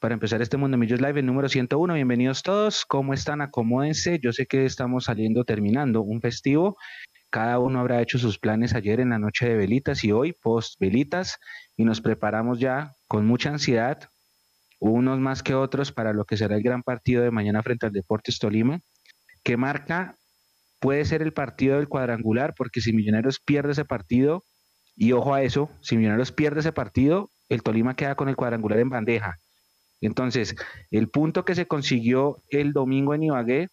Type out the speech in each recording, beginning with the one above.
para empezar este Mundo Millos Live, el número 101. Bienvenidos todos. ¿Cómo están? Acomódense. Yo sé que estamos saliendo, terminando un festivo. Cada uno habrá hecho sus planes ayer en la noche de velitas y hoy post velitas y nos preparamos ya con mucha ansiedad, unos más que otros, para lo que será el gran partido de mañana frente al Deportes Tolima, que marca, puede ser el partido del cuadrangular, porque si Millonarios pierde ese partido, y ojo a eso, si Millonarios pierde ese partido, el Tolima queda con el cuadrangular en bandeja. Entonces, el punto que se consiguió el domingo en Ibagué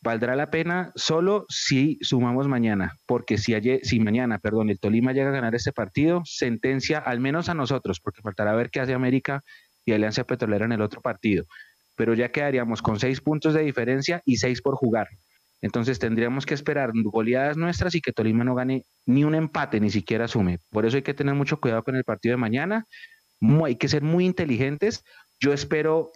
valdrá la pena solo si sumamos mañana, porque si, si mañana, perdón, el Tolima llega a ganar este partido, sentencia al menos a nosotros, porque faltará ver qué hace América y Alianza Petrolera en el otro partido. Pero ya quedaríamos con seis puntos de diferencia y seis por jugar. Entonces tendríamos que esperar goleadas nuestras y que Tolima no gane ni un empate, ni siquiera sume. Por eso hay que tener mucho cuidado con el partido de mañana. hay que ser muy inteligentes yo espero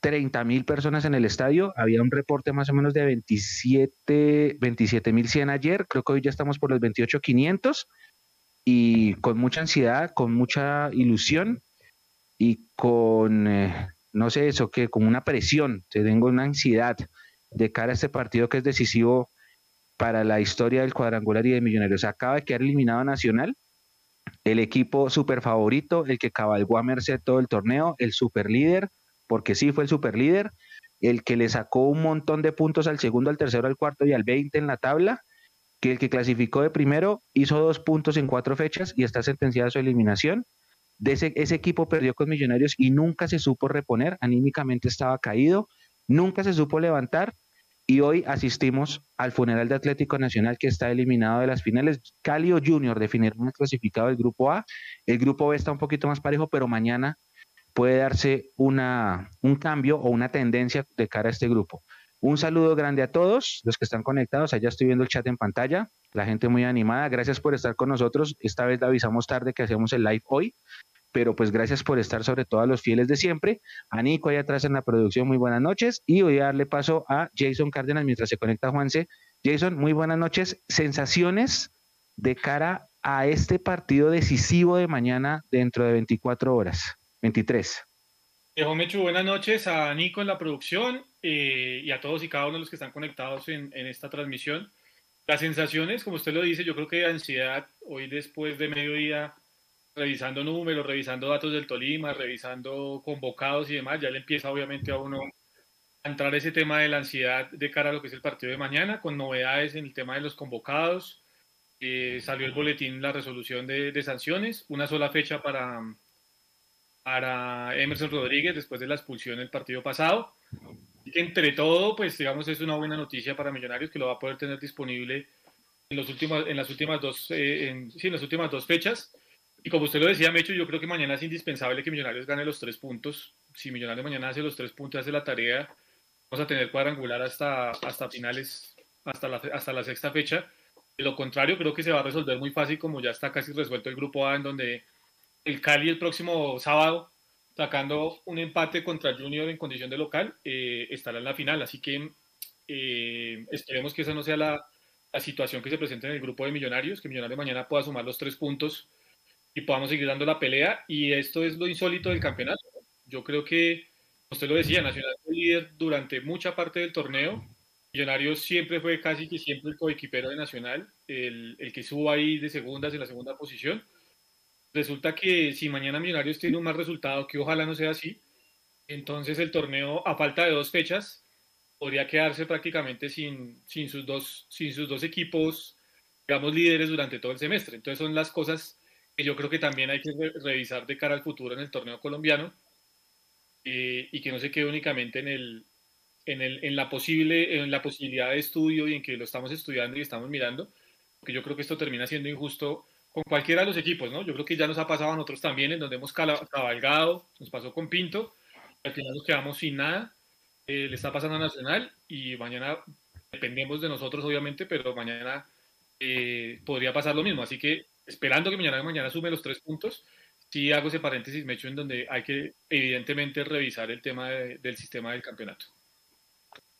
30 mil personas en el estadio. Había un reporte más o menos de 27 mil 100 ayer. Creo que hoy ya estamos por los 28 500 y con mucha ansiedad, con mucha ilusión y con, eh, no sé, eso que con una presión. Tengo una ansiedad de cara a este partido que es decisivo para la historia del cuadrangular y de Millonarios. Acaba de quedar eliminado Nacional el equipo super favorito, el que cabalgó a merced todo el torneo, el super líder, porque sí fue el super líder, el que le sacó un montón de puntos al segundo, al tercero, al cuarto y al 20 en la tabla, que el que clasificó de primero hizo dos puntos en cuatro fechas y está sentenciada a su eliminación. Ese, ese equipo perdió con Millonarios y nunca se supo reponer, anímicamente estaba caído, nunca se supo levantar y hoy asistimos al funeral de Atlético Nacional que está eliminado de las finales. Calio Junior definirá el clasificado del grupo A. El grupo B está un poquito más parejo, pero mañana puede darse una, un cambio o una tendencia de cara a este grupo. Un saludo grande a todos los que están conectados. Allá estoy viendo el chat en pantalla. La gente muy animada. Gracias por estar con nosotros. Esta vez le avisamos tarde que hacemos el live hoy pero pues gracias por estar sobre todo a los fieles de siempre. A Nico ahí atrás en la producción, muy buenas noches. Y voy a darle paso a Jason Cárdenas mientras se conecta Juanse. Jason, muy buenas noches. Sensaciones de cara a este partido decisivo de mañana dentro de 24 horas, 23. Mechu, buenas noches a Nico en la producción eh, y a todos y cada uno de los que están conectados en, en esta transmisión. Las sensaciones, como usted lo dice, yo creo que ansiedad hoy después de mediodía revisando números, revisando datos del Tolima, revisando convocados y demás, ya le empieza obviamente a uno a entrar ese tema de la ansiedad de cara a lo que es el partido de mañana, con novedades en el tema de los convocados. Eh, salió el boletín la resolución de, sanciones, una sola fecha para, para Emerson Rodríguez después de la expulsión del partido pasado. Entre todo, pues digamos, es una buena noticia para Millonarios que lo va a poder tener disponible en, los últimos, en, las, últimas dos, eh, en, sí, en las últimas dos fechas. Y como usted lo decía, Mecho, yo creo que mañana es indispensable que Millonarios gane los tres puntos. Si Millonarios mañana hace los tres puntos, hace la tarea, vamos a tener cuadrangular hasta, hasta finales, hasta la, hasta la sexta fecha. De lo contrario, creo que se va a resolver muy fácil, como ya está casi resuelto el grupo A, en donde el Cali el próximo sábado, sacando un empate contra Junior en condición de local, eh, estará en la final. Así que eh, esperemos que esa no sea la, la situación que se presente en el grupo de Millonarios, que Millonarios mañana pueda sumar los tres puntos y podamos seguir dando la pelea. Y esto es lo insólito del campeonato. Yo creo que, usted lo decía, Nacional fue líder durante mucha parte del torneo. Millonarios siempre fue casi que siempre el coequipero de Nacional, el, el que subo ahí de segundas en la segunda posición. Resulta que si mañana Millonarios tiene un mal resultado, que ojalá no sea así, entonces el torneo, a falta de dos fechas, podría quedarse prácticamente sin, sin, sus, dos, sin sus dos equipos, digamos, líderes durante todo el semestre. Entonces son las cosas que yo creo que también hay que revisar de cara al futuro en el torneo colombiano eh, y que no se quede únicamente en, el, en, el, en, la posible, en la posibilidad de estudio y en que lo estamos estudiando y estamos mirando, porque yo creo que esto termina siendo injusto con cualquiera de los equipos, ¿no? Yo creo que ya nos ha pasado a nosotros también, en donde hemos cabalgado, nos pasó con Pinto, al final nos quedamos sin nada, eh, le está pasando a Nacional y mañana dependemos de nosotros, obviamente, pero mañana eh, podría pasar lo mismo, así que esperando que mañana mañana sume los tres puntos, sí hago ese paréntesis, me echo en donde hay que evidentemente revisar el tema del sistema del campeonato.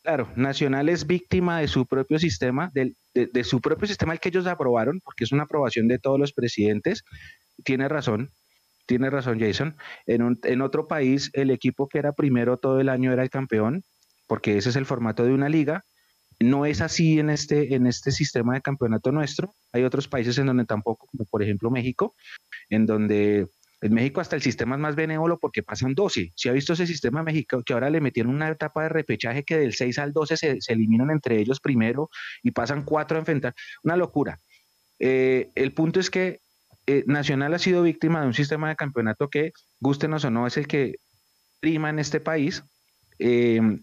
Claro, Nacional es víctima de su propio sistema, de, de, su propio sistema el que ellos aprobaron, porque es una aprobación de todos los presidentes. Tiene razón, tiene razón Jason. En, en otro país, el equipo que era primero todo el año era el campeón, porque ese es el formato de una liga. No es así en este, en este sistema de campeonato nuestro. Hay otros países en donde tampoco, como por ejemplo México, en donde en México hasta el sistema es más benévolo porque pasan 12. Si ha visto ese sistema México que ahora le metieron una etapa de repechaje que del 6 al 12 se, eliminan entre ellos primero y pasan cuatro a enfrentar. Una locura. Eh, el punto es que eh, Nacional ha sido víctima de un sistema de campeonato que, gustenos o no, es el que prima en este país. Em,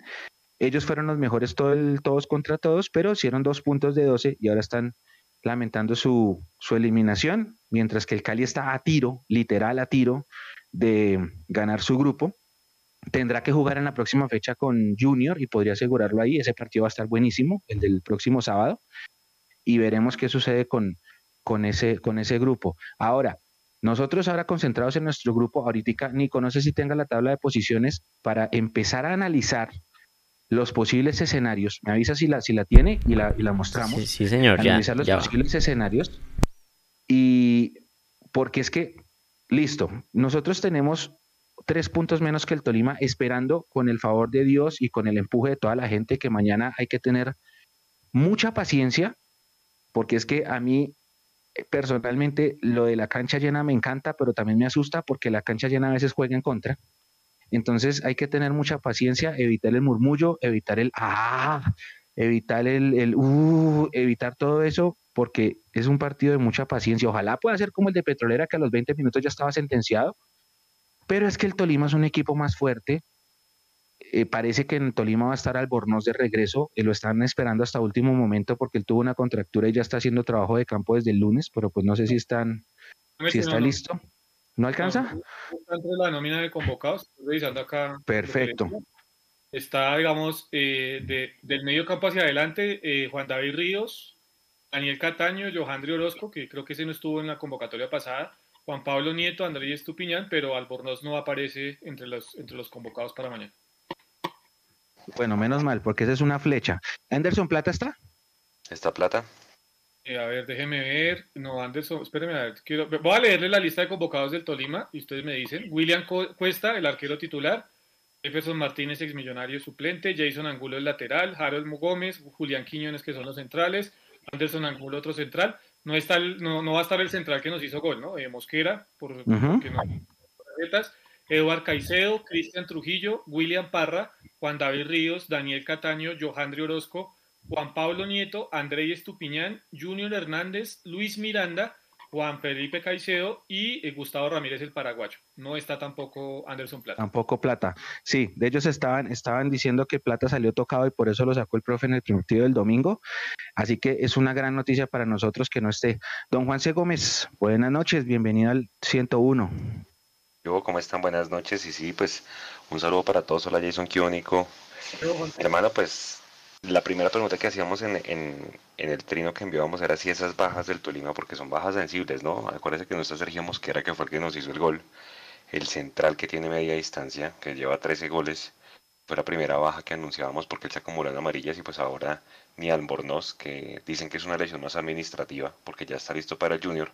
ellos fueron los mejores todos contra todos, pero hicieron dos puntos de 12 y ahora están lamentando su, su eliminación, mientras que el Cali está a tiro, literal a tiro, de ganar su grupo. Tendrá que jugar en la próxima fecha con Junior y podría asegurarlo ahí. Ese partido va a estar buenísimo, el del próximo sábado. Y veremos qué sucede con, con, ese, con ese grupo. Ahora, nosotros ahora concentrados en nuestro grupo, ahorita Nico, no sé si tenga la tabla de posiciones para empezar a analizar los posibles escenarios. Me avisa si la, si la tiene y la, y la mostramos. Sí, señor. Analizar los posibles escenarios. Y porque es que, listo, nosotros tenemos tres puntos menos que el Tolima, esperando con el favor de Dios y con el empuje de toda la gente que mañana hay que tener mucha paciencia, porque es que a mí eh, personalmente lo de la cancha llena me encanta, pero también me asusta porque la cancha llena a veces juega en contra. Entonces hay que tener mucha paciencia, evitar el murmullo, evitar el ah, evitar el, el uh, evitar todo eso, porque es un partido de mucha paciencia. Ojalá pueda ser como el de Petrolera, que a los 20 minutos ya estaba sentenciado, pero es que el Tolima es un equipo más fuerte. Eh, parece que en Tolima va a estar Albornoz de regreso, y lo están esperando hasta último momento porque él tuvo una contractura y ya está haciendo trabajo de campo desde el lunes, pero pues no sé si están, si está listo. ¿No alcanza? está entre la nómina de convocados, estoy revisando acá. Perfecto. Está, digamos, eh, del medio campo hacia adelante, eh, Juan David Ríos, Daniel Cataño, Johandri Orozco, que creo que ese no estuvo en la convocatoria pasada, Juan Pablo Nieto, Andrés Estupiñán, pero Albornoz no aparece entre los, entre los convocados para mañana. Bueno, menos mal, porque esa es una flecha. ¿Anderson Plata está? Está Plata. Eh, a ver, déjeme ver. No, Anderson, espéreme a ver. Quiero, voy a leerle la lista de convocados del Tolima y ustedes me dicen. William Cuesta, el arquero titular. Jefferson Martínez, exmillonario suplente. Jason Angulo, el lateral. Harold Gómez. Julián Quiñones, que son los centrales. Anderson Angulo, otro central. No, está no, no, va a estar el central que nos hizo gol, ¿no? Eh, Mosquera, por, porque no Eduard Caicedo, Cristian Trujillo, William Parra, Juan David Ríos, Daniel Cataño, Johandri Orozco, Juan Pablo Nieto, André Estupiñán, Junior Hernández, Luis Miranda, Juan Felipe Caicedo y eh, Gustavo Ramírez el paraguayo. No está tampoco Anderson Plata. Tampoco Plata. Sí, de ellos estaban, estaban diciendo que Plata salió tocado y por eso lo sacó el profe en el partido del domingo. Así que es una gran noticia para nosotros que no esté. Don Juan C. Gómez, buenas noches, bienvenido al 101. Yo, ¿cómo están? Buenas noches. Y sí, pues un saludo para todos. Hola Jason Kiónico. Hermano, pues la primera pregunta que hacíamos en, en, el trino que enviábamos era si esas bajas del Tolima, porque son bajas sensibles, ¿no? Acuérdense que nuestro Sergio Mosquera, que fue el que nos hizo el gol, el central que tiene media distancia, que lleva 13 goles, fue la primera baja que anunciábamos porque él se acumuló en amarillas y pues ahora ni Albornoz, que dicen que es una lesión más administrativa porque ya está listo para el Junior,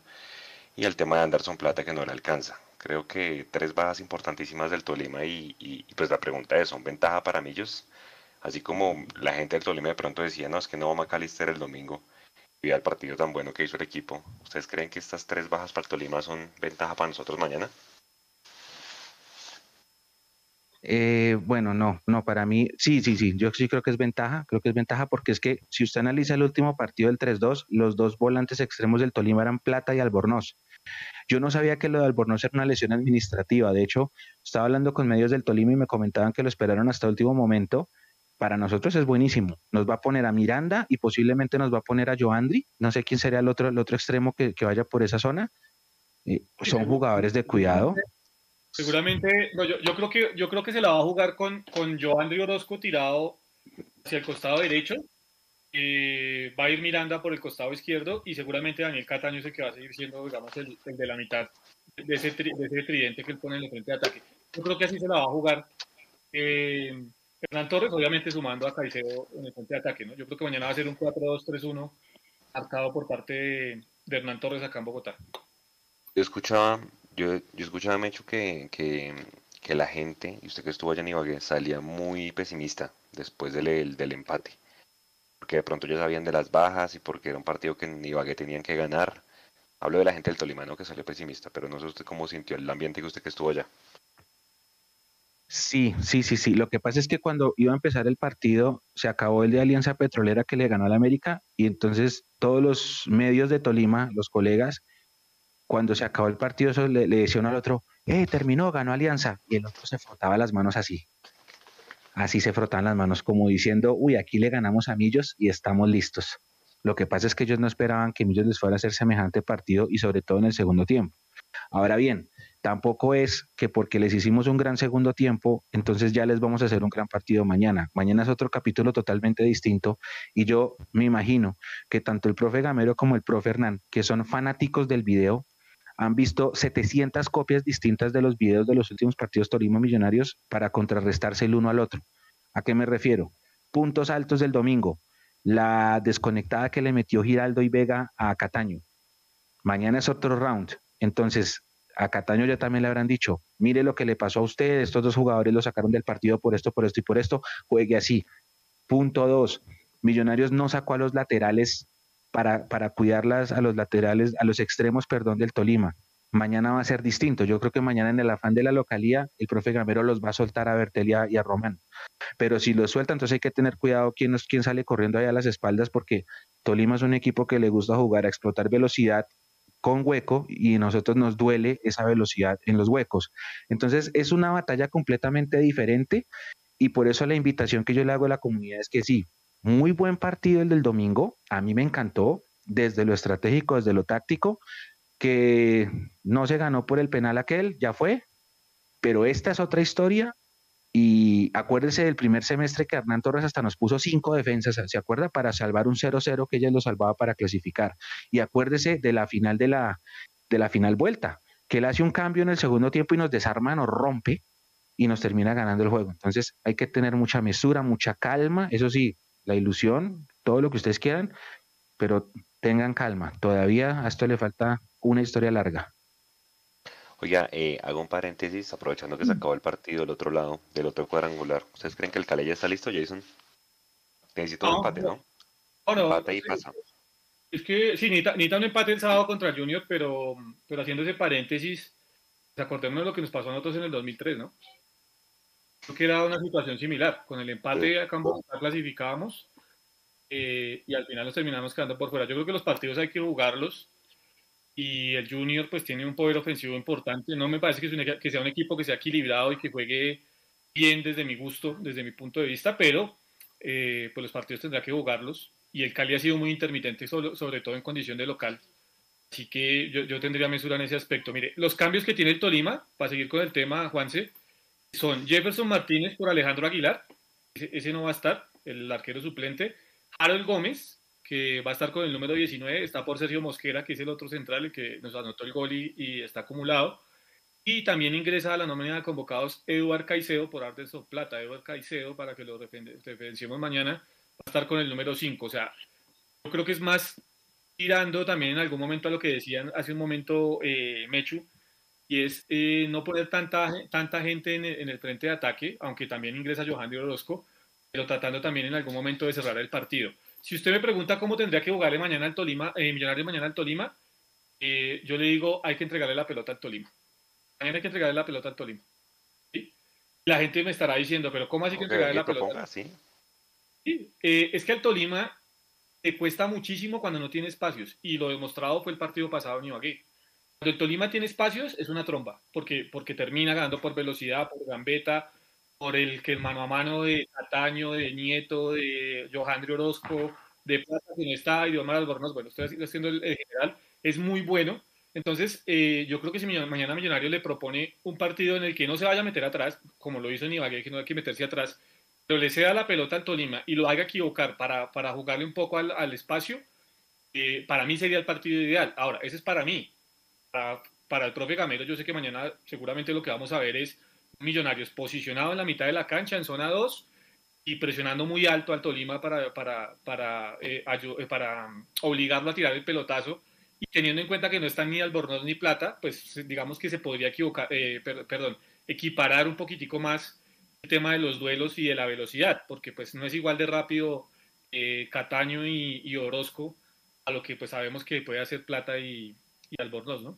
y el tema de Anderson Plata que no le alcanza. Creo que tres bajas importantísimas del Tolima y, y, pues la pregunta es, ¿son ventaja para Millos? Así como la gente del Tolima de pronto decía, no, es que no va Macalister el domingo y el partido tan bueno que hizo el equipo. ¿Ustedes creen que estas tres bajas para el Tolima son ventaja para nosotros mañana? Eh, bueno, no, no, para mí, sí, sí, sí, yo sí creo que es ventaja, creo que es ventaja porque es que si usted analiza el último partido del 3-2, los dos volantes extremos del Tolima eran Plata y Albornoz. Yo no sabía que lo de Albornoz era una lesión administrativa, de hecho, estaba hablando con medios del Tolima y me comentaban que lo esperaron hasta el último momento para nosotros es buenísimo. Nos va a poner a Miranda y posiblemente nos va a poner a Joandri. No sé quién sería el otro, el otro extremo que, vaya por esa zona. Eh, son jugadores de cuidado. Seguramente, yo, creo que, yo creo que se la va a jugar con, con Joandri Orozco tirado hacia el costado derecho. Eh, va a ir Miranda por el costado izquierdo y seguramente Daniel Cataño es el que va a seguir siendo, digamos, el, de la mitad de ese, de ese, tridente que él pone en el frente de ataque. Yo creo que así se la va a jugar. Eh, Hernán Torres, obviamente sumando a Caicedo en el frente de ataque, ¿no? Yo creo que mañana va a ser un 4-2-3-1 marcado por parte de, Hernán Torres acá en Bogotá. Yo escuchaba yo, yo escuchaba, Mecho, que, que, que, la gente, y usted que estuvo allá en Ibagué, salía muy pesimista después del, del empate. Porque de pronto ya sabían de las bajas y porque era un partido que en Ibagué tenían que ganar. Hablo de la gente del Tolima, ¿no? Que salió pesimista, pero no sé usted cómo sintió el ambiente que usted que estuvo allá. Sí, sí, sí, sí. Lo que pasa es que cuando iba a empezar el partido, se acabó el de Alianza Petrolera que le ganó al América y entonces todos los medios de Tolima, los colegas, cuando se acabó el partido, eso le, le decía uno al otro, eh, terminó, ganó Alianza. Y el otro se frotaba las manos así. Así se frotaban las manos, como diciendo, uy, aquí le ganamos a Millos y estamos listos. Lo que pasa es que ellos no esperaban que Millos les fuera a hacer semejante partido y sobre todo en el segundo tiempo. Ahora bien, tampoco es que porque les hicimos un gran segundo tiempo, entonces ya les vamos a hacer un gran partido mañana. Mañana es otro capítulo totalmente distinto y yo me imagino que tanto el profe Gamero como el profe Hernán, que son fanáticos del video, han visto 700 copias distintas de los videos de los últimos partidos Torimo Millonarios para contrarrestarse el uno al otro. ¿A qué me refiero? Puntos altos del domingo, la desconectada que le metió Giraldo y Vega a Cataño. Mañana es otro round. Entonces, a Cataño ya también le habrán dicho, mire lo que le pasó a usted, estos dos jugadores lo sacaron del partido por esto, por esto y por esto, juegue así. Punto dos, Millonarios no sacó a los laterales para, para cuidarlas a los laterales, a los extremos, perdón, del Tolima. Mañana va a ser distinto. Yo creo que mañana en el afán de la localía, el profe Gamero los va a soltar a Bertel y a, Román. Pero si los suelta, entonces hay que tener cuidado quién, quién sale corriendo allá a las espaldas, porque Tolima es un equipo que le gusta jugar a explotar velocidad con hueco y a nosotros nos duele esa velocidad en los huecos. Entonces es una batalla completamente diferente y por eso la invitación que yo le hago a la comunidad es que sí, muy buen partido el del domingo, a mí me encantó desde lo estratégico, desde lo táctico, que no se ganó por el penal aquel, ya fue, pero esta es otra historia y acuérdese del primer semestre que Hernán Torres hasta nos puso cinco defensas, ¿se acuerda? Para salvar un 0-0 que ella lo salvaba para clasificar. Y acuérdese de la final de la, de la final vuelta, que él hace un cambio en el segundo tiempo y nos desarma, nos rompe y nos termina ganando el juego. Entonces hay que tener mucha mesura, mucha calma, eso sí, la ilusión, todo lo que ustedes quieran, pero tengan calma. Todavía a esto le falta una historia larga. Oiga, eh, hago un paréntesis, aprovechando que se mm. acabó el partido del otro lado, del otro cuadrangular. ¿Ustedes creen que el Cali ya está listo, Jason? Necesito un empate, ¿no? no empate y pasa. Es que sí, necesita, un empate el sábado contra el Junior, pero, pero haciendo ese paréntesis, pues acordémonos de lo que nos pasó a nosotros en el 2003, ¿no? Creo que era una situación similar. Con el empate acá en Bogotá clasificábamos eh, y al final nos terminamos quedando por fuera. Yo creo que los partidos hay que jugarlos y el Junior pues tiene un poder ofensivo importante. No me parece que, que sea un equipo que sea equilibrado y que juegue bien desde mi gusto, desde mi punto de vista, pero eh, pues los partidos tendrá que jugarlos y el Cali ha sido muy intermitente, sobre, sobre todo en condición de local. Así que yo, yo, tendría mesura en ese aspecto. Mire, los cambios que tiene el Tolima, para seguir con el tema, Juanse, son Jefferson Martínez por Alejandro Aguilar, ese, ese no va a estar, el arquero suplente, Harold Gómez, que va a estar con el número 19, está por Sergio Mosquera, que es el otro central, el que nos anotó el gol y, está acumulado. Y también ingresa a la nómina de convocados Eduard Caicedo por Artes Plata. Eduard Caicedo, para que lo referenciemos mañana, va a estar con el número 5. O sea, yo creo que es más tirando también en algún momento a lo que decían hace un momento eh, Mechu, y es eh, no poner tanta, tanta gente en el, frente de ataque, aunque también ingresa Johan de Orozco, pero tratando también en algún momento de cerrar el partido. Si usted me pregunta cómo tendría que jugarle mañana al Tolima, eh, Millonarios mañana al Tolima, eh, yo le digo, hay que entregarle la pelota al Tolima. Mañana hay que entregarle la pelota al Tolima. La gente me estará diciendo, pero ¿cómo así que entregarle la pelota? ¿sí? Eh, es que al Tolima te cuesta muchísimo cuando no tiene espacios, y lo demostrado fue el partido pasado en Ibagué. Cuando el Tolima tiene espacios, es una tromba, porque, porque termina ganando por velocidad, por gambeta, por el que el mano a mano de Cataño, de Nieto, de Johandri Orozco, de Plata, que no está, y de Omar Albornoz, bueno, estoy haciendo el, general, es muy bueno. Entonces, eh, yo creo que si mañana Millonario le propone un partido en el que no se vaya a meter atrás, como lo hizo en que no hay que meterse atrás, pero le ceda la pelota al Tolima y lo haga equivocar para, para jugarle un poco al, al espacio, eh, para mí sería el partido ideal. Ahora, ese es para mí. Para, para el profe Gamero, yo sé que mañana seguramente lo que vamos a ver es Millonarios posicionado en la mitad de la cancha, en zona 2, y presionando muy alto al Tolima para, para, para, eh, eh, para um, obligarlo a tirar el pelotazo y teniendo en cuenta que no están ni Albornoz ni Plata, pues digamos que se podría equivocar, eh, perdón, equiparar un poquitico más el tema de los duelos y de la velocidad, porque pues no es igual de rápido eh, Cataño y, Orozco a lo que pues sabemos que puede hacer Plata y, y Albornoz, ¿no?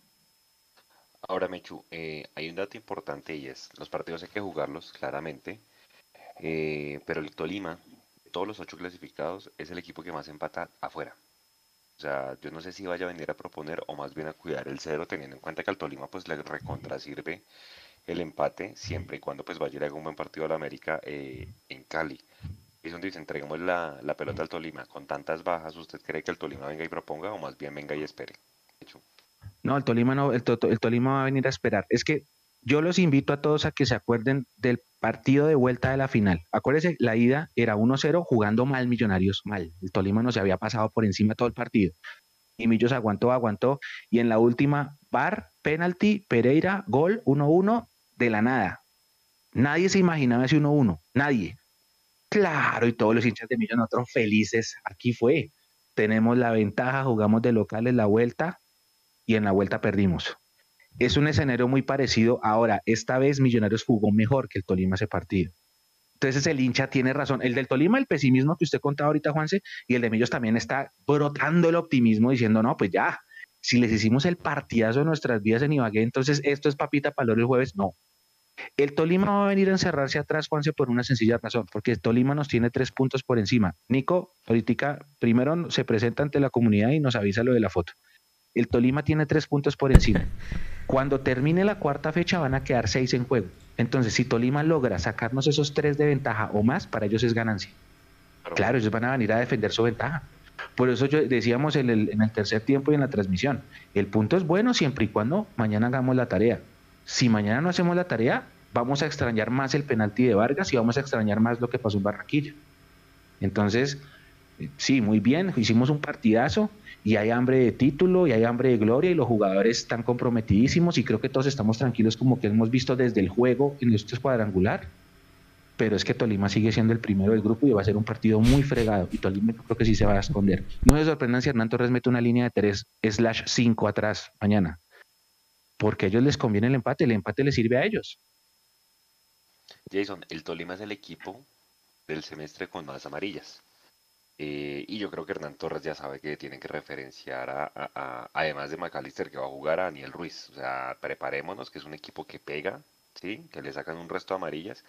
Ahora, Mechu, eh, hay un dato importante y es, los partidos hay que jugarlos claramente, eh, pero el Tolima, todos los ocho clasificados, es el equipo que más empata afuera. O sea, yo no sé si vaya a venir a proponer o más bien a cuidar el cero, teniendo en cuenta que al Tolima pues le recontra sirve el empate siempre y cuando pues vaya a un buen partido a la América eh, en Cali. Es donde dice, entreguemos la, la, pelota al Tolima. Con tantas bajas, ¿usted cree que el Tolima venga y proponga o más bien venga y espere? No, el Tolima no, el, Tolima va a venir a esperar. Es que yo los invito a todos a que se acuerden del partido de vuelta de la final. Acuérdense, la ida era 1-0 jugando mal Millonarios, mal. El Tolima no se había pasado por encima todo el partido. Y Millos aguantó, aguantó. Y en la última, bar, penalti, Pereira, gol, 1-1, de la nada. Nadie se imaginaba ese 1-1, nadie. Claro, y todos los hinchas de Millos, nosotros felices. Aquí fue. Tenemos la ventaja, jugamos de locales la vuelta y en la vuelta perdimos es un escenario muy parecido. Ahora, esta vez Millonarios jugó mejor que el Tolima ese partido. Entonces el hincha tiene razón. El del Tolima, el pesimismo que usted contaba ahorita, Juanse, y el de Millos también está brotando el optimismo diciendo, no, pues ya, si les hicimos el partidazo de nuestras vidas en Ibagué, entonces esto es papita para el jueves. No. El Tolima va a venir a encerrarse atrás, Juanse, por una sencilla razón, porque el Tolima nos tiene tres puntos por encima. Nico, ahorita primero se presenta ante la comunidad y nos avisa lo de la foto. El Tolima tiene tres puntos por encima. Cuando termine la cuarta fecha van a quedar seis en juego. Entonces, si Tolima logra sacarnos esos tres de ventaja o más, para ellos es ganancia. Claro, ellos van a venir a defender su ventaja. Por eso yo decíamos en el, en el tercer tiempo y en la transmisión, el punto es bueno siempre y cuando mañana hagamos la tarea. Si mañana no hacemos la tarea, vamos a extrañar más el penalti de Vargas y vamos a extrañar más lo que pasó en Barranquilla. Entonces, eh, sí, muy bien, hicimos un partidazo, y hay hambre de título y hay hambre de gloria y los jugadores están comprometidísimos y creo que todos estamos tranquilos como que hemos visto desde el juego en este cuadrangular. Pero es que Tolima sigue siendo el primero del grupo y va a ser un partido muy fregado y Tolima creo que sí se va a esconder. No se sorprendan si Hernán Torres mete una línea de 3 slash 5 atrás mañana. Porque a ellos les conviene el empate, el empate les sirve a ellos. Jason, el Tolima es el equipo del semestre con más amarillas. Eh, y yo creo que Hernán Torres ya sabe que tienen que referenciar a, además de McAllister que va a jugar a Daniel Ruiz. O sea, preparémonos, que es un equipo que pega, ¿sí? Que le sacan un resto de amarillas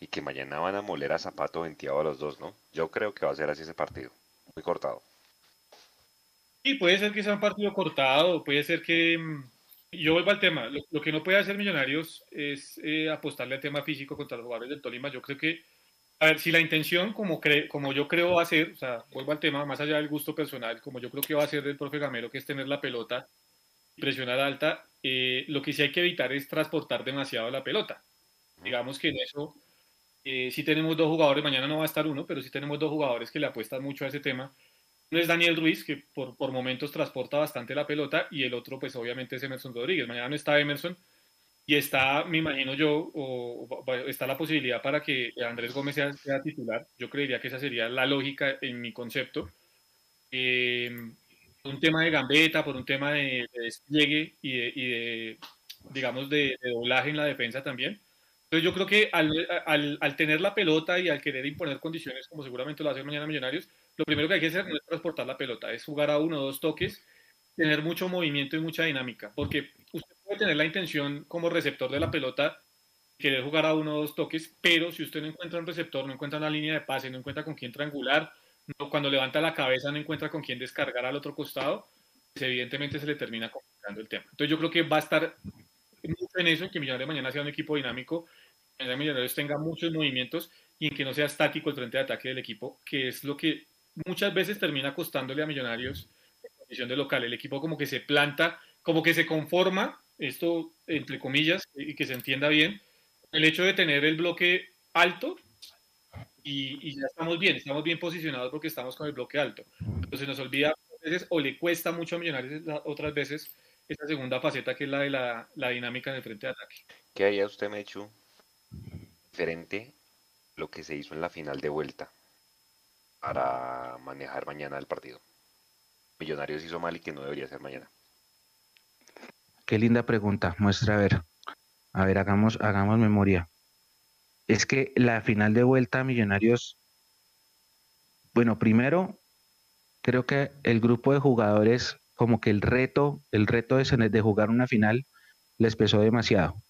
y que mañana van a moler a Zapato venteado a los dos, ¿no? Yo creo que va a ser así ese partido, muy cortado. Y puede ser que sea un partido cortado, puede ser que... Mm, yo vuelvo al tema, lo, que no puede hacer Millonarios es eh, apostarle al tema físico contra los jugadores del Tolima. Yo creo que a ver, si la intención, como, como yo creo va a ser, o sea, vuelvo al tema, más allá del gusto personal, como yo creo que va a ser del profe Gamero, que es tener la pelota presionar alta, eh, lo que sí hay que evitar es transportar demasiado la pelota. Digamos que en eso, eh, si tenemos dos jugadores, mañana no va a estar uno, pero sí tenemos dos jugadores que le apuestan mucho a ese tema. Uno es Daniel Ruiz, que por, por momentos transporta bastante la pelota, y el otro, pues obviamente es Emerson Rodríguez. Mañana no está Emerson, y está, me imagino yo, está la posibilidad para que Andrés Gómez sea, titular. Yo creería que esa sería la lógica en mi concepto. Eh, un tema de gambeta, por un tema de, despliegue y de, digamos, de, doblaje en la defensa también. Entonces yo creo que al, tener la pelota y al querer imponer condiciones, como seguramente lo hacer mañana Millonarios, lo primero que hay que hacer no es transportar la pelota, es jugar a uno o dos toques, tener mucho movimiento y mucha dinámica, porque usted puede tener la intención como receptor de la pelota, querer jugar a uno o dos toques, pero si usted no encuentra un receptor, no encuentra una línea de pase, no encuentra con quién triangular, no, cuando levanta la cabeza no encuentra con quién descargar al otro costado, pues evidentemente se le termina complicando el tema. Entonces yo creo que va a estar mucho en eso, en que Millonarios mañana sea un equipo dinámico, en Millonarios tenga muchos movimientos y en que no sea estático el frente de ataque del equipo, que es lo que muchas veces termina costándole a Millonarios en condición de local. El equipo como que se planta, como que se conforma esto entre comillas, y que se entienda bien, el hecho de tener el bloque alto y, ya estamos bien, estamos bien posicionados porque estamos con el bloque alto. Entonces nos olvida a veces o le cuesta mucho a Millonarios otras veces esa segunda faceta que es la de la, la dinámica en el frente de ataque. ¿Qué haría usted, Mechu, diferente lo que se hizo en la final de vuelta para manejar mañana el partido? Millonarios hizo mal y que no debería ser mañana? Qué linda pregunta. Muestra a ver. A ver, hagamos, hagamos memoria. Es que la final de vuelta Millonarios, bueno, primero, creo que el grupo de jugadores, como que el reto, el reto de, de jugar una final, les pesó demasiado.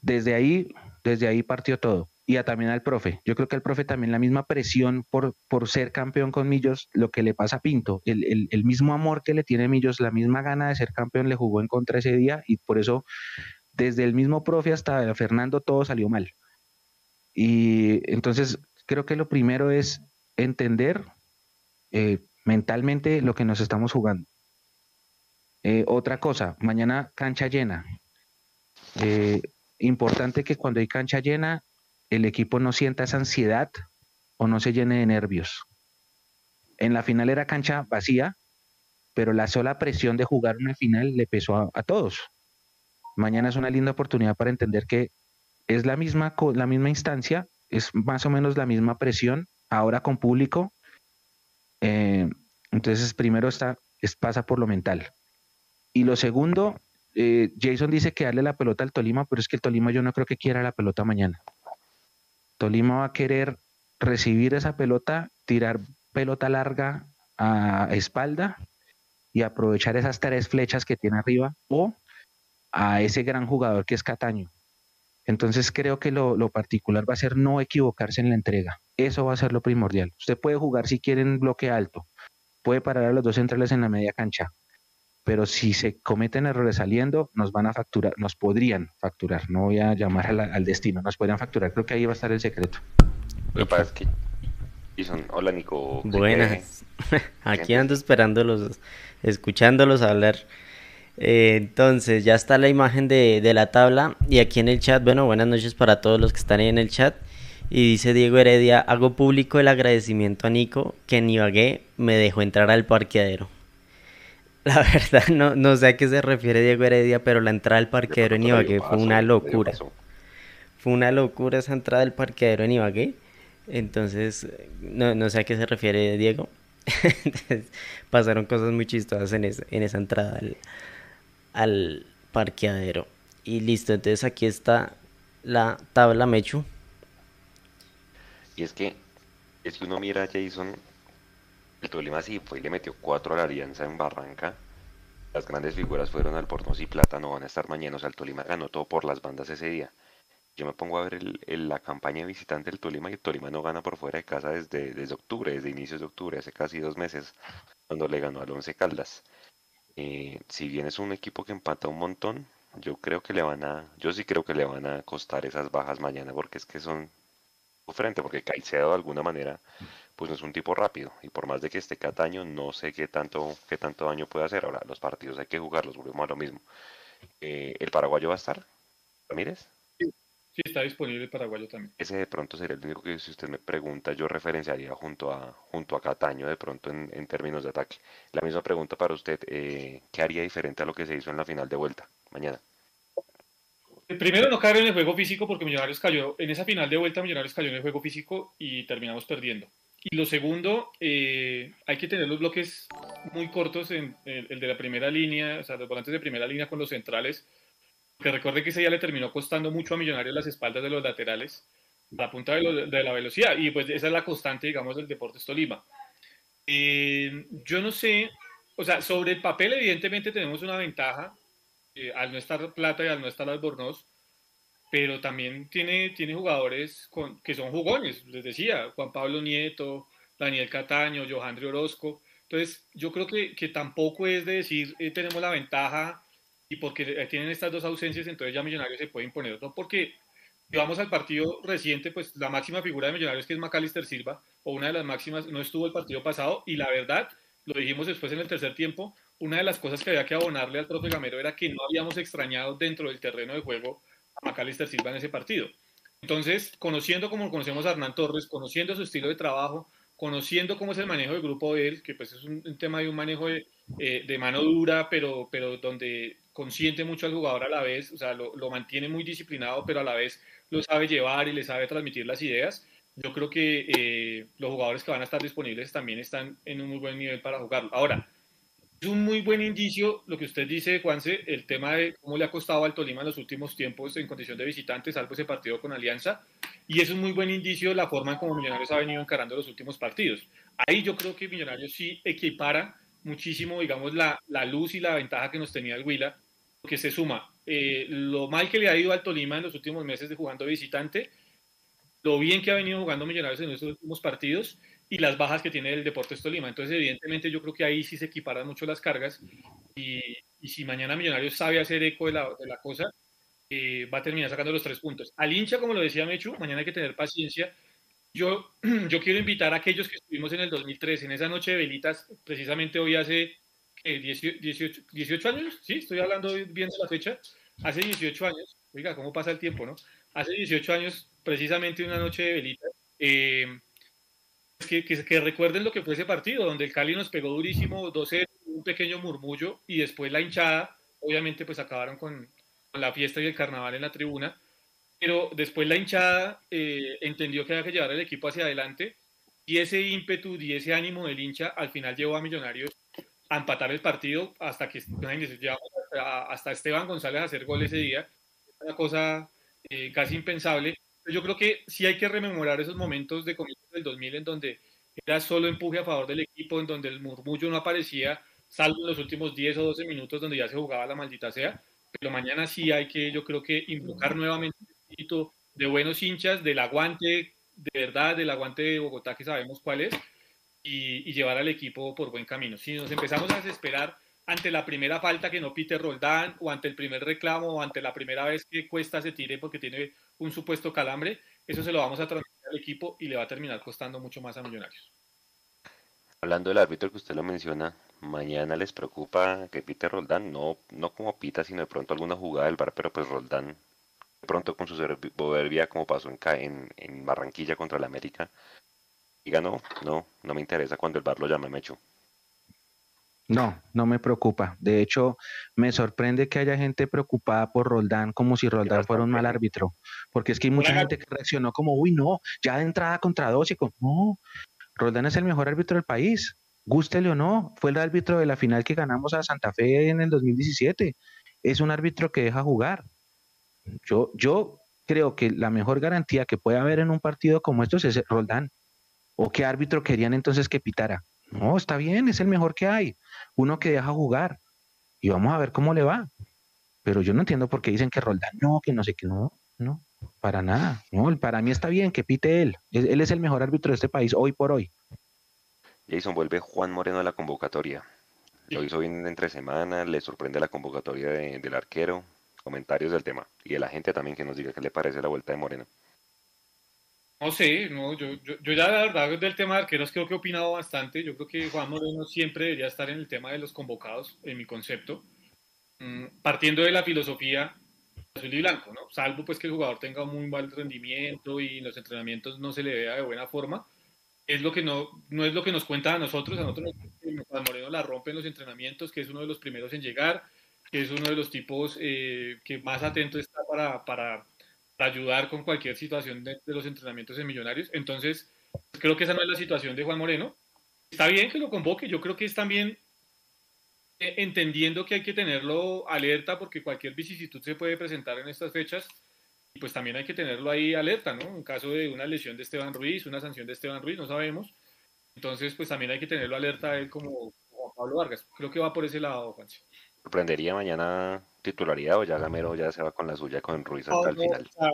Desde ahí, desde ahí partió todo. Y también al profe. Yo creo que al profe también la misma presión por, por ser campeón con Millos, lo que le pasa a Pinto, el, el, mismo amor que le tiene Millos, la misma gana de ser campeón le jugó en contra ese día y por eso desde el mismo profe hasta Fernando todo salió mal. Y entonces creo que lo primero es entender eh, mentalmente lo que nos estamos jugando. Eh, otra cosa, mañana cancha llena. Eh, importante que cuando hay cancha llena, el equipo no sienta esa ansiedad o no se llene de nervios. En la final era cancha vacía, pero la sola presión de jugar una final le pesó a, todos. Mañana es una linda oportunidad para entender que es la misma, la misma instancia, es más o menos la misma presión, ahora con público. Eh, entonces, primero está, es, pasa por lo mental. Y lo segundo, eh, Jason dice que darle la pelota al Tolima, pero es que el Tolima yo no creo que quiera la pelota mañana. Tolima va a querer recibir esa pelota, tirar pelota larga a espalda y aprovechar esas tres flechas que tiene arriba o a ese gran jugador que es Cataño. Entonces creo que lo, particular va a ser no equivocarse en la entrega. Eso va a ser lo primordial. Usted puede jugar si quiere en bloque alto, puede parar a los dos centrales en la media cancha, pero si se cometen errores saliendo, nos van a facturar, nos podrían facturar, no voy a llamar al destino, nos podrían facturar, creo que ahí va a estar el secreto. Lo que pasa es que hola Nico. Buenas, aquí ando esperándolos, escuchándolos hablar. Eh, entonces, ya está la imagen de, de, la tabla y aquí en el chat, bueno, buenas noches para todos los que están ahí en el chat. Y dice Diego Heredia, hago público el agradecimiento a Nico que en Ibagué me dejó entrar al parqueadero. La verdad, no, no sé a qué se refiere Diego Heredia, pero la entrada al parqueadero en Ibagué fue una locura. Fue una locura esa entrada del parqueadero en Ibagué. Entonces, no, no sé a qué se refiere Diego. pasaron cosas muy chistosas en, en esa entrada al, al, parqueadero. Y listo, entonces aquí está la tabla Mechu. Y es que, es que uno mira a Jason el Tolima sí fue y le metió cuatro a la Alianza en Barranca. Las grandes figuras fueron al Pornos y Plata, no van a estar mañana. O sea, el Tolima ganó todo por las bandas ese día. Yo me pongo a ver la campaña visitante del Tolima y el Tolima no gana por fuera de casa desde, desde octubre, desde inicios de octubre, hace casi dos meses, cuando le ganó al Once Caldas. Eh, si bien es un equipo que empata un montón, yo creo que le van a, yo sí creo que le van a costar esas bajas mañana porque es que son frente, porque Caicedo de alguna manera pues no es un tipo rápido y por más de que esté Cataño no sé qué tanto qué tanto daño puede hacer. Ahora los partidos hay que jugarlos, volvemos a lo mismo. Eh, ¿El paraguayo va a estar? ¿Ramírez? Sí, está disponible el paraguayo también. Ese de pronto sería el único que si usted me pregunta yo referenciaría junto a junto a Cataño de pronto en, en términos de ataque. La misma pregunta para usted, eh, ¿qué haría diferente a lo que se hizo en la final de vuelta mañana? Primero no caer en el juego físico porque Millonarios cayó, en esa final de vuelta Millonarios cayó en el juego físico y terminamos perdiendo. Y lo segundo, eh, hay que tener los bloques muy cortos en, el de la primera línea, o sea, los volantes de primera línea con los centrales, que recuerde que ese día le terminó costando mucho a Millonarios las espaldas de los laterales, la punta de, la velocidad, y pues esa es la constante, digamos, del Deportes Tolima. Eh, yo no sé, o sea, sobre el papel evidentemente tenemos una ventaja, eh, al no estar Plata y al no estar Albornoz, pero también tiene, tiene jugadores con, que son jugones, les decía, Juan Pablo Nieto, Daniel Cataño, Johandri Orozco. Entonces, yo creo que, que tampoco es de decir eh, tenemos la ventaja y porque tienen estas dos ausencias, entonces ya Millonarios se puede imponer. No porque vamos al partido reciente, pues la máxima figura de Millonarios que es Macalister Silva, o una de las máximas, no estuvo el partido pasado, y la verdad, lo dijimos después en el tercer tiempo, una de las cosas que había que abonarle al profe Gamero era que no habíamos extrañado dentro del terreno de juego a Silva en ese partido. Entonces, conociendo como conocemos a Hernán Torres, conociendo su estilo de trabajo, conociendo cómo es el manejo del grupo de él, que pues es un, tema de un manejo de, eh, de, mano dura, pero, pero donde consiente mucho al jugador a la vez, o sea, lo, lo, mantiene muy disciplinado, pero a la vez lo sabe llevar y le sabe transmitir las ideas. yo creo que eh, los jugadores que van a estar disponibles también están en un muy buen nivel para jugarlo. Ahora, es un muy buen indicio lo que usted dice, Juanse, el tema de cómo le ha costado al Tolima en los últimos tiempos en condición de visitante, salvo ese partido con Alianza. Y es un muy buen indicio la forma en cómo Millonarios ha venido encarando los últimos partidos. Ahí yo creo que Millonarios sí equipara muchísimo, digamos, la, la luz y la ventaja que nos tenía el Huila, que se suma eh, lo mal que le ha ido al Tolima en los últimos meses de jugando visitante, lo bien que ha venido jugando Millonarios en estos últimos partidos y las bajas que tiene el Deportes Tolima. Entonces, evidentemente, yo creo que ahí sí se equiparan mucho las cargas y, y si mañana Millonarios sabe hacer eco de la, de la cosa, eh, va a terminar sacando los tres puntos. Al hincha, como lo decía Mechu, mañana hay que tener paciencia. Yo, yo quiero invitar a aquellos que estuvimos en el 2003, en esa noche de velitas, precisamente hoy hace 18, 18, años, sí, estoy hablando bien de la fecha, hace 18 años, oiga, ¿cómo pasa el tiempo, no? Hace 18 años, precisamente una noche de velitas, eh, que, que, que, recuerden lo que fue ese partido, donde el Cali nos pegó durísimo, 12 un pequeño murmullo, y después la hinchada, obviamente pues acabaron con, con la fiesta y el carnaval en la tribuna, pero después la hinchada eh, entendió que había que llevar el equipo hacia adelante, y ese ímpetu y ese ánimo del hincha al final llevó a Millonarios a empatar el partido hasta que hasta Esteban González a hacer gol ese día, una cosa eh, casi impensable. Yo creo que sí hay que rememorar esos momentos de comienzo del 2000 en donde era solo empuje a favor del equipo, en donde el murmullo no aparecía, salvo en los últimos 10 o 12 minutos donde ya se jugaba la maldita sea. Pero mañana sí hay que, yo creo que invocar nuevamente el espíritu de buenos hinchas, del aguante, de verdad, del aguante de Bogotá que sabemos cuál es, y, y, llevar al equipo por buen camino. Si nos empezamos a desesperar ante la primera falta que no pite Roldán, o ante el primer reclamo, o ante la primera vez que Cuesta se tire porque tiene un supuesto calambre, eso se lo vamos a transmitir al equipo y le va a terminar costando mucho más a Millonarios. Hablando del árbitro que usted lo menciona, mañana les preocupa que pite Roldán, no, no como pita, sino de pronto alguna jugada del bar, pero pues Roldán de pronto con su soberbia como pasó en, en, en Barranquilla contra el América, diga no, no, no me interesa cuando el bar lo llame Mecho. No, no me preocupa. De hecho, me sorprende que haya gente preocupada por Roldán como si Roldán fuera un mal árbitro. Porque es que hay mucha gente que reaccionó como, uy, no, ya de entrada contra dos y con... No, Roldán es el mejor árbitro del país. Gústele o no, fue el árbitro de la final que ganamos a Santa Fe en el 2017. Es un árbitro que deja jugar. Yo, yo creo que la mejor garantía que puede haber en un partido como estos es Roldán. ¿O qué árbitro querían entonces que pitara? No, está bien, es el mejor que hay. Uno que deja jugar. Y vamos a ver cómo le va. Pero yo no entiendo por qué dicen que Roldán no, que no sé qué, no, no, para nada. No, para mí está bien que pite él. Él es el mejor árbitro de este país hoy por hoy. Jason vuelve Juan Moreno a la convocatoria. Lo hizo bien entre semanas, le sorprende la convocatoria de, del arquero. Comentarios del tema. Y de la gente también que nos diga qué le parece la vuelta de Moreno. No sé, no, yo, yo, yo, ya la verdad del tema de arqueros creo que he opinado bastante. Yo creo que Juan Moreno siempre debería estar en el tema de los convocados, en mi concepto, mm, partiendo de la filosofía azul y blanco, ¿no? Salvo pues que el jugador tenga un muy mal rendimiento y en los entrenamientos no se le vea de buena forma. Es lo que no, no es lo que nos cuenta a nosotros, a nosotros Juan Moreno la rompe en los entrenamientos, que es uno de los primeros en llegar, que es uno de los tipos eh, que más atento está para, para ayudar con cualquier situación de, de, los entrenamientos en Millonarios. Entonces, creo que esa no es la situación de Juan Moreno. Está bien que lo convoque, yo creo que es también eh, entendiendo que hay que tenerlo alerta porque cualquier vicisitud se puede presentar en estas fechas y pues también hay que tenerlo ahí alerta, ¿no? En caso de una lesión de Esteban Ruiz, una sanción de Esteban Ruiz, no sabemos. Entonces, pues también hay que tenerlo alerta a él como, como Pablo Vargas. Creo que va por ese lado, Juan. ¿Sorprendería mañana titularidad o ya Gamero ya se va con la suya con Ruiz hasta el final? O sea,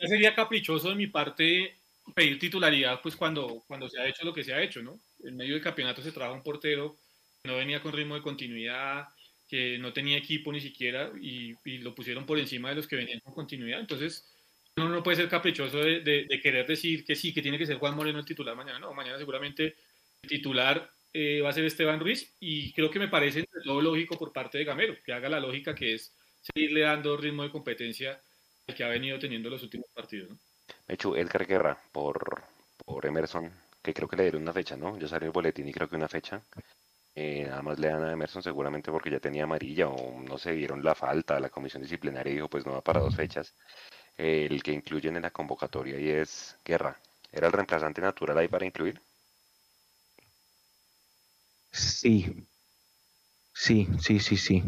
ya sería caprichoso de mi parte pedir titularidad pues cuando, cuando se ha hecho lo que se ha hecho, ¿no? En medio del campeonato se trajo un portero que no venía con ritmo de continuidad, que no tenía equipo ni siquiera y, y, lo pusieron por encima de los que venían con continuidad. Entonces, uno no puede ser caprichoso de, de, de, querer decir que sí, que tiene que ser Juan Moreno el titular mañana. No, mañana seguramente el titular eh, va a ser Esteban Ruiz y creo que me parece todo lógico por parte de Gamero, que haga la lógica que es seguirle dando ritmo de competencia al que ha venido teniendo los últimos partidos. ¿no? De hecho, Edgar Guerra por, por Emerson, que creo que le dieron una fecha, ¿no? Yo salí el boletín y creo que una fecha. Eh, nada más le dan a Emerson seguramente porque ya tenía amarilla o no se vieron la falta, la comisión disciplinaria dijo pues no va para dos fechas. Eh, el que incluyen en la convocatoria y es Guerra. ¿Era el reemplazante natural ahí para incluir? Sí, sí, sí, sí, sí.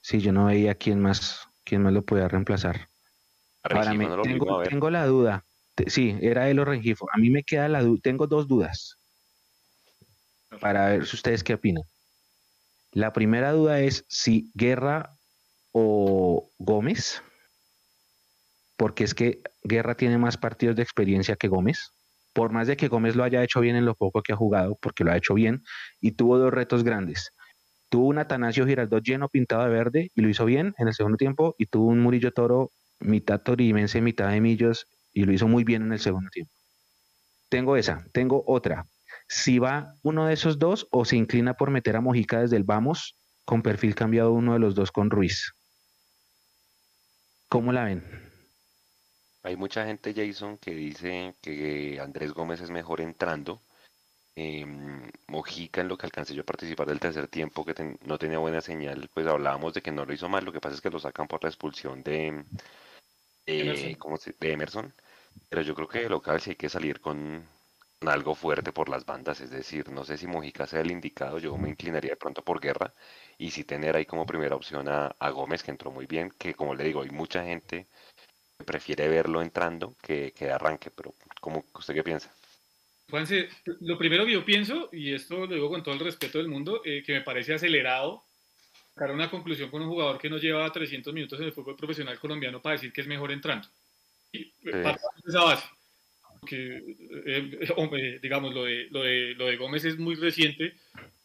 Sí, yo no veía quién más, quién más lo podía reemplazar. Ahora me, tengo, la duda. Sí, era Elo Rengifo. A mí me queda la duda. Tengo dos dudas. Para ver si ustedes qué opinan. La primera duda es si Guerra o Gómez, porque es que Guerra tiene más partidos de experiencia que Gómez por más de que Gómez lo haya hecho bien en lo poco que ha jugado, porque lo ha hecho bien, y tuvo dos retos grandes. Tuvo un Atanasio Giraldot lleno pintado de verde y lo hizo bien en el segundo tiempo, y tuvo un Murillo Toro mitad torimense, mitad de Millos, y lo hizo muy bien en el segundo tiempo. Tengo esa, tengo otra. Si va uno de esos dos o se inclina por meter a Mojica desde el vamos, con perfil cambiado uno de los dos con Ruiz. ¿Cómo la ven? Hay mucha gente, Jason, que dice que Andrés Gómez es mejor entrando. Em, Mojica, en lo que alcancé yo a participar del tercer tiempo, que no tenía buena señal, pues hablábamos de que no lo hizo mal. Lo que pasa es que lo sacan por la expulsión de, Emerson. de Emerson. Pero yo creo que de local sí hay que salir con, algo fuerte por las bandas. Es decir, no sé si Mojica sea el indicado. Yo me inclinaría de pronto por guerra. Y si tener ahí como primera opción a, a Gómez, que entró muy bien. Que como le digo, hay mucha gente prefiere verlo entrando que, que arranque, pero ¿cómo, ¿usted qué piensa? Juanse, lo primero que yo pienso, y esto lo digo con todo el respeto del mundo, eh, que me parece acelerado sacar una conclusión con un jugador que no lleva 300 minutos en el fútbol profesional colombiano para decir que es mejor entrando. Y eh, esa base. Eh, digamos, lo de, lo, de, lo de Gómez es muy reciente,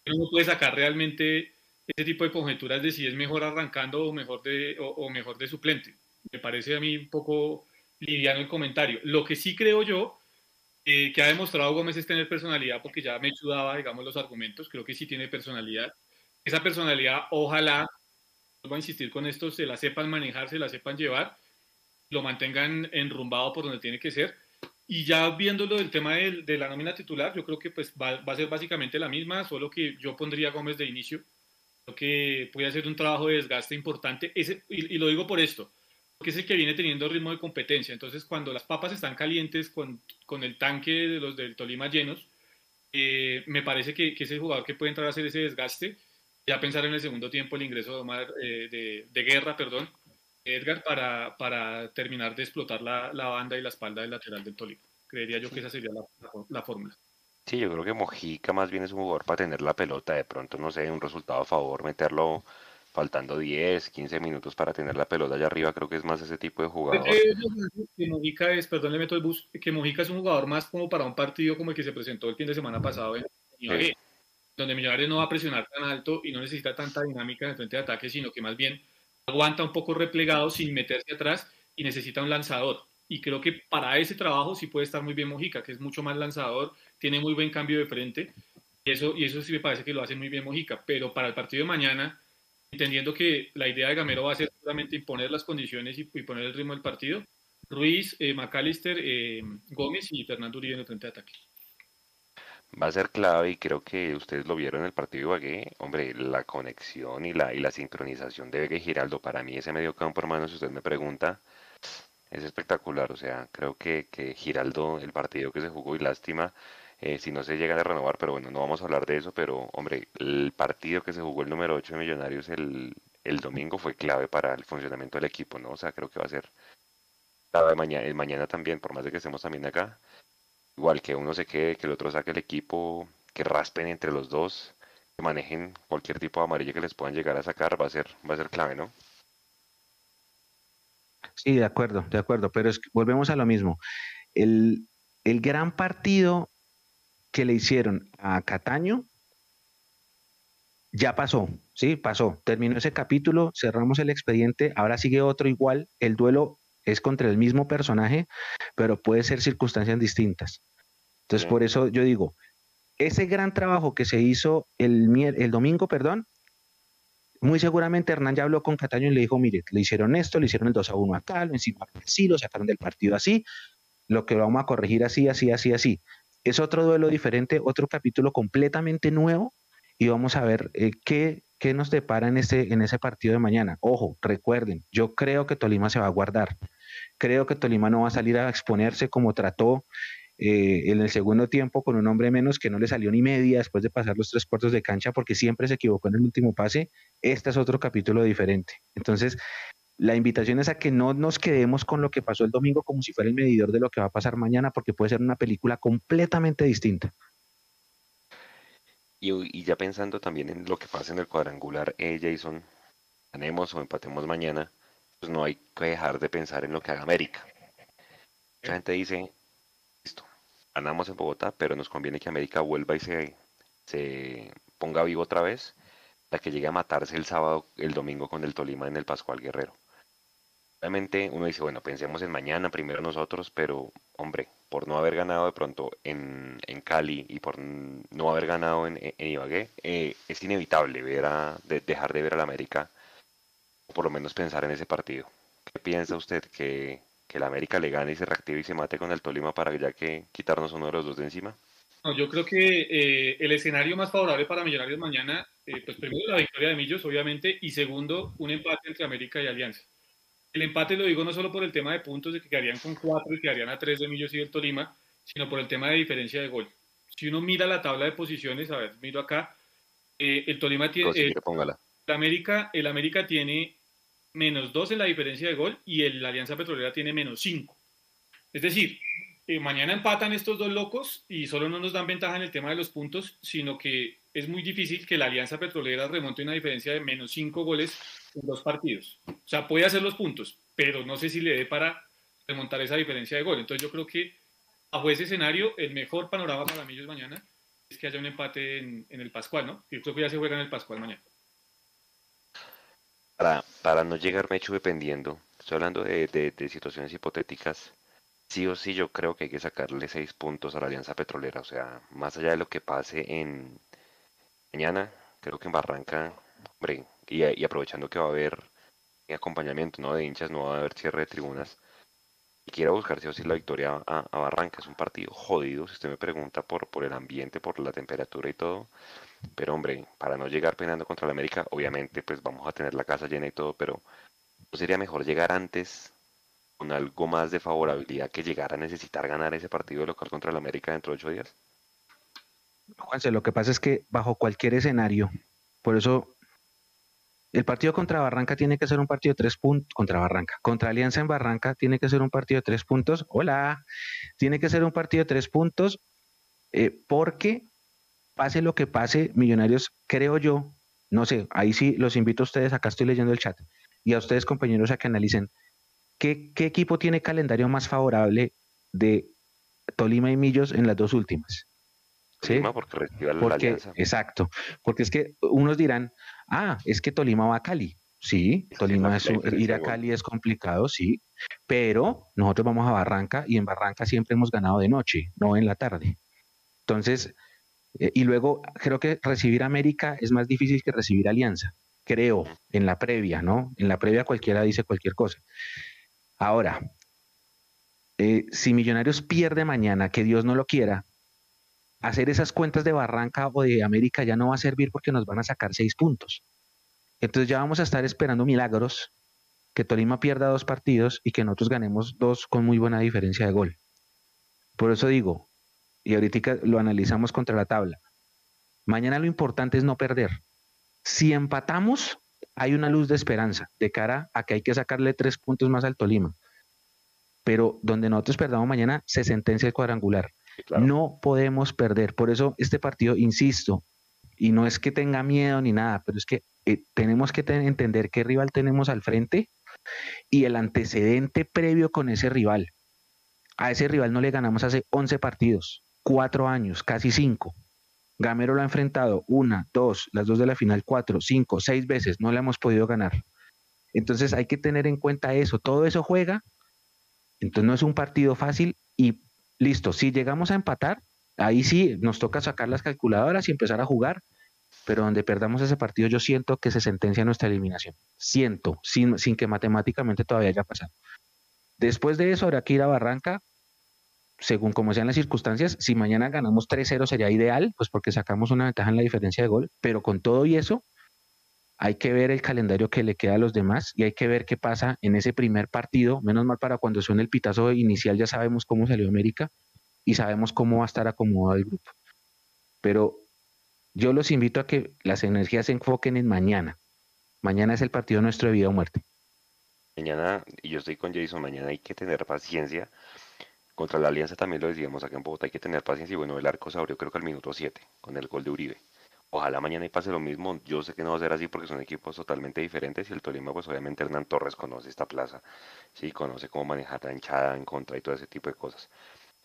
uno no puede sacar realmente ese tipo de conjeturas de si es mejor arrancando o mejor de, o mejor de suplente me parece a mí un poco liviano el comentario. Lo que sí creo yo eh, que ha demostrado Gómez es tener personalidad, porque ya me ayudaba, digamos, los argumentos, creo que sí tiene personalidad. Esa personalidad, ojalá, voy a insistir con esto, se la sepan manejar, se la sepan llevar, lo mantengan enrumbado por donde tiene que ser. Y ya viéndolo del tema de, la nómina titular, yo creo que pues va, a ser básicamente la misma, solo que yo pondría a Gómez de inicio. Creo que puede hacer un trabajo de desgaste importante. Ese, y lo digo por esto que es el que viene teniendo ritmo de competencia. Entonces, cuando las papas están calientes con, con el tanque de los del Tolima llenos, eh, me parece que, que, es el jugador que puede entrar a hacer ese desgaste. Ya pensar en el segundo tiempo el ingreso de, Omar, eh, de, de, guerra, perdón, Edgar, para, para terminar de explotar la, la, banda y la espalda del lateral del Tolima. Creería yo que esa sería la, la, fórmula. Sí, yo creo que Mojica más bien es un jugador para tener la pelota, de pronto, no sé, un resultado a favor, meterlo faltando 10, 15 minutos para tener la pelota allá arriba, creo que es más ese tipo de jugador. Que Mojica es, perdón, le meto el bus, que Mojica es un jugador más como para un partido como el que se presentó el fin de semana pasado en donde Millonarios no va a presionar tan alto y no necesita tanta dinámica en el frente de ataque, sino que más bien aguanta un poco replegado sin meterse atrás y necesita un lanzador. Y creo que para ese trabajo sí puede estar muy bien Mojica, que es mucho más lanzador, tiene muy buen cambio de frente, y eso, y eso sí me parece que lo hace muy bien Mojica. Pero para el partido de mañana, entendiendo que la idea de Gamero va a ser solamente imponer las condiciones y, poner el ritmo del partido. Ruiz, eh, McAllister, eh, Gómez y Fernando Uribe en el frente de ataque. Va a ser clave y creo que ustedes lo vieron en el partido de Ibagué. Hombre, la conexión y la, y la sincronización de Vega y Giraldo, para mí ese medio campo, hermano, si usted me pregunta, es espectacular. O sea, creo que, que Giraldo, el partido que se jugó y lástima, eh, si no se llega a renovar, pero bueno, no vamos a hablar de eso, pero hombre, el partido que se jugó el número 8 de Millonarios el, el domingo fue clave para el funcionamiento del equipo, ¿no? O sea, creo que va a ser clave mañana, eh, mañana también, por más de que estemos también acá, igual que uno se quede, que el otro saque el equipo, que raspen entre los dos, que manejen cualquier tipo de amarilla que les puedan llegar a sacar, va a ser, va a ser clave, ¿no? Sí, de acuerdo, de acuerdo, pero es que volvemos a lo mismo. El, el gran partido que le hicieron a Cataño ya pasó, sí, pasó. Terminó ese capítulo, cerramos el expediente, ahora sigue otro igual. El duelo es contra el mismo personaje, pero puede ser circunstancias distintas. Entonces, por eso yo digo, ese gran trabajo que se hizo el, el domingo, perdón, muy seguramente Hernán ya habló con Cataño y le dijo, mire, le hicieron esto, le hicieron el 2 a 1 acá, lo encima así, lo sacaron del partido así, lo que vamos a corregir así, así, así, así es otro duelo diferente, otro capítulo completamente nuevo y vamos a ver eh, qué, qué, nos depara en ese, en ese partido de mañana. Ojo, recuerden, yo creo que Tolima se va a guardar. Creo que Tolima no va a salir a exponerse como trató eh, en el segundo tiempo con un hombre menos que no le salió ni media después de pasar los tres cuartos de cancha porque siempre se equivocó en el último pase, este es otro capítulo diferente. Entonces, la invitación es a que no nos quedemos con lo que pasó el domingo como si fuera el medidor de lo que va a pasar mañana porque puede ser una película completamente distinta. Y, ya pensando también en lo que pasa en el cuadrangular, eh, Jason, ganemos o empatemos mañana, pues no hay que dejar de pensar en lo que haga América. Mucha gente dice, listo, ganamos en Bogotá, pero nos conviene que América vuelva y se, se ponga vivo otra vez, para que llegue a matarse el sábado, el domingo con el Tolima en el Pascual Guerrero. Obviamente uno dice, bueno, pensemos en mañana primero nosotros, pero hombre, por no haber ganado de pronto en, Cali y por no haber ganado en, Ibagué, eh, es inevitable ver a, dejar de ver al América, o por lo menos pensar en ese partido. ¿Qué piensa usted? ¿Que, que el América le gane y se reactive y se mate con el Tolima para ya que quitarnos uno de los dos de encima? No, yo creo que eh, el escenario más favorable para Millonarios mañana, eh, pues primero la victoria de Millos, obviamente, y segundo, un empate entre América y Alianza. El empate lo digo no solo por el tema de puntos, de que quedarían con cuatro y quedarían a tres de Millos y del Tolima, sino por el tema de diferencia de gol. Si uno mira la tabla de posiciones, a ver, miro acá, eh, el Tolima tiene... el, América, el América tiene menos dos en la diferencia de gol y el Alianza Petrolera tiene menos cinco. Es decir, eh, mañana empatan estos dos locos y solo no nos dan ventaja en el tema de los puntos, sino que es muy difícil que la Alianza Petrolera remonte una diferencia de menos cinco goles en dos partidos. O sea, puede hacer los puntos, pero no sé si le dé para remontar esa diferencia de gol. Entonces yo creo que bajo ese escenario, el mejor panorama para Millos mañana es que haya un empate en, el Pascual, ¿no? Yo creo que ya se juega en el Pascual mañana. Para, para no llegar hecho dependiendo, estoy hablando de, de, situaciones hipotéticas, sí o sí yo creo que hay que sacarle seis puntos a la Alianza Petrolera. O sea, más allá de lo que pase en mañana, creo que en Barranca, hombre, y, aprovechando que va a haber acompañamiento ¿no? de hinchas, no va a haber cierre de tribunas, y quiera buscar si o sí la victoria a, Barranca. Es un partido jodido, si usted me pregunta por, por el ambiente, por la temperatura y todo. Pero hombre, para no llegar penando contra la América, obviamente pues vamos a tener la casa llena y todo, pero ¿no sería mejor llegar antes con algo más de favorabilidad que llegar a necesitar ganar ese partido local contra la América dentro de ocho días? Juanse, lo que pasa es que bajo cualquier escenario, por eso el partido contra Barranca tiene que ser un partido de tres puntos, contra Barranca, contra Alianza en Barranca tiene que ser un partido de tres puntos, hola, tiene que ser un partido de tres puntos, eh, porque pase lo que pase, Millonarios, creo yo, no sé, ahí sí los invito a ustedes, acá estoy leyendo el chat, y a ustedes compañeros a que analicen qué, equipo tiene calendario más favorable de Tolima y Millos en las dos últimas. ¿Sí? porque recibe la. Exacto, porque es que unos dirán, Ah, es que Tolima va a Cali. Sí, Tolima es, ir a Cali es complicado, sí, pero nosotros vamos a Barranca y en Barranca siempre hemos ganado de noche, no en la tarde. Entonces, eh, y luego creo que recibir América es más difícil que recibir Alianza, creo, en la previa, ¿no? En la previa cualquiera dice cualquier cosa. Ahora, eh, si Millonarios pierde mañana, que Dios no lo quiera, hacer esas cuentas de Barranca o de América ya no va a servir porque nos van a sacar seis puntos. Entonces ya vamos a estar esperando milagros, que Tolima pierda dos partidos y que nosotros ganemos dos con muy buena diferencia de gol. Por eso digo, y ahorita lo analizamos contra la tabla, mañana lo importante es no perder. Si empatamos, hay una luz de esperanza de cara a que hay que sacarle tres puntos más al Tolima. Pero donde nosotros perdamos mañana, se sentencia el cuadrangular. No podemos perder. Por eso este partido, insisto, y no es que tenga miedo ni nada, pero es que eh, tenemos que entender qué rival tenemos al frente y el antecedente previo con ese rival. A ese rival no le ganamos hace 11 partidos, cuatro años, casi cinco. Gamero lo ha enfrentado una, dos, las dos de la final, cuatro, cinco, seis veces, no le hemos podido ganar. Entonces hay que tener en cuenta eso, todo eso juega, entonces no es un partido fácil Listo, si llegamos a empatar, ahí sí nos toca sacar las calculadoras y empezar a jugar, pero donde perdamos ese partido yo siento que se sentencia nuestra eliminación. Siento, sin, sin que matemáticamente todavía haya pasado. Después de eso habrá que ir a Barranca, según como sean las circunstancias, si mañana ganamos 3-0 sería ideal, pues porque sacamos una ventaja en la diferencia de gol, pero con todo y eso, hay que ver el calendario que le queda a los demás y hay que ver qué pasa en ese primer partido. Menos mal para cuando suene el pitazo inicial ya sabemos cómo salió América. y sabemos cómo va a estar acomodado el grupo. Pero yo los invito a que las energías se enfoquen en mañana. Mañana es el partido nuestro de vida o muerte. Mañana, y yo estoy con Jason, mañana hay que tener paciencia. Contra la Alianza también lo decíamos acá en Bogotá, hay que tener paciencia. Y bueno, el arco se abrió creo que al minuto 7 con el gol de Uribe. Ojalá mañana y pase lo mismo. Yo sé que no va a ser así porque son equipos totalmente diferentes y el Tolima, pues obviamente Hernán Torres conoce esta plaza, sí, conoce cómo manejar la hinchada en contra y todo ese tipo de cosas.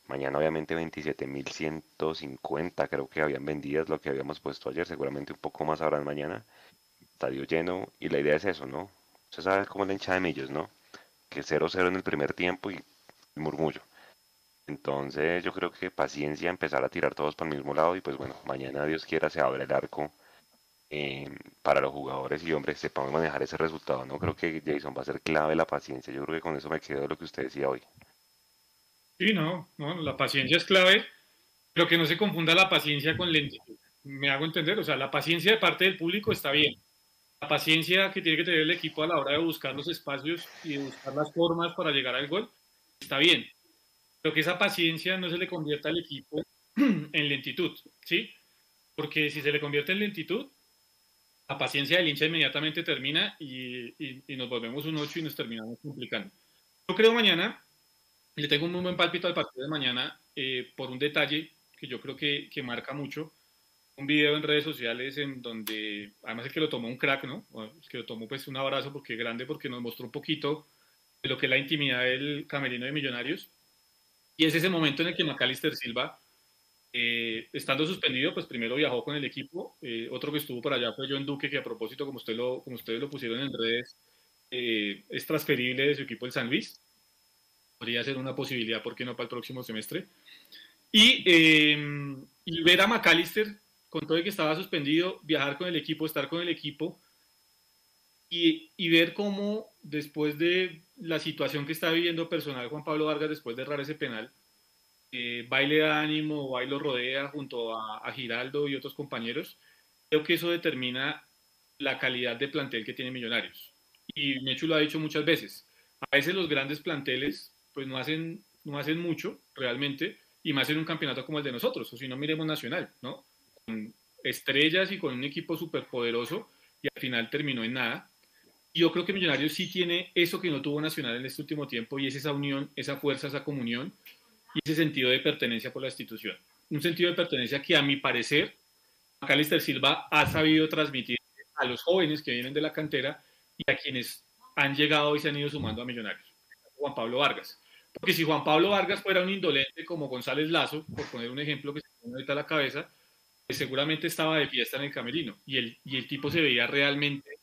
Mañana obviamente 27.150 creo que habían vendidas lo que habíamos puesto ayer, seguramente un poco más habrán mañana. Estadio lleno y la idea es eso, ¿no? Usted sabe cómo la hinchada de Millos, ¿no? Que 0-0 en el primer tiempo y murmullo. Entonces yo creo que paciencia, empezar a tirar todos para el mismo lado y pues bueno, mañana Dios quiera se abre el arco em, para los jugadores y hombre, sepamos manejar ese resultado, ¿no? Creo que Jason va a ser clave la paciencia, yo creo que con eso me quedo lo que usted decía hoy. Sí, no, no, la paciencia es clave, pero que no se confunda la paciencia con lentitud. Me hago entender, o sea, la paciencia de parte del público está bien. La paciencia que tiene que tener el equipo a la hora de buscar los espacios y de buscar las formas para llegar al gol está bien pero que esa paciencia no se le convierta al equipo en lentitud, ¿sí? Porque si se le convierte en lentitud, la paciencia del hincha inmediatamente termina y, nos volvemos un 8 y nos terminamos complicando. Yo creo mañana, le tengo un muy buen palpito al partido de mañana eh, por un detalle que yo creo que, que, marca mucho. Un video en redes sociales en donde, además es que lo tomó un crack, ¿no? es que lo tomó pues un abrazo porque grande, porque nos mostró un poquito de lo que es la intimidad del camerino de Millonarios y es ese momento en el que Macalister Silva, eh, estando suspendido, pues primero viajó con el equipo. Eh, otro que estuvo por allá fue John Duque, que a propósito, como, usted lo, como ustedes lo pusieron en redes, eh, es transferible de su equipo el San Luis. Podría ser una posibilidad, ¿por qué no para el próximo semestre? Y, y ver a McAllister, con todo el que estaba suspendido, viajar con el equipo, estar con el equipo, y, y, ver cómo después de la situación que está viviendo personal Juan Pablo Vargas después de errar ese penal, eh, baile de ánimo, baile rodea junto a, Giraldo y otros compañeros, creo que eso determina la calidad de plantel que tiene Millonarios. Y Mechu lo ha dicho muchas veces, a veces los grandes planteles pues no hacen, no hacen mucho realmente, y más en un campeonato como el de nosotros, o si no miremos Nacional, ¿no? Con estrellas y con un equipo súper poderoso, y al final terminó en nada yo creo que Millonarios sí tiene eso que no tuvo Nacional en este último tiempo y es esa unión, esa fuerza, esa comunión y ese sentido de pertenencia por la institución. Un sentido de pertenencia que a mi parecer Macalister Silva ha sabido transmitir a los jóvenes que vienen de la cantera y a quienes han llegado y se han ido sumando a Millonarios. Juan Pablo Vargas. Porque si Juan Pablo Vargas fuera un indolente como González Lazo, por poner un ejemplo que se me ahorita a la cabeza, pues seguramente estaba de fiesta en el camerino y el, y el tipo se veía realmente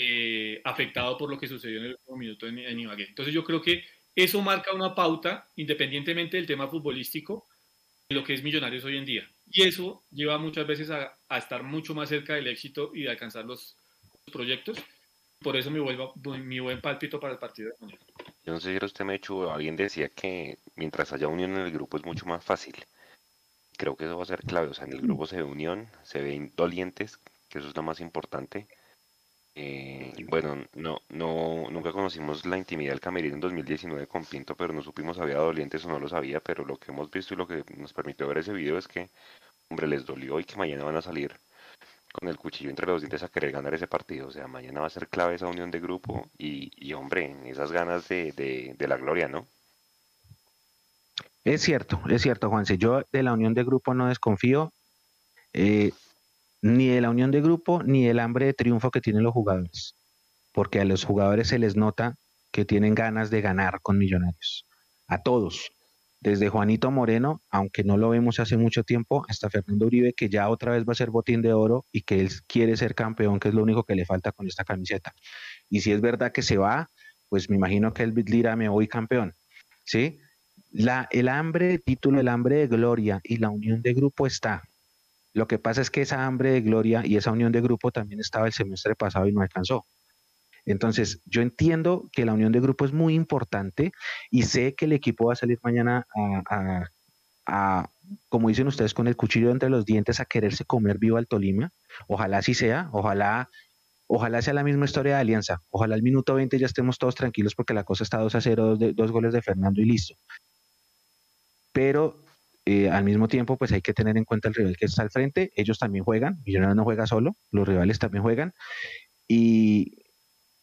eh, afectado por lo que sucedió en el último minuto en, Ibagué. Entonces yo creo que eso marca una pauta, independientemente del tema futbolístico, de lo que es Millonarios hoy en día. Y eso lleva muchas veces a, estar mucho más cerca del éxito y de alcanzar los, proyectos. Por eso mi, vuelvo, mi buen pálpito para el partido de mañana. Yo no sé si era usted, Mecho, alguien decía que mientras haya unión en el grupo es mucho más fácil. Creo que eso va a ser clave. O sea, en el grupo se ve unión, se ven dolientes, que eso es lo más importante eh, bueno, no, no, nunca conocimos la intimidad del camerino en 2019 con Pinto, pero no supimos había dolientes o no lo sabía, pero lo que hemos visto y lo que nos permitió ver ese video es que, hombre, les dolió y que mañana van a salir con el cuchillo entre los dientes a querer ganar ese partido. O sea, mañana va a ser clave esa unión de grupo y, hombre, esas ganas de, de, la gloria, ¿no? Es cierto, es cierto, Juanse. Yo de la unión de grupo no desconfío. Eh, ni de la unión de grupo, ni del hambre de triunfo que tienen los jugadores, porque a los jugadores se les nota que tienen ganas de ganar con Millonarios, a todos, desde Juanito Moreno, aunque no lo vemos hace mucho tiempo, hasta Fernando Uribe, que ya otra vez va a ser botín de oro y que él quiere ser campeón, que es lo único que le falta con esta camiseta. Y si es verdad que se va, pues me imagino que él dirá, me voy campeón, ¿sí? La, el hambre de título, el hambre de gloria y la unión de grupo está, lo que pasa es que esa hambre de gloria y esa unión de grupo también estaba el semestre pasado y no alcanzó. Entonces, yo entiendo que la unión de grupo es muy importante y sé que el equipo va a salir mañana a, como dicen ustedes, con el cuchillo entre los dientes a quererse comer vivo al Tolima. Ojalá así sea, ojalá, ojalá sea la misma historia de Alianza. Ojalá al minuto 20 ya estemos todos tranquilos porque la cosa está 2 a 0, dos, dos goles de Fernando y listo. Pero eh, al mismo tiempo, pues hay que tener en cuenta el rival que está al frente. Ellos también juegan, Millonarios no juega solo, los rivales también juegan. Y,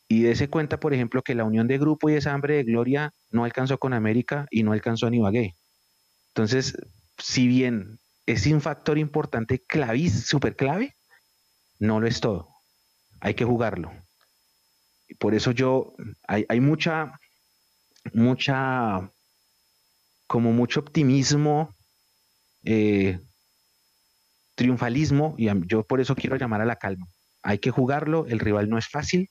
y dése cuenta, por ejemplo, que la unión de grupo y esa hambre de gloria no alcanzó con América y no alcanzó a Ibagué. Entonces, si bien es un factor importante, clave, súper clave, no lo es todo. Hay que jugarlo. Y por eso yo, hay, hay mucha, mucha, como mucho optimismo, eh, triunfalismo, y yo por eso quiero llamar a la calma. Hay que jugarlo, el rival no es fácil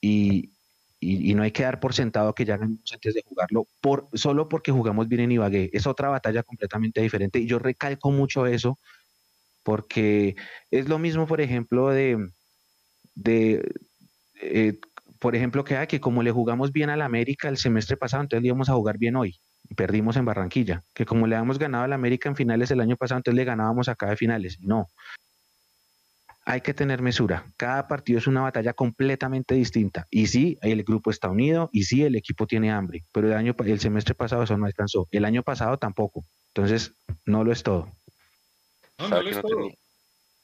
y, y, no hay que dar por sentado que ya ganamos antes de jugarlo, por, solo porque jugamos bien en Ibagué. Es otra batalla completamente diferente y yo recalco mucho eso porque es lo mismo, por ejemplo, de, de eh, por ejemplo, que, que como le jugamos bien al América el semestre pasado, entonces le íbamos a jugar bien hoy. Perdimos en Barranquilla. Que como le habíamos ganado al América en finales el año pasado, entonces le ganábamos acá de finales. No. Hay que tener mesura. Cada partido es una batalla completamente distinta. Y sí, el grupo está unido y sí, el equipo tiene hambre. Pero el, año, el semestre pasado eso no alcanzó. El año pasado tampoco. Entonces, no lo es todo. No, no lo es todo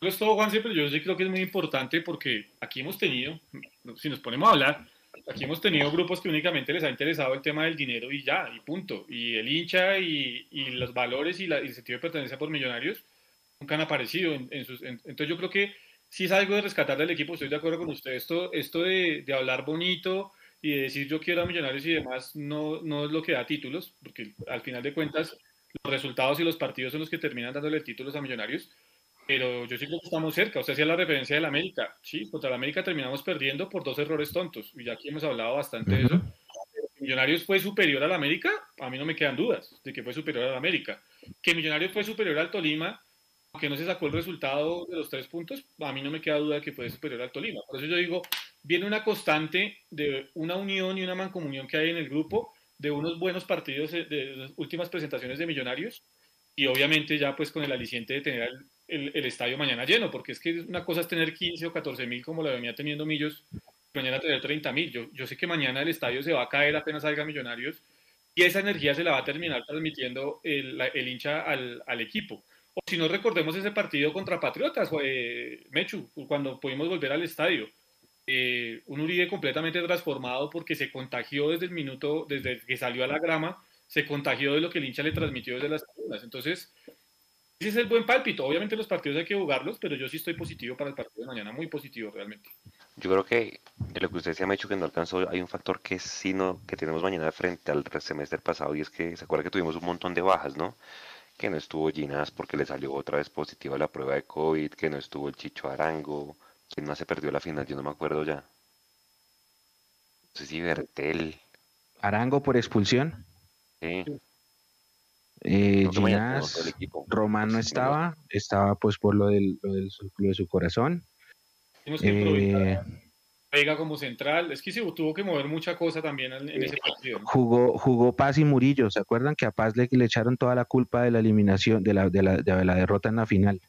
es todo, Juan, siempre yo sí creo que es muy importante porque aquí hemos tenido, si nos ponemos a hablar, aquí hemos tenido grupos que únicamente les ha interesado el tema del dinero y ya, y punto. Y el hincha y, y los valores y, la, el sentido de pertenencia por millonarios nunca han aparecido. En, sus, entonces yo creo que sí es algo de rescatar del equipo, estoy de acuerdo con usted. Esto, esto de, de hablar bonito y de decir yo quiero a millonarios y demás no, no es lo que da títulos, porque al final de cuentas los resultados y los partidos son los que terminan dándole títulos a millonarios pero yo sí creo que estamos cerca. Usted hacía la referencia del América. Sí, contra el América terminamos perdiendo por dos errores tontos. Y ya aquí hemos hablado bastante de eso. Millonarios fue superior al América, a mí no me quedan dudas de que fue superior al América. Que Millonarios fue superior al Tolima, aunque no se sacó el resultado de los tres puntos, a mí no me queda duda de que fue superior al Tolima. Por eso yo digo, viene una constante de una unión y una mancomunión que hay en el grupo, de unos buenos partidos de las últimas presentaciones de Millonarios, y obviamente ya pues con el aliciente de tener el, estadio mañana lleno, porque es que una cosa es tener 15 o 14 mil como lo venía teniendo Millos, mañana tener 30 mil. Yo, yo sé que mañana el estadio se va a caer apenas salga Millonarios y esa energía se la va a terminar transmitiendo el, el hincha al, al, equipo. O si no recordemos ese partido contra Patriotas, eh, Mechu, cuando pudimos volver al estadio. Eh, un Uribe completamente transformado porque se contagió desde el minuto, desde que salió a la grama, se contagió de lo que el hincha le transmitió desde las tribunas. Entonces, ese es el buen pálpito. Obviamente los partidos hay que jugarlos, pero yo sí estoy positivo para el partido de mañana, muy positivo realmente. Yo creo que lo que usted se ha hecho que no alcanzó, hay un factor que sí no, que tenemos mañana frente al semestre pasado y es que se acuerda que tuvimos un montón de bajas, ¿no? Que no estuvo Ginás porque le salió otra vez positiva la prueba de COVID, que no estuvo el Chicho Arango, que no se perdió la final, yo no me acuerdo ya. No sé si Bertel. Arango por expulsión. Sí. Eh, Román no estaba, estaba pues por lo del, lo del de su corazón. Eh, Pega como central, es que se tuvo que mover mucha cosa también en, ese partido. Jugó, jugó Paz y Murillo, ¿se acuerdan que a Paz le, le echaron toda la culpa de la eliminación, de la, de la, de la derrota en la final?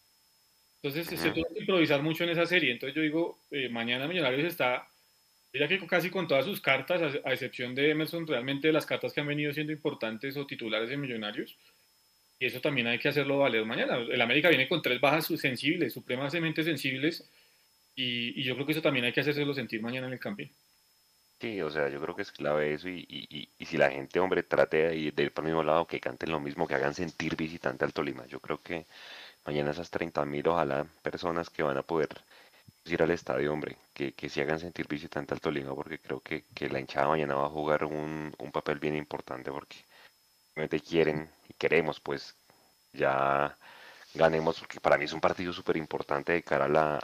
Entonces se tuvo que improvisar mucho en esa serie, entonces yo digo, eh, mañana Millonarios está ya que casi con todas sus cartas, a, excepción de Emerson, realmente las cartas que han venido siendo importantes o titulares de Millonarios, y eso también hay que hacerlo valer mañana. El América viene con tres bajas sensibles, supremamente sensibles, y, yo creo que eso también hay que hacérselo sentir mañana en el camping. Sí, o sea, yo creo que es clave eso y, y, y, si la gente, hombre, trate de ir, de ir para el mismo lado, que canten lo mismo, que hagan sentir visitante al Tolima. Yo creo que mañana esas 30.000, ojalá, personas que van a poder ir al estadio, hombre, que, que se hagan sentir visitante al Tolima, porque creo que, que la hinchada mañana va a jugar un, un papel bien importante, porque realmente quieren y queremos, pues, ya ganemos, porque para mí es un partido súper importante de cara a, la,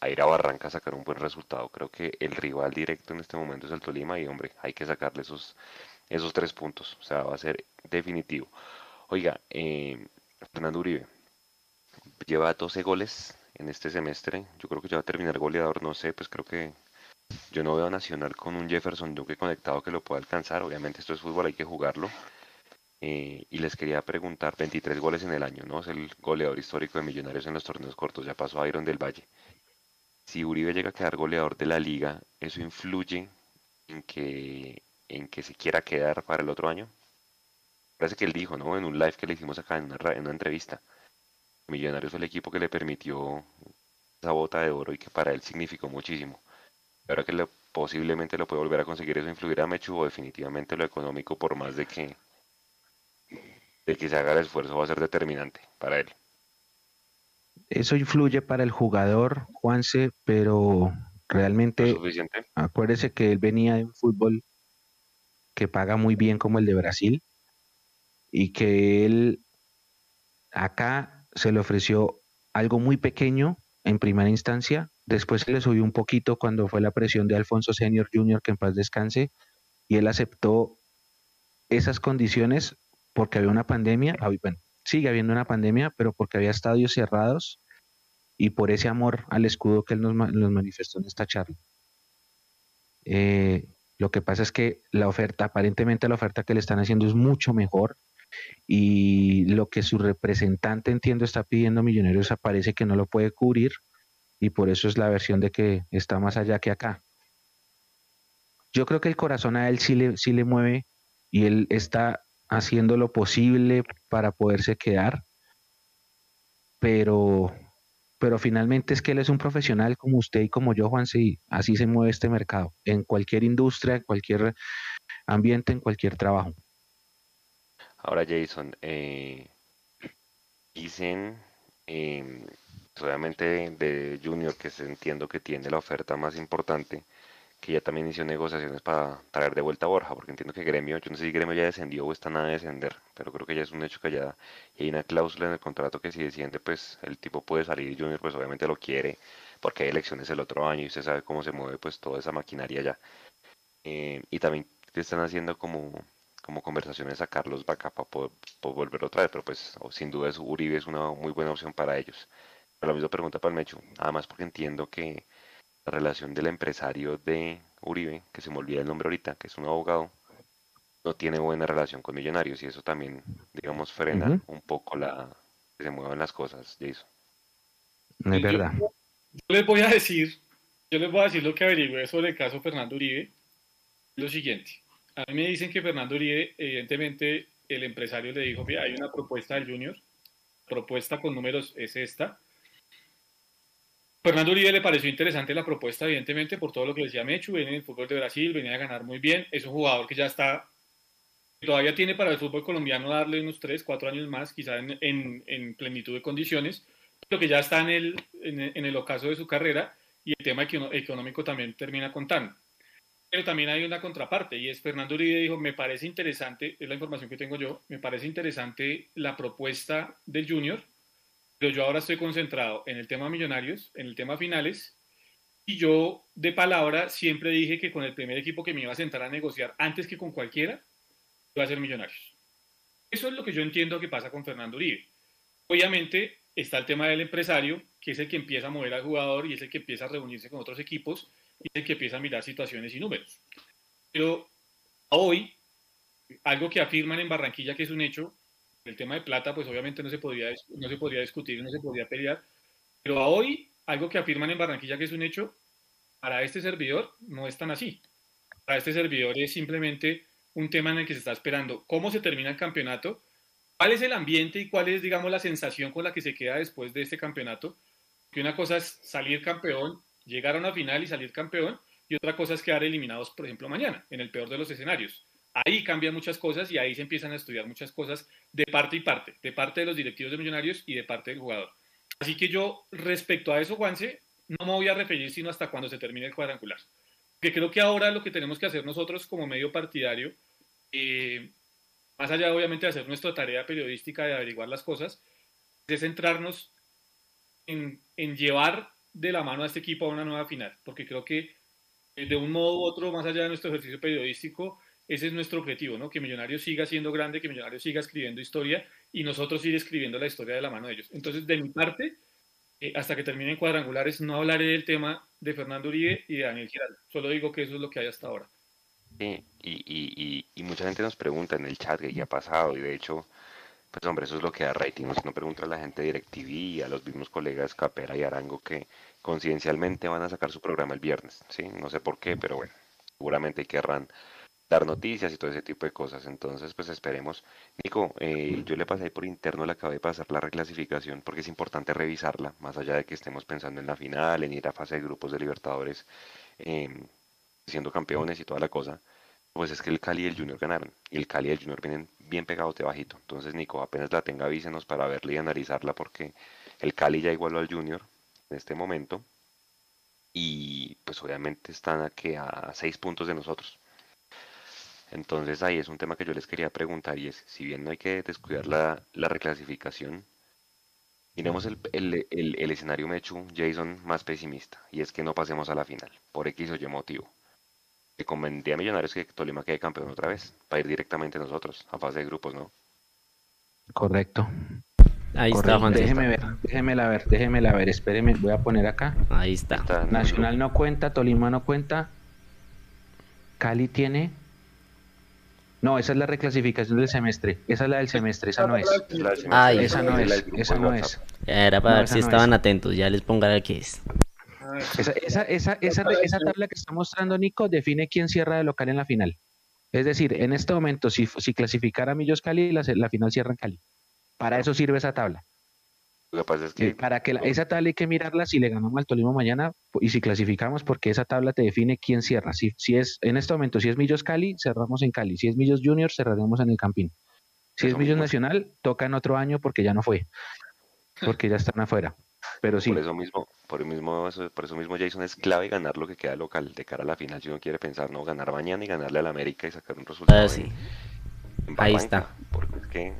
a, ir a Barranca a sacar un buen resultado. Creo que el rival directo en este momento es el Tolima y, hombre, hay que sacarle esos, esos tres puntos, o sea, va a ser definitivo. Oiga, eh, Fernando Uribe lleva 12 goles en este semestre. Yo creo que ya va a terminar goleador, no sé, pues creo que yo no veo a Nacional con un Jefferson Duque conectado que lo pueda alcanzar. Obviamente esto es fútbol, hay que jugarlo. Eh, y les quería preguntar, 23 goles en el año, ¿no? Es el goleador histórico de Millonarios en los torneos cortos, ya pasó a Iron del Valle. Si Uribe llega a quedar goleador de la liga, ¿eso influye en que, en que se quiera quedar para el otro año? parece que él dijo, ¿no? En un live que le hicimos acá en una, en una entrevista. Millonarios fue el equipo que le permitió esa bota de oro y que para él significó muchísimo. Ahora que posiblemente lo puede volver a conseguir, eso influirá a Mechu o definitivamente lo económico, por más de que, de que se haga el esfuerzo, va a ser determinante para él. Eso influye para el jugador, Juanse, pero realmente acuérdese que él venía de un fútbol que paga muy bien como el de Brasil y que él acá se le ofreció algo muy pequeño en primera instancia, después se le subió un poquito cuando fue la presión de Alfonso Senior Jr., que en paz descanse, y él aceptó esas condiciones porque había una pandemia, bueno, sigue habiendo una pandemia, pero porque había estadios cerrados y por ese amor al escudo que él nos, manifestó en esta charla. Eh, lo que pasa es que la oferta, aparentemente la oferta que le están haciendo es mucho mejor y lo que su representante, entiendo, está pidiendo Millonarios aparece que no lo puede cubrir y por eso es la versión de que está más allá que acá. Yo creo que el corazón a él sí le, sí le mueve y él está haciendo lo posible para poderse quedar, pero, pero finalmente es que él es un profesional como usted y como yo, Juan, sí, así se mueve este mercado, en cualquier industria, en cualquier ambiente, en cualquier trabajo. Ahora, Jason, eh, dicen, eh, obviamente de Junior, que entiendo que tiene la oferta más importante, que ya también inició negociaciones para traer de vuelta a Borja, porque entiendo que Gremio, yo no sé si Gremio ya descendió o está nada de descender, pero creo que ya es un hecho que ya hay una cláusula en el contrato que si desciende, pues el tipo puede salir Junior, pues obviamente lo quiere, porque hay elecciones el otro año y usted sabe cómo se mueve pues toda esa maquinaria ya. Eh, y también te están haciendo como como conversaciones a Carlos Vaca para poder, volver otra vez, pero pues sin duda Uribe es una muy buena opción para ellos. Pero la misma pregunta para el Mechu, además porque entiendo que la relación del empresario de Uribe, que se me olvida el nombre ahorita, que es un abogado, no tiene buena relación con Millonarios y eso también, digamos, frena un poco la que se muevan las cosas, Jason. Es verdad. Yo, les voy a decir, yo les voy a decir lo que averigüé sobre el caso Fernando Uribe, lo siguiente. A mí me dicen que Fernando Uribe, evidentemente, el empresario le dijo que hay una propuesta del Junior, propuesta con números es esta. Fernando Uribe le pareció interesante la propuesta, evidentemente, por todo lo que decía Mechu, viene en el fútbol de Brasil, venía a ganar muy bien, es un jugador que ya está, todavía tiene para el fútbol colombiano darle unos 3, 4 años más, quizá en, plenitud de condiciones, pero que ya está en el, en el ocaso de su carrera y el tema económico también termina contando. Pero también hay una contraparte y es Fernando Uribe dijo, me parece interesante, es la información que tengo yo, me parece interesante la propuesta del Junior, pero yo ahora estoy concentrado en el tema millonarios, en el tema finales, y yo de palabra siempre dije que con el primer equipo que me iba a sentar a negociar antes que con cualquiera, iba a ser millonarios. Eso es lo que yo entiendo que pasa con Fernando Uribe. Obviamente está el tema del empresario, que es el que empieza a mover al jugador y es el que empieza a reunirse con otros equipos y el que empieza a mirar situaciones y números. Pero hoy, algo que afirman en Barranquilla que es un hecho, el tema de plata, pues obviamente no se podría, no se podría discutir, no se podría pelear, pero hoy, algo que afirman en Barranquilla que es un hecho, para este servidor no es tan así. Para este servidor es simplemente un tema en el que se está esperando cómo se termina el campeonato, cuál es el ambiente y cuál es, digamos, la sensación con la que se queda después de este campeonato. Que una cosa es salir campeón llegar a una final y salir campeón, y otra cosa es quedar eliminados, por ejemplo, mañana, en el peor de los escenarios. Ahí cambian muchas cosas y ahí se empiezan a estudiar muchas cosas de parte y parte, de parte de los directivos de Millonarios y de parte del jugador. Así que yo, respecto a eso, Juanse, no me voy a referir sino hasta cuando se termine el cuadrangular. Que creo que ahora lo que tenemos que hacer nosotros como medio partidario, eh, más allá obviamente de hacer nuestra tarea periodística de averiguar las cosas, es centrarnos en, en llevar de la mano a este equipo a una nueva final, porque creo que eh, de un modo u otro, más allá de nuestro ejercicio periodístico, ese es nuestro objetivo, ¿no? Que Millonarios siga siendo grande, que Millonarios siga escribiendo historia y nosotros ir escribiendo la historia de la mano de ellos. Entonces, de mi parte, eh, hasta que terminen cuadrangulares, no hablaré del tema de Fernando Uribe y de Daniel Giraldo. Solo digo que eso es lo que hay hasta ahora. Sí, y, y mucha gente nos pregunta en el chat que ya ha pasado, y de hecho, pues hombre, eso es lo que da rating. Si no pregunta a la gente de DirecTV y a los mismos colegas Capera y Arango que coincidencialmente van a sacar su programa el viernes, ¿sí? No sé por qué, pero bueno, seguramente querrán dar noticias y todo ese tipo de cosas. Entonces, pues esperemos. Nico, eh, yo le pasé por interno, le acabé de pasar la reclasificación porque es importante revisarla, más allá de que estemos pensando en la final, en ir a fase de grupos de Libertadores, em, siendo campeones y toda la cosa. Pues es que el Cali y el Junior ganaron. Y el Cali y el Junior vienen bien pegados de bajito. Entonces, Nico, apenas la tenga, avísenos para verla y analizarla porque el Cali ya igualó al Junior en este momento. Y pues obviamente están aquí a seis puntos de nosotros. Entonces ahí es un tema que yo les quería preguntar y es, si bien no hay que descuidar la, reclasificación, miremos el, el, el, escenario Mechu, Jason, más pesimista, y es que no pasemos a la final, por X o Y motivo. Que convendría a Millonarios que Tolima quede campeón otra vez, para ir directamente nosotros, a fase de grupos, ¿no? Correcto. Ahí está, Juan. Déjeme ver, déjemela ver, déjemela ver, espéreme, voy a poner acá. Ahí está. Nacional no cuenta, Tolima no cuenta. Cali tiene no, esa es la reclasificación del semestre. Esa es la del semestre, esa no es. Ay, esa no es, esa no es. Era para ver si estaban atentos, ya les pongo aquí es. Esa, esa, esa, esa, esa tabla que está mostrando Nico define quién cierra de local en la final. Es decir, en este momento, si, si clasificara a Millos Cali, la, la final cierra en Cali. Para eso sirve esa tabla. Lo que pasa es que... Para que esa tabla hay que mirarla si le ganamos al Tolima mañana y si clasificamos, porque esa tabla te define quién cierra. Si, si es, en este momento, si es Millos Cali, cerramos en Cali. Si es Millos Junior, cerraremos en el Campín. Si es Millos Nacional, toca en otro año porque ya no fue. Porque ya están afuera. Pero sí. Por eso mismo, por, mismo, por eso mismo Jason es clave ganar lo que queda local de cara a la final. Si uno quiere pensar, no, ganar mañana y ganarle al América y sacar un resultado. Ah, sí. Ahí está. Porque es que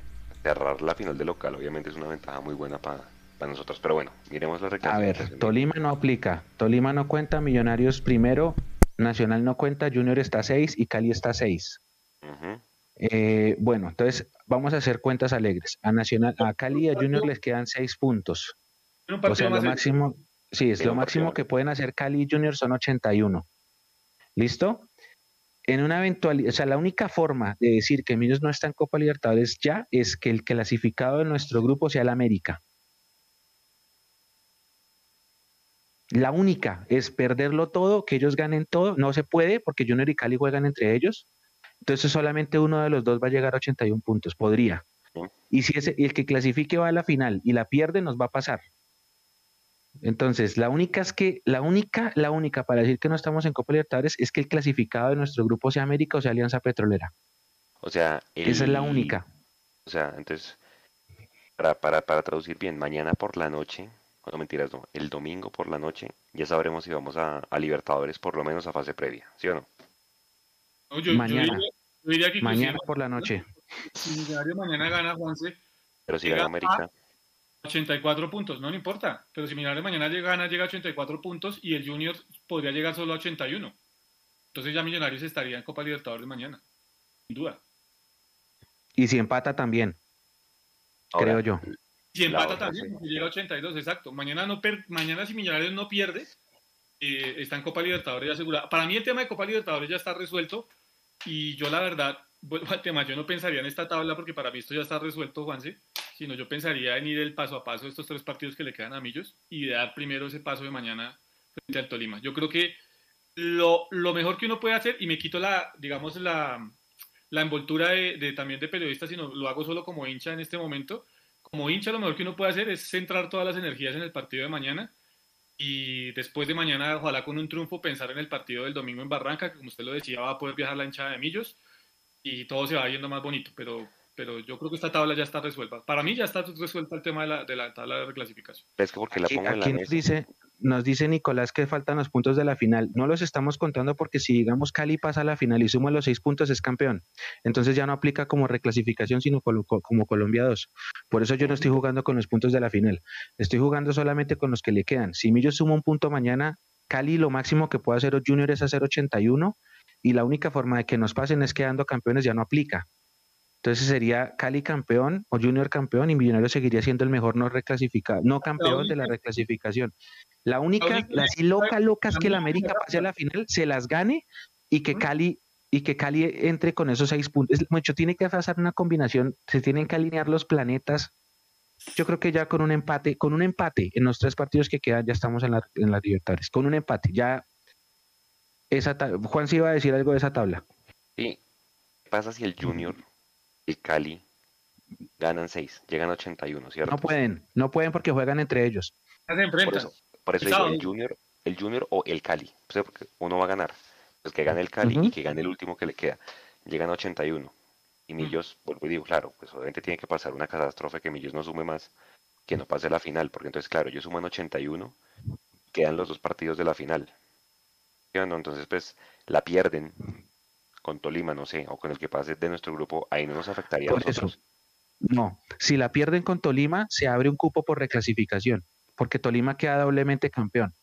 cerrar la final de local obviamente es una ventaja muy buena para, nosotros. Pero bueno, miremos la A ver, Tolima no aplica. Tolima no cuenta, Millonarios primero, Nacional no cuenta, Junior está 6 y Cali está 6. Eh, bueno, entonces vamos a hacer cuentas alegres. A Nacional, a Cali y a Junior les quedan 6 puntos. O sea, lo máximo, sí, es lo máximo que pueden hacer Cali y Junior son 81. ¿Listo? en una eventualidad, o sea, la única forma de decir que Millos no está en Copa Libertadores ya es que el clasificado de nuestro grupo sea el América. La única es perderlo todo, que ellos ganen todo. No se puede porque Junior y Cali juegan entre ellos. Entonces solamente uno de los dos va a llegar a 81 puntos. Podría. Y si ese, el que clasifique va a la final y la pierde, nos va a pasar. Entonces, la única es que, la única, la única para decir que no estamos en Copa Libertadores es que el clasificado de nuestro grupo sea América o sea Alianza Petrolera. O sea, esa es la única. O sea, entonces, para, para, para traducir bien, mañana por la noche, no mentiras, no, el domingo por la noche ya sabremos si vamos a, Libertadores por lo menos a fase previa, ¿sí o no? mañana. mañana por la noche. Si mañana gana Juanse. Pero si gana América. 84 puntos, no, no importa. Pero si Millonarios mañana gana, llega a 84 puntos y el Junior podría llegar solo a 81. Entonces ya Millonarios estaría en Copa Libertadores mañana, sin duda. Y si empata también, creo yo. Si empata también, llega a 82, exacto. Mañana, no mañana si Millonarios no pierde, eh, está en Copa Libertadores ya asegurada. Para mí el tema de Copa Libertadores ya está resuelto y yo la verdad, vuelvo al tema, yo no pensaría en esta tabla porque para mí esto ya está resuelto, Juanse sino yo pensaría en ir el paso a paso de estos tres partidos que le quedan a Millos y dar primero ese paso de mañana frente al Tolima. Yo creo que lo, lo mejor que uno puede hacer, y me quito la, digamos, la, la envoltura de, también de periodista, sino lo hago solo como hincha en este momento. Como hincha, lo mejor que uno puede hacer es centrar todas las energías en el partido de mañana y después de mañana, ojalá con un triunfo, pensar en el partido del domingo en Barranca, que como usted lo decía, va a poder viajar la hinchada de Millos y todo se va yendo más bonito, pero pero yo creo que esta tabla ya está resuelta. Para mí ya está resuelta el tema de la, de la tabla de reclasificación. Es que porque la pongo aquí nos dice, nos dice Nicolás que faltan los puntos de la final. No los estamos contando porque si digamos Cali pasa a la final y suma los seis puntos es campeón. Entonces ya no aplica como reclasificación sino como, como Colombia 2. Por eso yo no estoy jugando con los puntos de la final. Estoy jugando solamente con los que le quedan. Si Millo suma un punto mañana, Cali lo máximo que puede hacer Junior es hacer 81 y la única forma de que nos pasen es quedando campeones ya no aplica. Entonces sería Cali campeón o Junior campeón y Millonarios seguiría siendo el mejor no reclasificado, no campeón de la reclasificación. La única, la así loca, loca es que el América pase a la final, se las gane y que Cali y que Cali entre con esos seis puntos. Mucho tiene que pasar una combinación, se tienen que alinear los planetas. Yo creo que ya con un empate, con un empate en los tres partidos que quedan, ya estamos en, la, en las libertades. Con un empate, ya esa Juan sí iba a decir algo de esa tabla. Sí. ¿Qué pasa si el Junior, el Cali, ganan 6, llegan a 81, ¿cierto? No pueden, no pueden porque juegan entre ellos. Por eso, por eso digo, el Junior, el Junior o el Cali, porque uno va a ganar. Pues que gane el Cali y que gane el último que le queda. Llegan a 81. Y Millos, vuelvo y digo, claro, pues obviamente tiene que pasar una catástrofe que Millos no sume más, que no pase la final, porque entonces, claro, ellos suman 81, quedan los dos partidos de la final. Entonces, pues, la pierden con Tolima, no sé, o con el que pase de nuestro grupo, ahí no nos afectaría a nosotros. No, si la pierden con Tolima, se abre un cupo por reclasificación, porque Tolima queda doblemente campeón.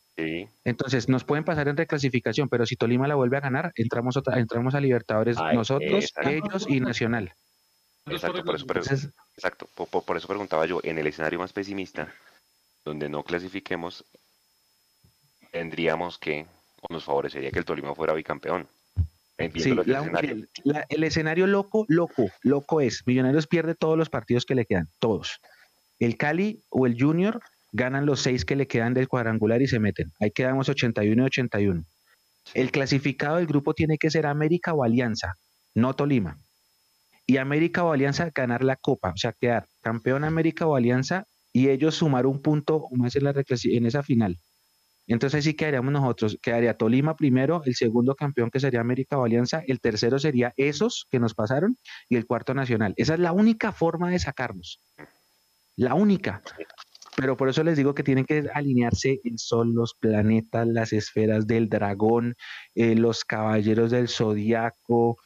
Entonces, nos pueden pasar en reclasificación, pero si Tolima la vuelve a ganar, entramos, entramos a Libertadores nosotros, ellos y Nacional. Exacto, por eso, exacto por, eso preguntaba yo, en el escenario más pesimista, donde no clasifiquemos, tendríamos que, o nos favorecería que el Tolima fuera bicampeón. Sí, el escenario loco, loco, loco es, Millonarios pierde todos los partidos que le quedan, todos. El Cali o el Junior ganan los seis que le quedan del cuadrangular y se meten. Ahí quedamos 81 y 81. El clasificado del grupo tiene que ser América o Alianza, no Tolima. Y América o Alianza ganar la copa, o sea, quedar campeón América o Alianza y ellos sumar un punto más en, la en esa final. Entonces sí quedaríamos nosotros, quedaría Tolima primero, el segundo campeón que sería América o Alianza, el tercero sería esos que nos pasaron y el cuarto Nacional. Esa es la única forma de sacarnos. La única. Pero por eso les digo que tienen que alinearse el sol, los planetas, las esferas del dragón, eh, los caballeros del zodiaco.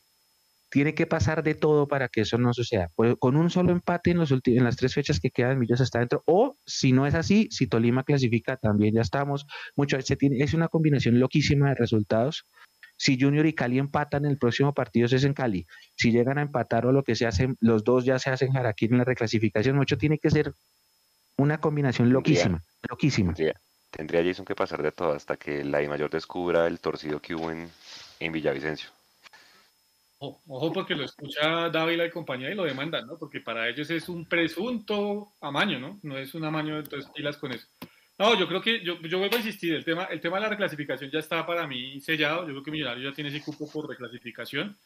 Tiene que pasar de todo para que eso no suceda. Pues, con un solo empate en, los en las tres fechas que quedan, Millos está dentro. O si no es así, si Tolima clasifica, también ya estamos. Mucho, se tiene, es una combinación loquísima de resultados. Si Junior y Cali empatan, el próximo partido es en Cali. Si llegan a empatar o lo que se hace, los dos ya se hacen jaraquín en la reclasificación. Mucho tiene que ser una combinación loquísima, loquísima. Tendría, Jason que pasar de todo hasta que la I mayor descubra el torcido que hubo en, en Villavicencio. Ojo, porque lo escucha Dávila y compañía y lo demandan, ¿no? Porque para ellos es un presunto amaño, ¿no? No es un amaño, entonces pilas con eso. No, yo creo que, yo, yo vuelvo a insistir, el tema, el tema de la reclasificación ya está para mí sellado, yo creo que Millonarios ya tiene ese cupo por reclasificación.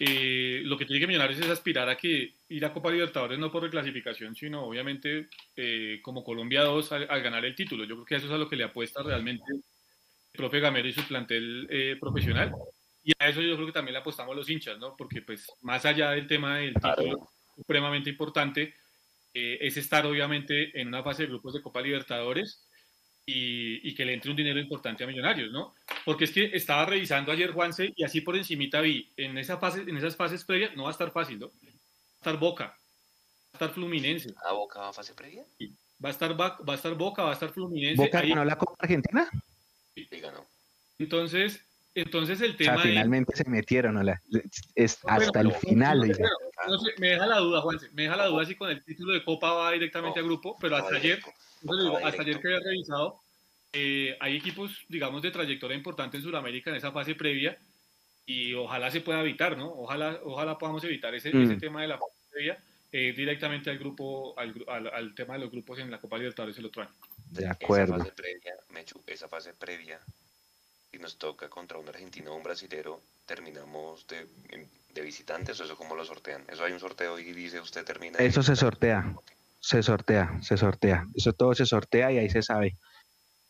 Eh, lo que tiene que Millonarios es aspirar a que ir a Copa Libertadores no por reclasificación, sino obviamente eh, como Colombia 2 al, ganar el título. Yo creo que eso es a lo que le apuesta realmente el profe Gamero y su plantel eh, profesional. Y a eso yo creo que también le apostamos los hinchas, ¿no? Porque pues más allá del tema del título supremamente importante, es estar obviamente en una fase de grupos de Copa Libertadores y, que le entre un dinero importante a Millonarios, ¿no? Porque es que estaba revisando ayer Juanse y así por encimita vi, en, esa fase, en esas fases previas no va a estar fácil, ¿no? Va a estar Boca, va a estar Fluminense. ¿A Boca va a fase previa? Va a estar, va, a estar Boca, va a estar Fluminense. ¿Boca ganó la Copa Argentina? Sí, ganó. Entonces, entonces el tema. finalmente se metieron, ¿no? es hasta el final. no sé, me deja la duda, Juanse. Me deja la duda si con el título de Copa va directamente a grupo, pero hasta ayer, hasta ayer que había revisado, eh, hay equipos, digamos, de trayectoria importante en Sudamérica en esa fase previa y ojalá se pueda evitar, ¿no? Ojalá, ojalá podamos evitar ese, ese mm. tema de la fase previa eh, directamente al grupo, al, al, tema de los grupos en la Copa Libertadores el otro año. De acuerdo. Esa fase previa, Mechu, esa fase previa y nos toca contra un argentino o un brasilero, terminamos de, de, visitantes o eso cómo lo sortean? Eso hay un sorteo y dice usted termina. Eso se sortea, se sortea, se sortea. Eso todo se sortea y ahí se sabe.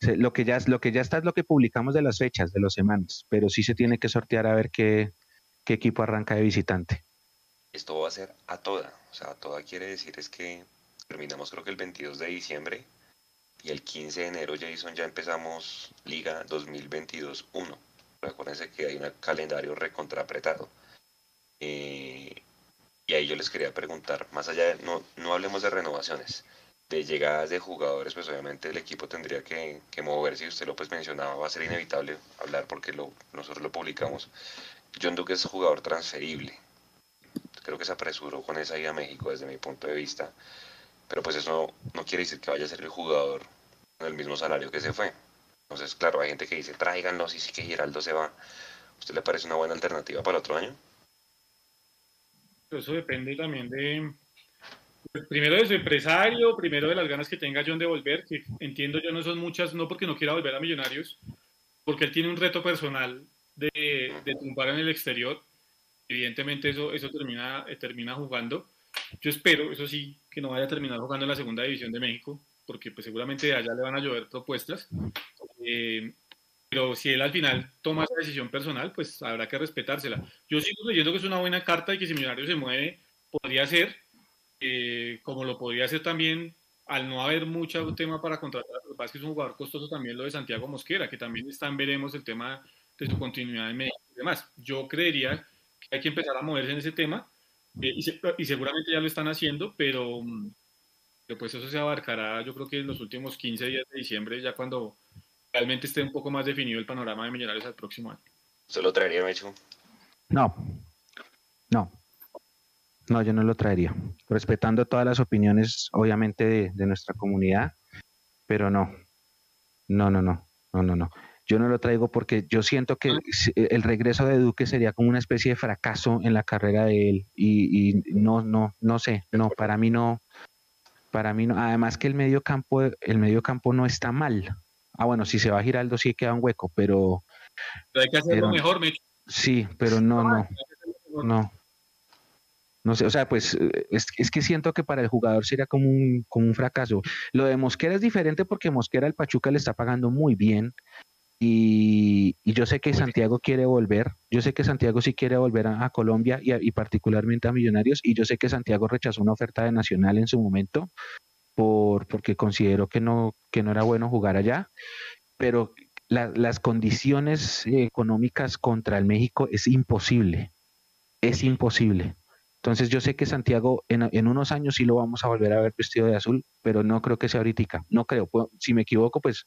lo, que ya, lo que ya está es lo que publicamos de las fechas, de los semanas, pero sí se tiene que sortear a ver qué, qué equipo arranca de visitante. Esto va a ser a toda, o sea, a toda quiere decir es que terminamos creo que el 22 de diciembre y el 15 de enero, Jason, ya empezamos Liga 2022-1. Recuérdense que hay un calendario recontrapretado. Eh, y ahí yo les quería preguntar, más allá de, no, no hablemos de renovaciones, de llegadas de jugadores, pues obviamente el equipo tendría que, que moverse, y usted lo pues mencionaba, va a ser inevitable hablar porque lo, nosotros lo publicamos. John Duque es jugador transferible. Creo que se apresuró con esa ida a México desde mi punto de vista. Pero pues eso no, quiere decir que vaya a ser el jugador con el mismo salario que se fue. Entonces, claro, hay gente que dice, tráiganlos y sí que Giraldo se va. ¿Usted le parece una buena alternativa para otro año? Eso depende también de, pues, primero de su empresario, primero de las ganas que tenga John de volver, que entiendo yo no son muchas, no porque no quiera volver a Millonarios, porque él tiene un reto personal de, de en el exterior evidentemente eso, eso termina, termina jugando. Yo espero, eso sí, que no vaya a terminar jugando en la segunda división de México, porque pues seguramente de allá le van a llover propuestas. Eh, pero si él al final toma esa decisión personal, pues habrá que respetársela. Yo sigo creyendo que es una buena carta y que si Millonario se mueve, podría ser, eh, como lo podría ser también al no haber mucho tema para contratar, lo que es un jugador costoso también lo de Santiago Mosquera, que también están, veremos el tema de su continuidad en México y demás. Yo creería que hay que empezar a moverse en ese tema eh, y, seguramente ya lo están haciendo, pero, pero, pues eso se abarcará yo creo que en los últimos 15 días de diciembre, ya cuando realmente esté un poco más definido el panorama de Millonarios al próximo año. ¿Se lo traería, Mecho? No, no, no, yo no lo traería, respetando todas las opiniones, obviamente, de, nuestra comunidad, pero no, no, no, no, no, no, no. Yo no lo traigo porque yo siento que el regreso de Duque sería como una especie de fracaso en la carrera de él y, no, no, no sé, no, para mí no, para mí no. Además que el medio campo, el medio campo no está mal. Ah, bueno, si se va a Giraldo sí queda un hueco, pero. Pero hay que hacerlo mejor, Mitch. Sí, pero no, no, no. No sé, o sea, pues eh, es, es, que siento que para el jugador sería como un, como un fracaso. Lo de Mosquera es diferente porque Mosquera el Pachuca le está pagando muy bien. Y, y yo sé que Santiago quiere volver. Yo sé que Santiago sí quiere volver a, Colombia y, y, particularmente a Millonarios. Y yo sé que Santiago rechazó una oferta de Nacional en su momento por, porque consideró que no, que no era bueno jugar allá. Pero las condiciones económicas contra el México es imposible. Es imposible. Entonces yo sé que Santiago en, unos años sí lo vamos a volver a ver vestido de azul, pero no creo que sea ahorita. No creo. Si me equivoco, pues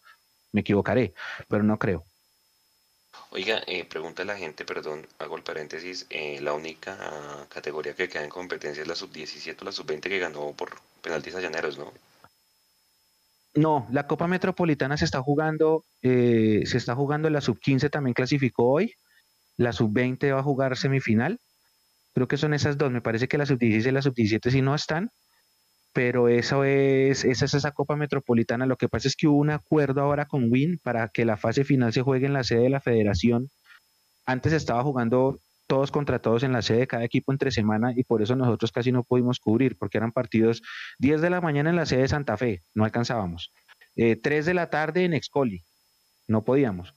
me equivocaré, pero no creo. Oiga, eh, pregunta a la gente, perdón, hago el paréntesis, eh, la única categoría que queda en competencia es la sub-17 o la sub-20 que ganó por penaltis a Llaneros, ¿no? No, la Copa Metropolitana se está jugando, eh, se está jugando, la sub-15 también clasificó hoy, la sub-20 va a jugar semifinal Creo que son esas dos. Me parece que la sub-16 y la sub-17 sí no están, pero eso es, esa es esa Copa Metropolitana. Lo que pasa es que hubo un acuerdo ahora con WIN para que la fase final se juegue en la sede de la federación. Antes estaba jugando todos contra todos en la sede de cada equipo entre semana y por eso nosotros casi no pudimos cubrir, porque eran partidos 10 de la mañana en la sede de Santa Fe, no alcanzábamos. Eh, 3 de la tarde en Excoli, no podíamos.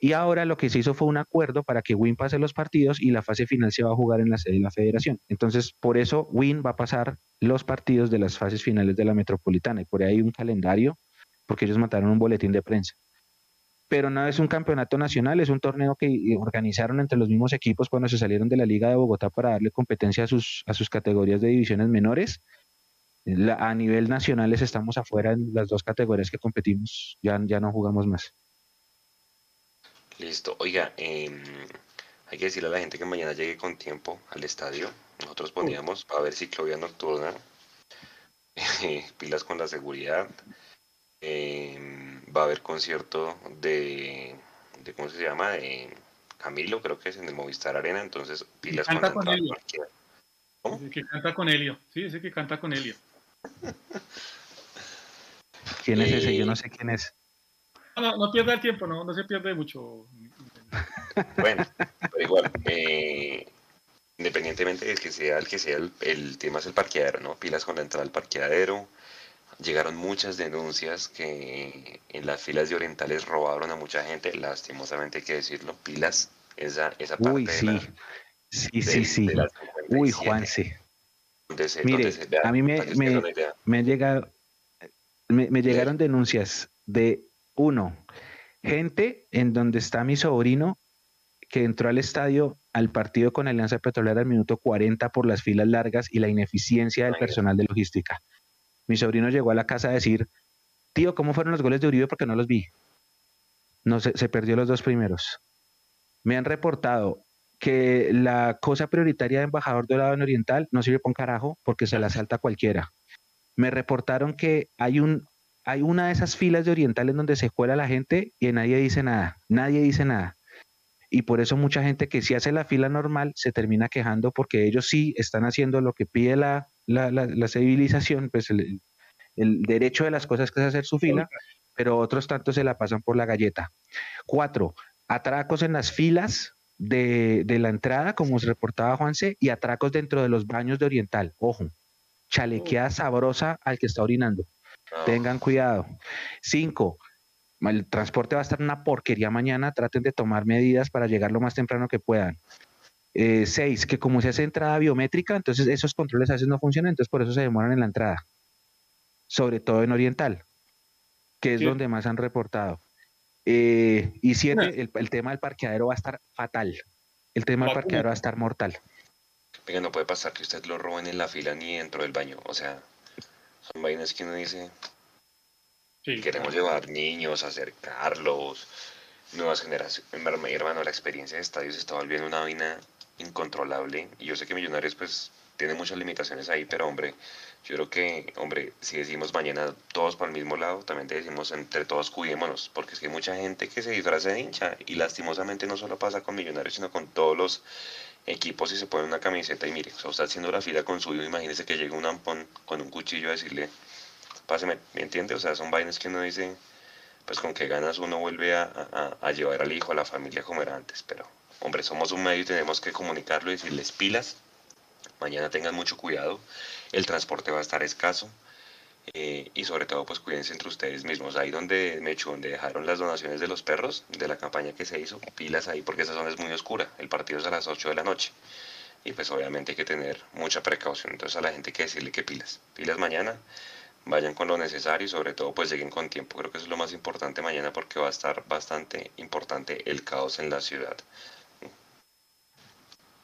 Y ahora lo que se hizo fue un acuerdo para que Win pase los partidos y la fase final se va a jugar en la sede de la federación. Entonces, por eso Win va a pasar los partidos de las fases finales de la metropolitana. Y por ahí hay un calendario, porque ellos mataron un boletín de prensa. Pero no es un campeonato nacional, es un torneo que organizaron entre los mismos equipos cuando se salieron de la Liga de Bogotá para darle competencia a sus, a sus categorías de divisiones menores. a nivel nacional estamos afuera en las dos categorías que competimos, ya, ya no jugamos más. Listo. Oiga, em, hay que decirle a la gente que mañana llegue con tiempo al estadio. Nosotros poníamos a ver ciclovía nocturna, pilas con la seguridad. Em, va a haber concierto de, de, ¿cómo se llama? De Camilo, creo que es en el Movistar Arena. Entonces, pilas con la con Helio. ¿Cómo? que canta con Helio. Sí, ese que canta con Helio. ¿Quién es ese? Yo no sé quién es. No, no pierda el tiempo, no, no se pierde mucho. Bueno, pero igual, eh, independientemente del que sea el que sea, el, tema es el parqueadero, ¿no? Pilas con la entrada al parqueadero. Llegaron muchas denuncias que en las filas de orientales robaron a mucha gente, lastimosamente hay que decirlo, pilas, esa, esa parte Uy, sí. sí, sí, sí. Uy, Juan, sí. Mire, a mí me, me, me, llega, me, me llegaron denuncias de uno, gente en donde está mi sobrino que entró al estadio al partido con Alianza Petrolera al minuto 40 por las filas largas y la ineficiencia del personal de logística. Mi sobrino llegó a la casa a decir, tío, ¿cómo fueron los goles de Uribe? Porque no los vi. No se, se perdió los dos primeros. Me han reportado que la cosa prioritaria de embajador dorado en Oriental no sirve para un carajo porque se la salta cualquiera. Me reportaron que hay un hay una de esas filas de orientales donde se cuela la gente y nadie dice nada, nadie dice nada. Y por eso mucha gente que sí hace la fila normal se termina quejando porque ellos sí están haciendo lo que pide la, civilización, pues el, derecho de las cosas que es hacer su fila, pero otros tantos se la pasan por la galleta. Cuatro, atracos en las filas de, de la entrada, como se reportaba Juanse, y atracos dentro de los baños de Oriental. Ojo, chalequeada sabrosa al que está orinando. Tengan cuidado. Cinco, el transporte va a estar una porquería mañana. Traten de tomar medidas para llegar lo más temprano que puedan. Eh, seis, que como se hace entrada biométrica, entonces esos controles a veces no funcionan, entonces por eso se demoran en la entrada. Sobre todo en Oriental, que es Sí. donde más han reportado. Eh, y siete, el, el tema del parqueadero va a estar fatal. El tema del parqueadero va a estar mortal. Venga, no puede pasar que usted lo roben en la fila ni dentro del baño. O sea, son vainas que uno dice, Sí. queremos llevar niños, acercarlos, nuevas generaciones. Hermano, hermano, la experiencia de estadios está volviendo una vaina incontrolable. Y yo sé que Millonarios, pues, tiene muchas limitaciones ahí, pero hombre, yo creo que, hombre, si decimos mañana todos para el mismo lado, también te decimos entre todos cuidémonos, porque es que hay mucha gente que se disfraza de hincha y lastimosamente no solo pasa con Millonarios, sino con todos los equipos y se pone una camiseta y mire, o sea, usted haciendo la fila con su hijo, imagínese que llega un ampón con un cuchillo a decirle, páseme, ¿me entiende? O sea, son vainas que uno dice, pues con qué ganas uno vuelve a, a- a llevar al hijo, a la familia como era antes, pero hombre, somos un medio y tenemos que comunicarlo y decirles pilas, mañana tengan mucho cuidado, el transporte va a estar escaso. Eh, y sobre todo pues cuídense entre ustedes mismos. Ahí donde Mechu donde dejaron las donaciones de los perros de la campaña que se hizo pilas ahí porque esa zona es muy oscura. El partido es a las 8 de la noche. Y pues obviamente hay que tener mucha precaución. Entonces a la gente hay que decirle que pilas. Pilas mañana vayan con lo necesario y sobre todo pues lleguen con tiempo. Creo que eso es lo más importante mañana porque va a estar bastante importante el caos en la ciudad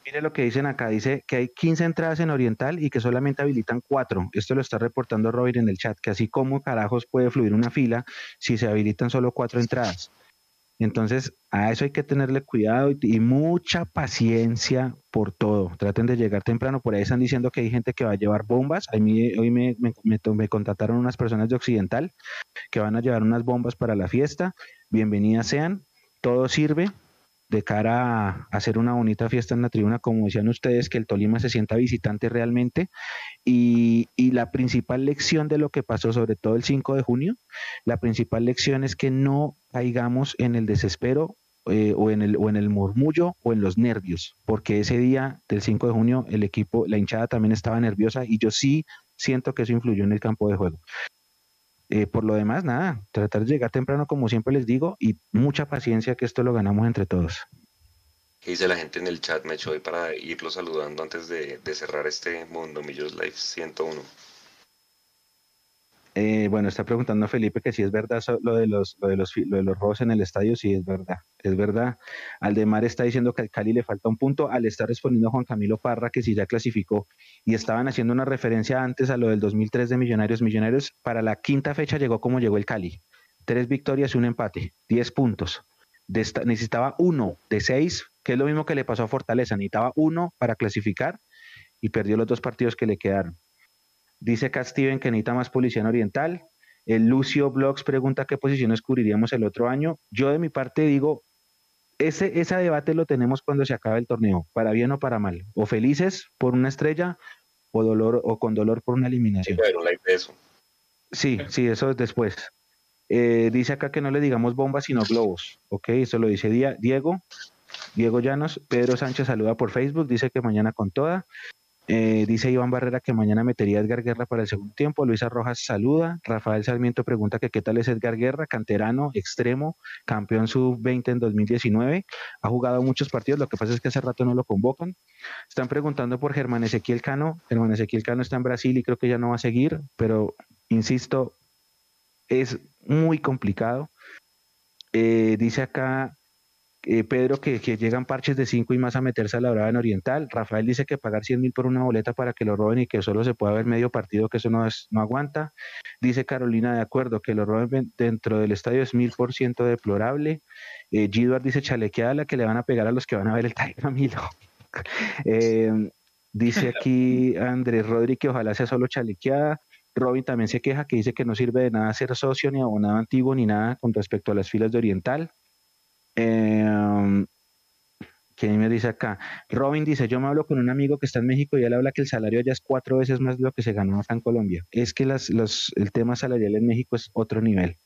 Mire lo que dicen acá, dice que hay 15 entradas en Oriental y que solamente habilitan 4. Esto lo está reportando Robin en el chat, que así como carajos puede fluir una fila si se habilitan solo 4 entradas. Entonces, a eso hay que tenerle cuidado y, mucha paciencia por todo. Traten de llegar temprano. Por ahí están diciendo que hay gente que va a llevar bombas. A mí, hoy me, me, me, me contactaron unas personas de Occidental que van a llevar unas bombas para la fiesta. Bienvenidas sean. Todo sirve de cara a hacer una bonita fiesta en la tribuna, como decían ustedes, que el Tolima se sienta visitante realmente. Y, la principal lección de lo que pasó, sobre todo el 5 de junio, la principal lección es que no caigamos en el desespero eh, o, en el, o en el murmullo o en los nervios, porque ese día del 5 de junio el equipo, la hinchada también estaba nerviosa y yo sí siento que eso influyó en el campo de juego. Eh, por lo demás, nada, tratar de llegar temprano, como siempre les digo, y mucha paciencia que esto lo ganamos entre todos. ¿Qué dice la gente en el chat, Mecho, para irlo saludando antes de, de cerrar este Mundo Millos Live 101? Eh, bueno, está preguntando Felipe que si es verdad lo de, los, lo, de los, lo de los robos en el estadio, sí es verdad, es verdad. Aldemar está diciendo que al Cali le falta un punto, al estar respondiendo Juan Camilo Parra que si ya clasificó y estaban haciendo una referencia antes a lo del 2003 de Millonarios, Millonarios para la quinta fecha llegó como llegó el Cali, tres victorias y un empate, diez puntos. Necesitaba uno de seis, que es lo mismo que le pasó a Fortaleza, necesitaba uno para clasificar y perdió los dos partidos que le quedaron. Dice acá Steven que necesita más policía en Oriental. El Lucio Blogs pregunta qué posiciones cubriríamos el otro año. Yo de mi parte digo, ese, ese debate lo tenemos cuando se acabe el torneo, para bien o para mal. O felices por una estrella o dolor o con dolor por una eliminación. un like de eso. Sí, sí, eso es después. Eh, dice acá que no le digamos bombas sino globos. Ok, eso lo dice Diego. Diego Llanos. Pedro Sánchez saluda por Facebook, dice que mañana con toda. Eh, dice Iván Barrera que mañana metería a Edgar Guerra para el segundo tiempo. Luisa Rojas saluda. Rafael Sarmiento pregunta que qué tal es Edgar Guerra, canterano, extremo, campeón sub-20 en 2019. Ha jugado muchos partidos, lo que pasa es que hace rato no lo convocan. Están preguntando por Germán Ezequiel Cano. Germán Ezequiel Cano está en Brasil y creo que ya no va a seguir, pero insisto, es muy complicado. Eh, dice acá eh, Pedro que, llegan parches de 5 y más a meterse a la brava en Oriental. Rafael dice que pagar 100 mil por una boleta para que lo roben y que solo se pueda ver medio partido, que eso no, es, no aguanta. Dice Carolina, de acuerdo, que lo roben dentro del estadio es mil por ciento deplorable. Eh, Gidward dice chalequeada la que le van a pegar a los que van a ver el Tiger Camilo. eh, dice aquí Andrés Rodríguez que ojalá sea solo chalequeada. Robin también se queja que dice que no sirve de nada ser socio ni abonado antiguo ni nada con respecto a las filas de Oriental. Eh, ¿Quién me dice acá? Robin dice, yo me hablo con un amigo que está en México y él habla que el salario allá es cuatro veces más de lo que se ganó acá en Colombia. Es que el tema salarial en México es otro nivel.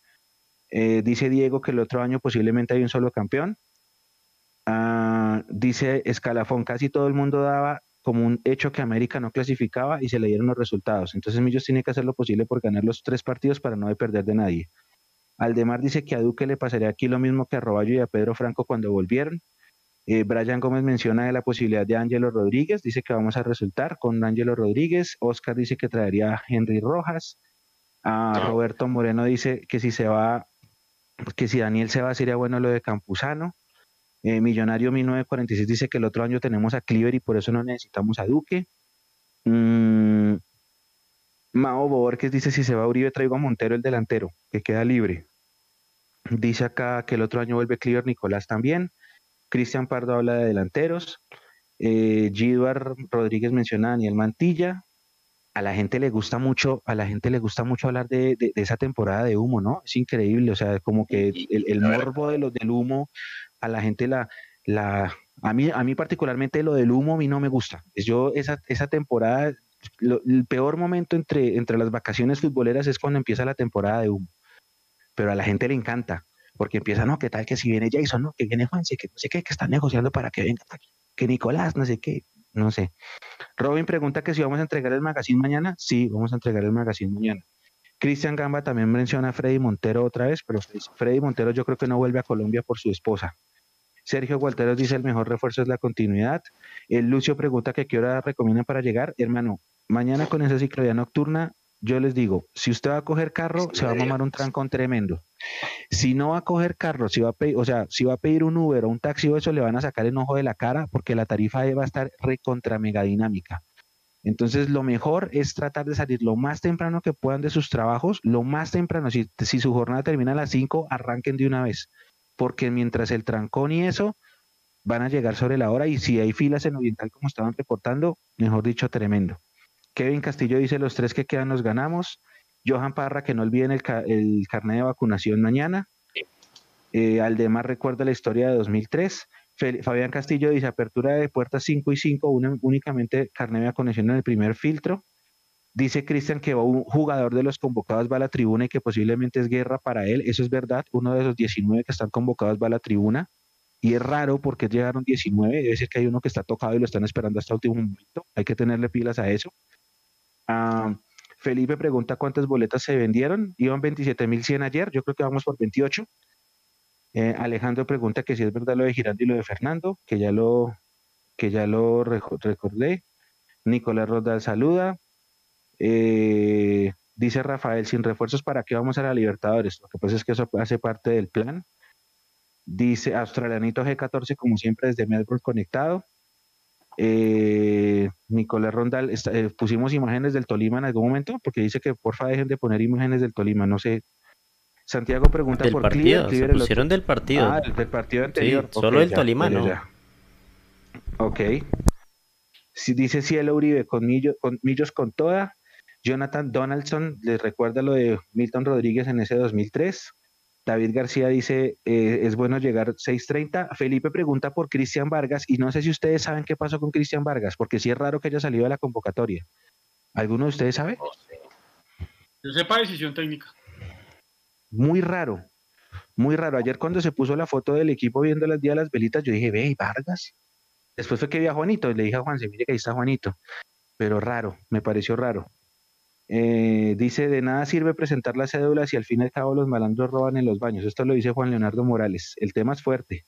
Eh, dice Diego que el otro año posiblemente hay un solo campeón. Ah, dice Escalafón, casi todo el mundo daba como un hecho que América no clasificaba y se le dieron los resultados. Entonces Millos tiene que hacer lo posible por ganar los tres partidos para no perder de nadie. Aldemar dice que a Duque le pasaría aquí lo mismo que a Roballo y a Pedro Franco cuando volvieron. Eh, Brian Gómez menciona de la posibilidad de Ángelo Rodríguez, dice que vamos a resultar con Ángelo Rodríguez. Oscar dice que traería a Henry Rojas. A Roberto Moreno dice que si se va, que si Daniel se va sería bueno lo de Campuzano. Eh, Millonario 1946 dice que el otro año tenemos a Cleaver y por eso no necesitamos a Duque. Mm, Mao Borges dice si se va a Uribe traigo a Montero el delantero, que queda libre. Dice acá que el otro año vuelve Cleaver Nicolás también. Cristian Pardo habla de delanteros. Eh, Rodríguez menciona a Daniel Mantilla. A la gente le gusta mucho, a la gente le gusta mucho hablar de, esa temporada de humo, ¿no? Es increíble, o sea, como que el, el morbo de los del humo a la gente la, la, a mí, a mí particularmente lo del humo a mí no me gusta. Yo esa, esa temporada, el peor momento entre, entre las vacaciones futboleras es cuando empieza la temporada de humo. Pero a la gente le encanta, porque empieza, no, qué tal que si viene Jason, no, que viene Juan, que no sé qué, que están negociando para que venga, que Nicolás, no sé qué, no sé. Robin pregunta que si vamos a entregar el magazine mañana. Sí, vamos a entregar el magazine mañana. Cristian Gamba también menciona a Freddy Montero otra vez, pero Freddy Montero yo creo que no vuelve a Colombia por su esposa. Sergio Gualteros dice el mejor refuerzo es la continuidad. El Lucio pregunta que qué hora recomiendan para llegar. Hermano, mañana con esa ciclovía nocturna, yo les digo, si usted va a coger carro, se va a mamar un trancón tremendo. Si no va a coger carro, si va a pedir, o sea, si va a pedir un Uber o un taxi o eso, le van a sacar el ojo de la cara porque la tarifa va a estar recontra mega dinámica. Entonces, lo mejor es tratar de salir lo más temprano que puedan de sus trabajos, lo más temprano. Si, si su jornada termina a las 5, arranquen de una vez porque mientras el trancón y eso van a llegar sobre la hora y si hay filas en Oriental como estaban reportando, mejor dicho, tremendo. Kevin Castillo dice los tres que quedan los ganamos. Johan Parra que no olviden el, el carnet de vacunación mañana. Eh, Aldemar recuerda la historia de 2003. Fabián Castillo dice apertura de puertas 5 y 5, únicamente carnet de vacunación en el primer filtro. Dice Cristian que un jugador de los convocados va a la tribuna y que posiblemente es guerra para él. Eso es verdad. Uno de esos 19 que están convocados va a la tribuna. Y es raro porque llegaron 19. Debe ser que hay uno que está tocado y lo están esperando hasta el último momento. Hay que tenerle pilas a eso. Ah, Felipe pregunta cuántas boletas se vendieron. Iban 27.100 ayer. Yo creo que vamos por 28. Eh, Alejandro pregunta que si es verdad lo de Girando y lo de Fernando, que ya lo, que ya lo recordé. Nicolás Rodal saluda. Eh, dice Rafael, sin refuerzos, ¿para qué vamos a la Libertadores? Lo que pasa es que eso hace parte del plan. Dice Australianito G14, como siempre, desde Melbourne conectado. Eh, Nicolás Rondal, eh, pusimos imágenes del Tolima en algún momento, porque dice que porfa dejen de poner imágenes del Tolima, no sé. Santiago pregunta por partido, se pusieron del partido. Ah, del partido anterior. solo el Tolima, ¿no? Ok. Si dice Cielo Uribe, con, con Millos con toda, Jonathan Donaldson les recuerda lo de Milton Rodríguez en ese 2003. David García dice, eh, es bueno llegar 6.30. Felipe pregunta por Cristian Vargas y no sé si ustedes saben qué pasó con Cristian Vargas, porque sí es raro que haya salido de la convocatoria. ¿Alguno de ustedes sabe? Yo sepa decisión técnica. Muy raro, muy raro. Ayer cuando se puso la foto del equipo viendo las días de las velitas, yo dije, ve, Vargas. Después fue que vi a Juanito, le dije a Juan, se mire que ahí está Juanito. Pero raro, me pareció raro. Eh, dice, de nada sirve presentar las cédulas y al fin y al cabo los malandros roban en los baños. Esto lo dice Juan Leonardo Morales. El tema es fuerte.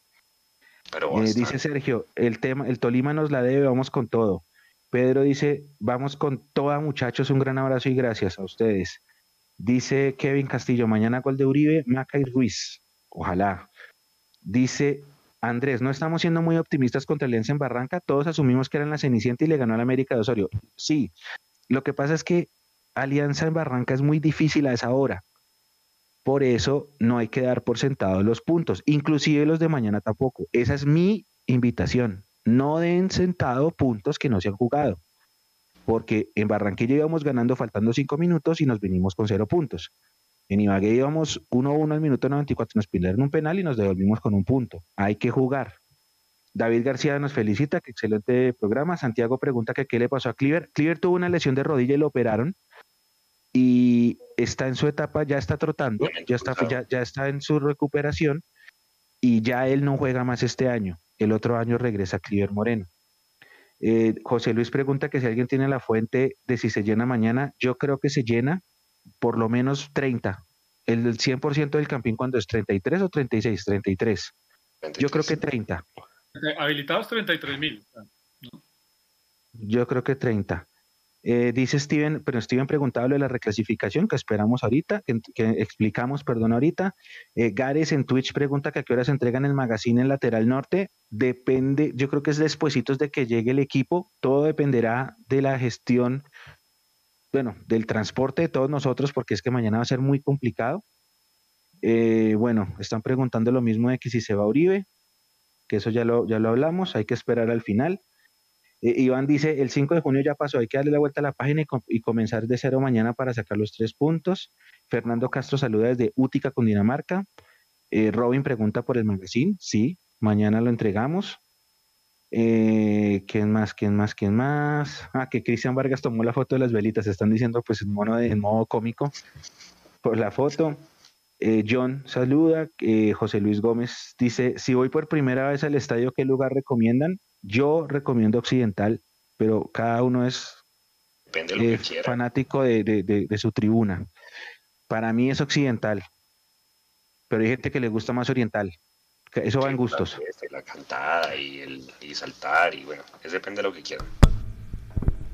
Eh, dice Sergio, el tema, el Tolima nos la debe, vamos con todo. Pedro dice, vamos con toda muchachos, un gran abrazo y gracias a ustedes. Dice Kevin Castillo, mañana gol de Uribe, Maca y Ruiz. Ojalá. Dice Andrés, no estamos siendo muy optimistas contra el Alianza en Barranca. Todos asumimos que era la Cenicienta y le ganó al América de Osorio. Sí, lo que pasa es que alianza en Barranca es muy difícil a esa hora. Por eso no hay que dar por sentado los puntos, inclusive los de mañana tampoco. Esa es mi invitación. No den sentado puntos que no se han jugado. Porque en Barranquilla íbamos ganando faltando cinco minutos y nos vinimos con cero puntos. En Ibagué íbamos 1-1 al minuto 94, nos pidieron un penal y nos devolvimos con un punto. Hay que jugar. David García nos felicita, que excelente programa. Santiago pregunta que qué le pasó a Cleaver. Cleaver tuvo una lesión de rodilla y lo operaron y está en su etapa, ya está trotando, ya está, ya, está en su recuperación. y ya él no juega más este año. El otro año regresa Cliver Moreno. Eh, José Luis pregunta que si alguien tiene la fuente de si se llena mañana. Yo creo que se llena por lo menos 30. El 100% del campín cuando es 33 o 36, 33. Yo creo que 30. Habilitados 33 mil. Yo creo que 30. Eh, dice Steven, pero Steven preguntaba de la reclasificación que esperamos ahorita, que, explicamos, perdón, ahorita. Eh, Gares en Twitch pregunta que a qué hora se entregan el magazine en lateral norte. Depende, yo creo que es despuesitos de que llegue el equipo. Todo dependerá de la gestión, bueno, del transporte de todos nosotros, porque es que mañana va a ser muy complicado. Eh, bueno, están preguntando lo mismo de que si se va Uribe, que eso ya lo, ya lo hablamos, hay que esperar al final. Eh, Iván dice, el 5 de junio ya pasó, hay que darle la vuelta a la página y, comenzar de cero mañana para sacar los tres puntos. Fernando Castro saluda desde Útica, con Dinamarca. Eh, Robin pregunta por el magazine, sí, mañana lo entregamos. Eh, ¿Quién más? ¿Quién más? ¿Quién más? Ah, que Cristian Vargas tomó la foto de las velitas. Están diciendo, pues, en, en modo cómico por la foto. John saluda. José Luis Gómez dice: Si voy por primera vez al estadio, ¿qué lugar recomiendan? Yo recomiendo Occidental, pero cada uno es eh, fanático de, su tribuna. Para mí es Occidental, pero hay gente que le gusta más Oriental. Eso va en gustos. La, cantada y, el, y saltar, y bueno, eso depende de lo que quieran.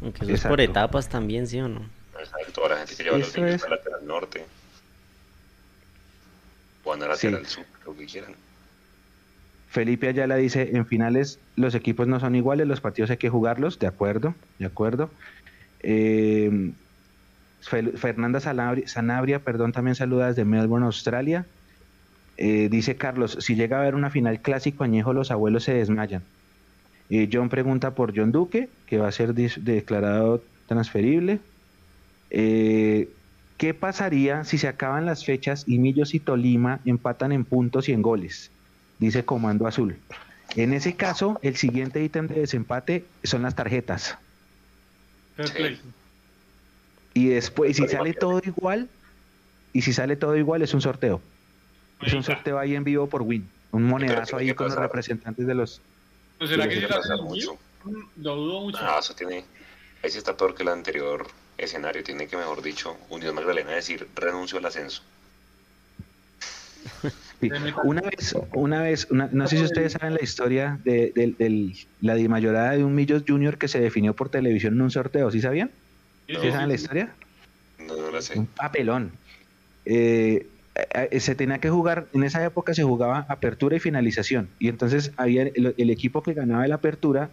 Aunque eso es por etapas también, ¿sí o no? Exacto, la gente que lleva los niños es... lateral norte. O a lateral sur, lo que quieran. Felipe Ayala dice, en finales los equipos no son iguales, los partidos hay que jugarlos, de acuerdo, de acuerdo. Eh, Fernanda Sanabria, perdón, también saluda desde Melbourne, Australia. Eh, dice Carlos, si llega a haber una final clásico añejo, los abuelos se desmayan. Eh, John pregunta por John Duque, que va a ser declarado transferible. ¿Qué pasaría si se acaban las fechas y Millos y Tolima empatan en puntos y en goles? Dice Comando Azul. En ese caso, el siguiente ítem de desempate son las tarjetas. Y después, si sale todo igual, y si sale todo igual, es un sorteo. Es un sorteo ahí en vivo por Win. Un monedazo ahí con los representantes de los. ¿No será que mucho? Lo dudo mucho. No, eso tiene. Ahí sí está peor que el anterior escenario. Tiene que, mejor dicho, Unión Magdalena decir renuncio al ascenso. Una vez, una vez, no sé si ustedes saben la historia de, la dimayorada de un Millos Junior que se definió por televisión en un sorteo, ¿sí sabían? ¿Sí, saben la historia? No, no la sé. Un papelón. Eh, eh, se tenía que jugar, en esa época se jugaba apertura y finalización, y entonces había el, equipo que ganaba la apertura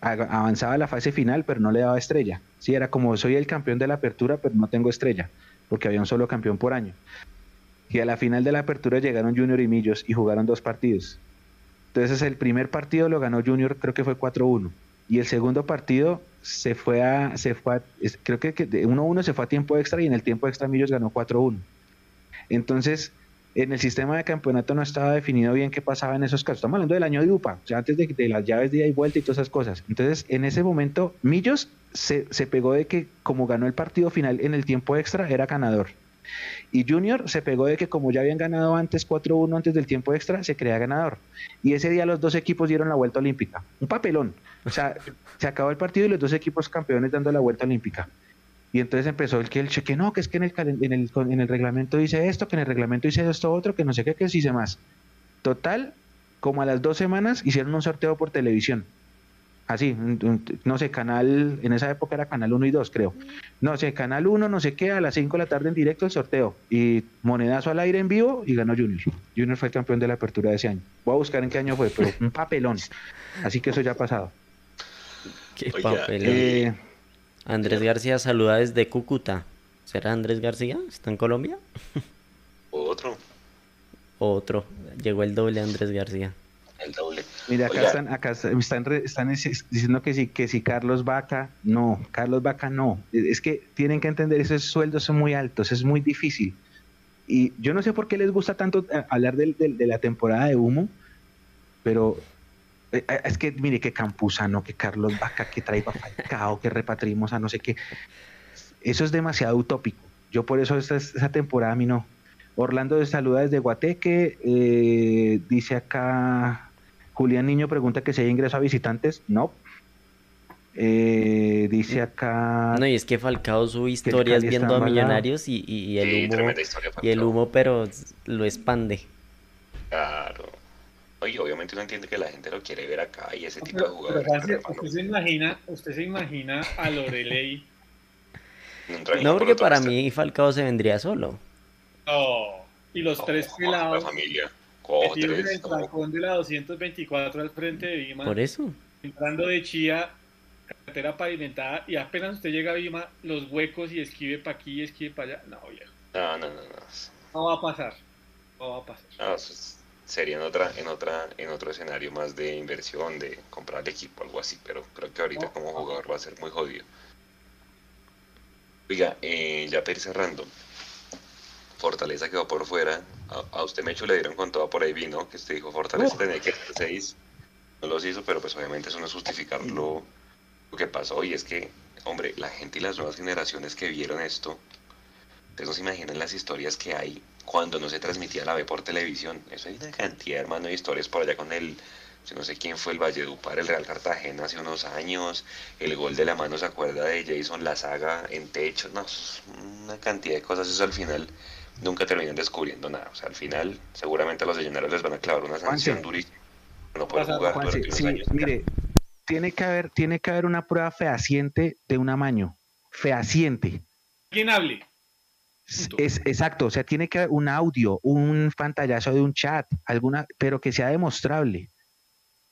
avanzaba a la fase final, pero no le daba estrella. Sí, era como soy el campeón de la apertura, pero no tengo estrella, porque había un solo campeón por año. Y a la final de la apertura llegaron Junior y Millos y jugaron dos partidos. Entonces el primer partido lo ganó Junior, creo que fue 4-1. Y el segundo partido se fue a, se fue creo que, de 1-1 se fue a tiempo extra y en el tiempo extra Millos ganó 4-1. Entonces, en el sistema de campeonato no estaba definido bien qué pasaba en esos casos. Estamos hablando del año de UPA, o sea, antes de, de, las llaves de ida y vuelta y todas esas cosas. Entonces, en ese momento, Millos se, se pegó de que como ganó el partido final en el tiempo extra, era ganador. Y Junior se pegó de que como ya habían ganado antes 4-1 antes del tiempo extra, se crea ganador. Y ese día los dos equipos dieron la vuelta olímpica. Un papelón. O sea, se acabó el partido y los dos equipos campeones dando la vuelta olímpica. Y entonces empezó el que el cheque, no, que es que en el, en el, en el reglamento dice esto, que en el reglamento dice esto otro, que no sé qué, que dice más. Total, como a las dos semanas hicieron un sorteo por televisión así, no sé, canal, en esa época era canal 1 y 2, creo. No sé, canal 1, no sé qué, a las 5 de la tarde en directo el sorteo. Y monedazo al aire en vivo y ganó Junior. Junior fue el campeón de la apertura de ese año. Voy a buscar en qué año fue, pero un papelón. Así que eso ya ha pasado. Qué papelón. Eh, Andrés García saluda desde Cúcuta. ¿Será Andrés García? ¿Está en Colombia? Otro. Otro. Llegó el doble Andrés García el doble. Mira, acá están, acá están, están, diciendo que si, que si Carlos Vaca, no, Carlos Vaca no. Es que tienen que entender, esos sueldos son muy altos, es muy difícil. Y yo no sé por qué les gusta tanto eh, hablar de, la temporada de humo, pero eh, eh, es que mire que Campuzano, que Carlos Vaca, que traiga Falcao, que repatrimos a no sé qué. Eso es demasiado utópico. Yo por eso esta, esa temporada a mí no Orlando de saluda desde Guateque. Eh, dice acá, Julián Niño pregunta que si hay ingreso a visitantes. No. Eh, dice acá. No, y es que Falcao sube historias viendo a Millonarios y, y, el humo. y el humo, pero lo expande. Claro. Oye, obviamente uno entiende que la gente lo quiere ver acá y ese tipo de jugadores. usted, se imagina, usted se imagina a Lorelei. no, porque para mí Falcao se vendría solo. No, y los tres pelados. La familia. En el balcón de la 224 al frente de Vima. Por eso. Entrando de Chía, carretera pavimentada, y apenas usted llega a Vima, los huecos y esquive para aquí y esquive para allá. No, viejo. No, no, no, no. No va a pasar. No va a pasar. No, sería en otra, en otra, en otro escenario más de inversión, de comprar equipo, algo así, pero creo que ahorita como jugador va a ser muy jodido. Oiga, eh, ya per cerrando. Fortaleza quedó por fuera. A, usted Mecho le dieron con todo por ahí vino, que usted dijo Fortaleza tenía que hacer seis. No los hizo, pero pues obviamente eso no es justificar lo, lo que pasó. Y es que, hombre, la gente y las nuevas generaciones que vieron esto, ustedes no se imaginan las historias que hay cuando no se transmitía la B por televisión. Eso hay una cantidad, hermano, de historias por allá con el, no sé quién fue el Valle Valledupar, el Real Cartagena hace unos años, el gol de la mano se acuerda de Jason, la saga en techo, no, una cantidad de cosas, eso al final nunca terminan descubriendo nada. O sea, al final seguramente a los legionarios les van a clavar una sanción durísima. No pueden jugar Mire, tiene que haber, tiene que haber una prueba fehaciente de un amaño. Fehaciente. ¿Quién hable? Es, exacto, o sea, tiene que haber un audio, un pantallazo de un chat, alguna, pero que sea demostrable.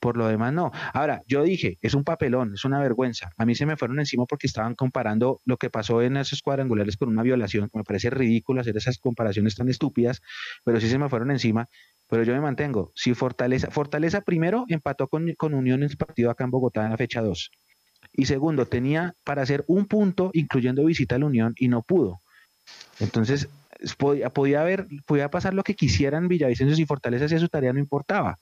Por lo demás, no. Ahora, yo dije, es un papelón, es una vergüenza. A mí se me fueron encima porque estaban comparando lo que pasó en esos cuadrangulares con una violación. Me parece ridículo hacer esas comparaciones tan estúpidas, pero sí se me fueron encima. Pero yo me mantengo. Si Fortaleza, Fortaleza primero empató con, con Unión en el partido acá en Bogotá en la fecha 2. Y segundo, tenía para hacer un punto, incluyendo visita a la Unión, y no pudo. Entonces, podía, podía, haber, podía pasar lo que quisieran Villavicencio y Fortaleza si su tarea no importaba.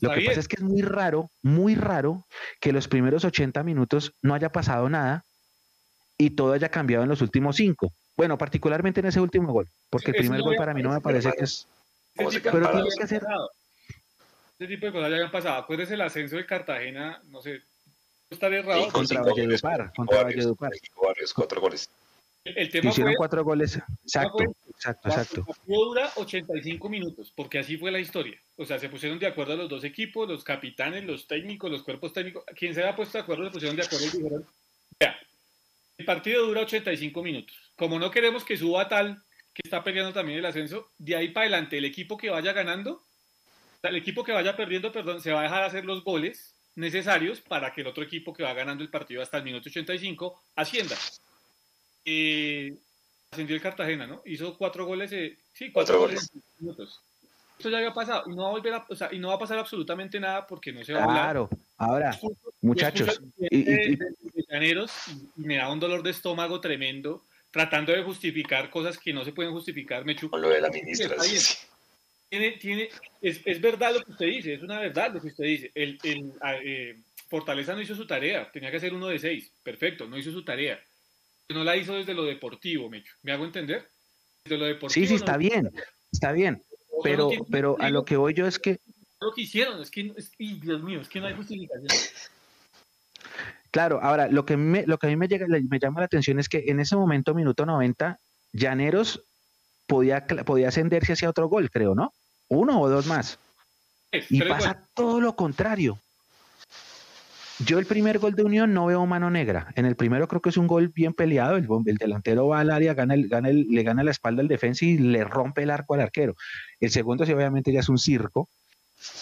Lo que pasa es que es muy raro, muy raro que los primeros 80 minutos no haya pasado nada y todo haya cambiado en los últimos cinco. Bueno, particularmente en ese último gol, porque el primer gol para mí no me parece que es... Pero tiene que hacer... Ese tipo de cosas ya han pasado. Acuérdese el ascenso de Cartagena, no sé, estar errado. contra Valledupar, contra Valledupar. Cuatro goles. El tema Hicieron cuatro goles. Exacto, exacto, exacto. dura 85 minutos, porque así fue la historia. O sea, se pusieron de acuerdo los dos equipos, los capitanes, los técnicos, los cuerpos técnicos. Quien se había puesto de acuerdo se pusieron de acuerdo y dijeron, vea, el partido dura 85 minutos. Como no queremos que suba tal, que está peleando también el ascenso, de ahí para adelante el equipo que vaya ganando, el equipo que vaya perdiendo, perdón, se va a dejar hacer los goles necesarios para que el otro equipo que va ganando el partido hasta el minuto 85 ascienda eh, ascendió el Cartagena, ¿no? Hizo cuatro goles, sí, cuatro, goles. en minutos. Esto ya había pasado y no va a volver a, o sea, y no va a pasar absolutamente nada porque no se va a hablar. Claro, ahora, muchachos, y, me da un dolor de estómago tremendo tratando de justificar cosas que no se pueden justificar. Me chupo. Con lo de la ministra. Tiene, tiene, es, es, verdad lo que usted dice, es una verdad lo que usted dice. El, el eh, Fortaleza no hizo su tarea, tenía que hacer uno de seis, perfecto, no hizo su tarea no la hizo desde lo deportivo, Mecho. ¿Me hago entender? Desde lo deportivo. Sí, sí, está bien, está bien. Pero, pero a lo que voy yo es que. Lo que hicieron, es que, Dios mío, es que no hay justificación. Claro, ahora, lo que, me, lo que a mí me, llega, me llama la atención es que en ese momento, minuto 90, Llaneros podía, podía ascenderse hacia otro gol, creo, ¿no? Uno o dos más. y pasa todo lo contrario. Yo el primer gol de Unión no veo mano negra. En el primero creo que es un gol bien peleado. El, delantero va al área, gana gana le gana la espalda al defensa y le rompe el arco al arquero. El segundo sí obviamente ya es un circo,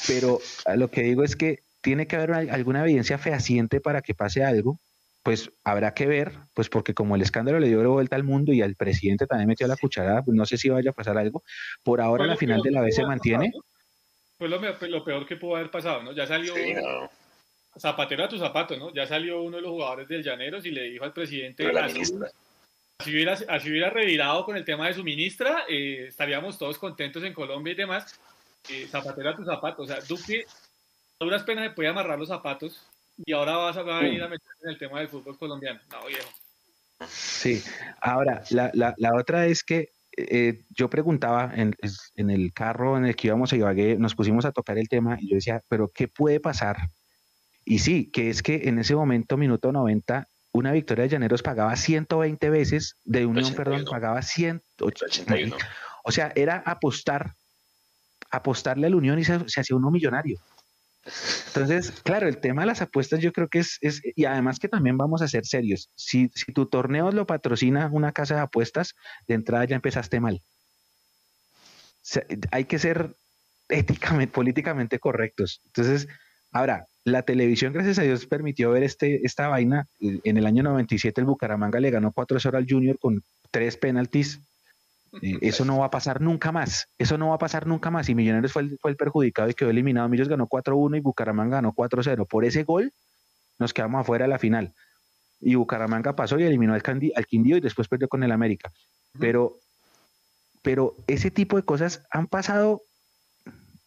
pero lo que digo es que tiene que haber alguna evidencia fehaciente para que pase algo. Pues habrá que ver, pues porque como el escándalo le dio vuelta al mundo y al presidente también metió la cucharada, pues no sé si vaya a pasar algo. Por ahora la final de la vez se mantiene. Fue lo, peor que pudo haber pasado, ¿no? Ya salió zapatero a tu zapato, ¿no? Ya salió uno de los jugadores del Llaneros y le dijo al presidente, así, hubiera, así hubiera revirado con el tema de su ministra, eh, estaríamos todos contentos en Colombia y demás. Eh, zapatero a tu zapato, o sea, Duque a duras penas se puede amarrar los zapatos y ahora vas a, venir a meter en el tema del fútbol colombiano. No, viejo. Sí, ahora, la, la, la otra es que eh, yo preguntaba en, en, el carro en el que íbamos a Ibagué, nos pusimos a tocar el tema y yo decía, pero ¿qué puede pasar? Y sí, que es que en ese momento, minuto 90, una victoria de Llaneros pagaba 120 veces, de Unión, perdón, pagaba 181. O sea, era apostar, apostarle a la Unión y se, hacía uno millonario. Entonces, claro, el tema de las apuestas yo creo que es, es y además que también vamos a ser serios. Si, si tu torneo lo patrocina una casa de apuestas, de entrada ya empezaste mal. hay que ser éticamente, políticamente correctos. Entonces, ahora, la televisión, gracias a Dios, permitió ver este, esta vaina. En el año 97 el Bucaramanga le ganó 4-0 al Junior con tres penaltis. Eh, eso no va a pasar nunca más. Eso no va a pasar nunca más. Y Millonarios fue el, fue el perjudicado y quedó eliminado. Millos ganó 4-1 y Bucaramanga ganó 4-0. Por ese gol nos quedamos afuera de la final. Y Bucaramanga pasó y eliminó al, al Quindío y después perdió con el América. Pero, pero ese tipo de cosas han pasado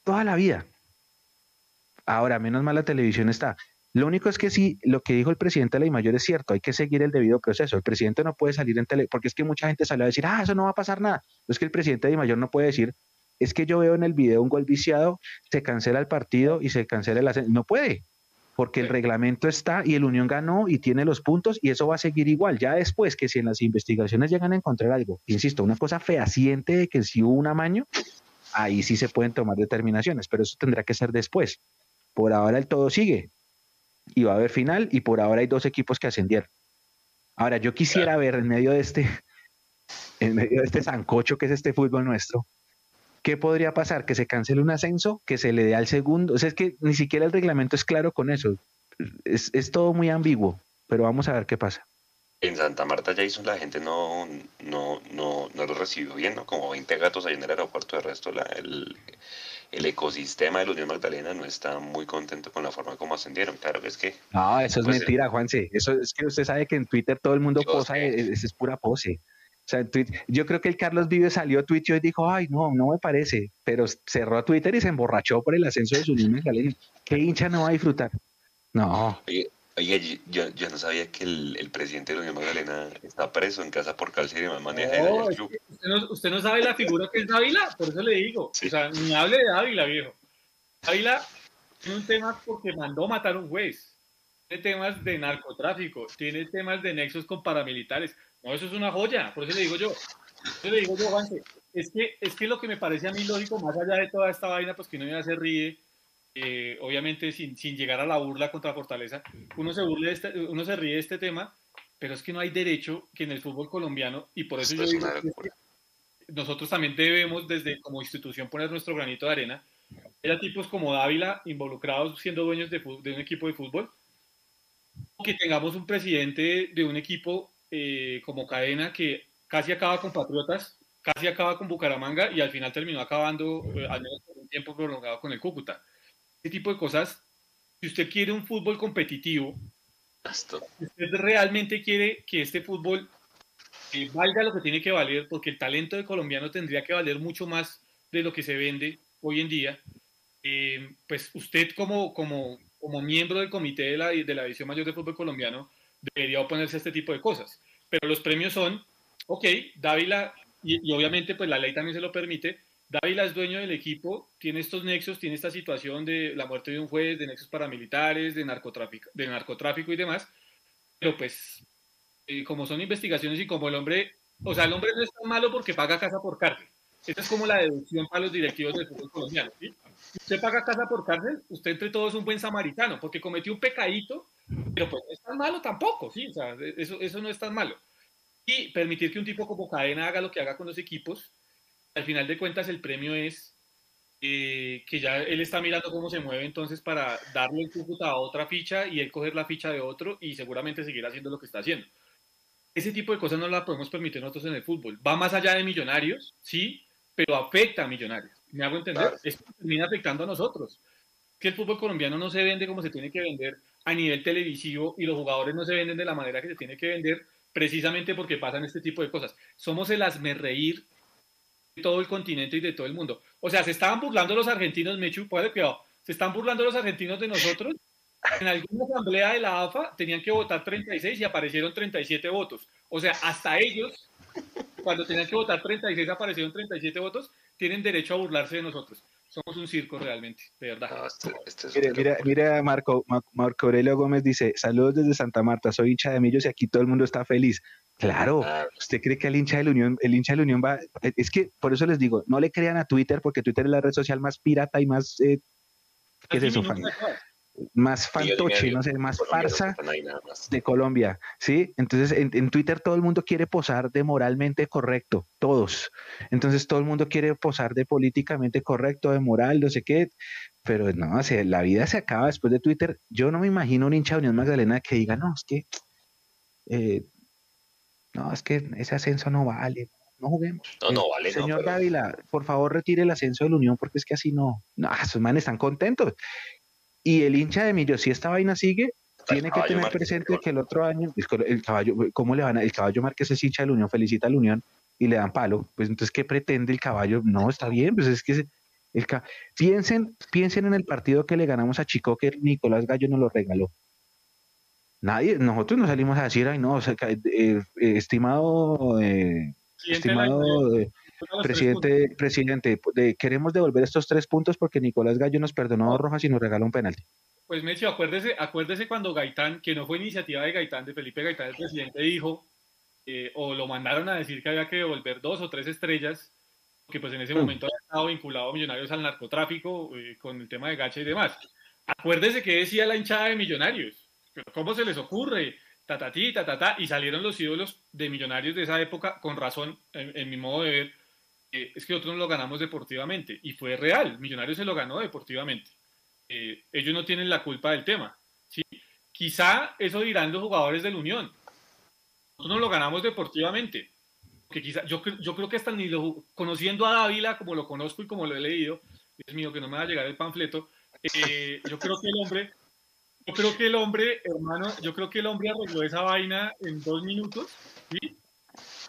toda la vida. Ahora, menos mal la televisión está. Lo único es que sí, lo que dijo el presidente de la mayor es cierto, hay que seguir el debido proceso. El presidente no puede salir en tele, porque es que mucha gente sale a decir, ah, eso no va a pasar nada. Es que el presidente de mayor no puede decir, es que yo veo en el video un gol viciado, se cancela el partido y se cancela el No puede, porque el reglamento está y el Unión ganó y tiene los puntos y eso va a seguir igual. Ya después que si en las investigaciones llegan a encontrar algo, insisto, una cosa fehaciente de que si hubo un amaño, ahí sí se pueden tomar determinaciones, pero eso tendrá que ser después. Por ahora el todo sigue y va a haber final y por ahora hay dos equipos que ascendieron. Ahora yo quisiera ver en medio de este, en medio de este zancocho que es este fútbol nuestro, ¿qué podría pasar? Que se cancele un ascenso, que se le dé al segundo. O sea, es que ni siquiera el reglamento es claro con eso. Es, es todo muy ambiguo, pero vamos a ver qué pasa. En Santa Marta Jason la gente no, no, no, no lo recibió bien, ¿no? Como 20 gatos ahí en el aeropuerto, de resto la, el, el ecosistema de la Unión Magdalena no está muy contento con la forma como ascendieron. Claro que es que. No, eso es pues, mentira, Juanse. Eso es que usted sabe que en Twitter todo el mundo posa, eso es pura pose. O sea, yo creo que el Carlos Vive salió a Twitter y dijo, ay, no, no me parece, pero cerró a Twitter y se emborrachó por el ascenso de su Unión Magdalena. ¿Qué hincha no va a disfrutar? No. Oye, yo, yo no sabía que el, el, presidente de la Unión Magdalena está preso en casa por cárcel y maneja no, el usted, no, usted no sabe la figura que es Dávila, por eso le digo. O sea, ni hable de Dávila, viejo. Dávila tiene un tema porque mandó matar a un juez. Tiene temas de narcotráfico, tiene temas de nexos con paramilitares. No, eso es una joya, por eso le digo yo. Yo le digo yo, Juanse, es que, es que lo que me parece a mí lógico, más allá de toda esta vaina, pues que no ya se ríe, eh, obviamente sin, sin, llegar a la burla contra Fortaleza, uno se, burle este, uno se ríe de este tema, pero es que no hay derecho que en el fútbol colombiano, y por eso yo digo nosotros también debemos desde como institución poner nuestro granito de arena, era tipos como Dávila involucrados siendo dueños de, de un equipo de fútbol, o que tengamos un presidente de un equipo eh, como Cadena que casi acaba con Patriotas, casi acaba con Bucaramanga y al final terminó acabando, eh, al menos por un tiempo prolongado, con el Cúcuta ese tipo de cosas, si usted quiere un fútbol competitivo, si usted realmente quiere que este fútbol eh, valga lo que tiene que valer, porque el talento de colombiano tendría que valer mucho más de lo que se vende hoy en día, eh, pues usted como, como, como miembro del comité de la, de la División Mayor de Fútbol Colombiano debería oponerse a este tipo de cosas. Pero los premios son, ok, Dávila, y, y obviamente pues la ley también se lo permite, Dávila es dueño del equipo, tiene estos nexos, tiene esta situación de la muerte de un juez, de nexos paramilitares, de narcotráfico, de narcotráfico y demás, pero pues eh, como son investigaciones y como el hombre, o sea, el hombre no es tan malo porque paga casa por cárcel. Esa es como la deducción para los directivos del fútbol colombiano. Si usted paga casa por cárcel, usted entre todos es un buen samaritano, porque cometió un pecadito, pero pues no es tan malo tampoco, ¿sí? O sea, eso, eso no es tan malo. Y permitir que un tipo como Cadena haga lo que haga con los equipos, al final de cuentas el premio es eh, que ya él está mirando cómo se mueve entonces para darle el Cúcuta a otra ficha y él coger la ficha de otro y seguramente seguir haciendo lo que está haciendo. Ese tipo de cosas no las podemos permitir nosotros en el fútbol. Va más allá de millonarios, sí, pero afecta a millonarios. ¿Me hago entender? Esto termina afectando a nosotros. Que el fútbol colombiano no se vende como se tiene que vender a nivel televisivo y los jugadores no se venden de la manera que se tiene que vender precisamente porque pasan este tipo de cosas. Somos el reír todo el continente y de todo el mundo. O sea, se estaban burlando los argentinos, Mechu, puede cuidado, se están burlando los argentinos de nosotros. En alguna asamblea de la AFA tenían que votar 36 y aparecieron 37 votos. O sea, hasta ellos cuando tenían que votar 36 aparecieron 37 votos, tienen derecho a burlarse de nosotros. Somos un circo realmente, de verdad. Este, este mira, mira, Marco, Marco Aurelio Gómez dice, saludos desde Santa Marta, soy hincha de Millos y aquí todo el mundo está feliz. Claro, ¿usted cree que el hincha de la Unión, el hincha de la Unión va? Es que por eso les digo, no le crean a Twitter porque Twitter es la red social más pirata y más... Eh, ¿Qué es eso, más fantoche, no sé, más farsa de Colombia, ¿sí? Entonces en, Twitter todo el mundo quiere posar de moralmente correcto, todos. Entonces todo el mundo quiere posar de políticamente correcto, de moral, no sé qué, pero no, o sea, la vida se acaba después de Twitter. Yo no me imagino un hincha de Unión Magdalena que diga, no, es que, eh, no, es que ese ascenso no vale, no juguemos. No, no vale. Señor Dávila, por favor retire el ascenso de la Unión porque es que así no, no, esos manes están contentos. Y el hincha de Millo, si esta vaina sigue, tiene que tener presente que el otro año, el, caballo, ¿cómo le van a, el caballo Márquez es hincha de la Unión, felicita a la Unión y le dan palo? Pues entonces, ¿qué pretende el caballo? No, está bien, pues es que el, piensen, piensen en el partido que le ganamos a Chico que Nicolás Gallo nos lo regaló. Nadie, nosotros no salimos a decir, ay no, eh, eh, estimado, eh, estimado presidente, presidente, queremos devolver estos tres puntos porque Nicolás Gallo nos perdonó dos rojas y nos regaló un penalti. Pues Mecho, acuérdese, acuérdese cuando Gaitán, que no fue iniciativa de Gaitán, de Felipe Gaitán, el presidente dijo, eh, o lo mandaron a decir que había que devolver dos o tres estrellas, que pues en ese mm. momento había estado vinculado a Millonarios al narcotráfico, eh, con el tema de gacha y demás. Acuérdese que decía la hinchada de Millonarios, ¿cómo se les ocurre? Tatatí, tatatá, y salieron los ídolos de Millonarios de esa época, con razón, en mi modo de ver, eh, es que nosotros no lo ganamos deportivamente. Y fue real, Millonarios se lo ganó deportivamente. Eh, ellos no tienen la culpa del tema. ¿sí? Quizá eso dirán los jugadores de la Unión. Nosotros no lo ganamos deportivamente. Que quizá, yo, yo creo que hasta ni lo, conociendo a Dávila como lo conozco y como lo he leído, Dios mío, que no me va a llegar el panfleto, eh, yo creo que el hombre, yo creo que el hombre, hermano, yo creo que el hombre arregló esa vaina en dos minutos, ¿sí?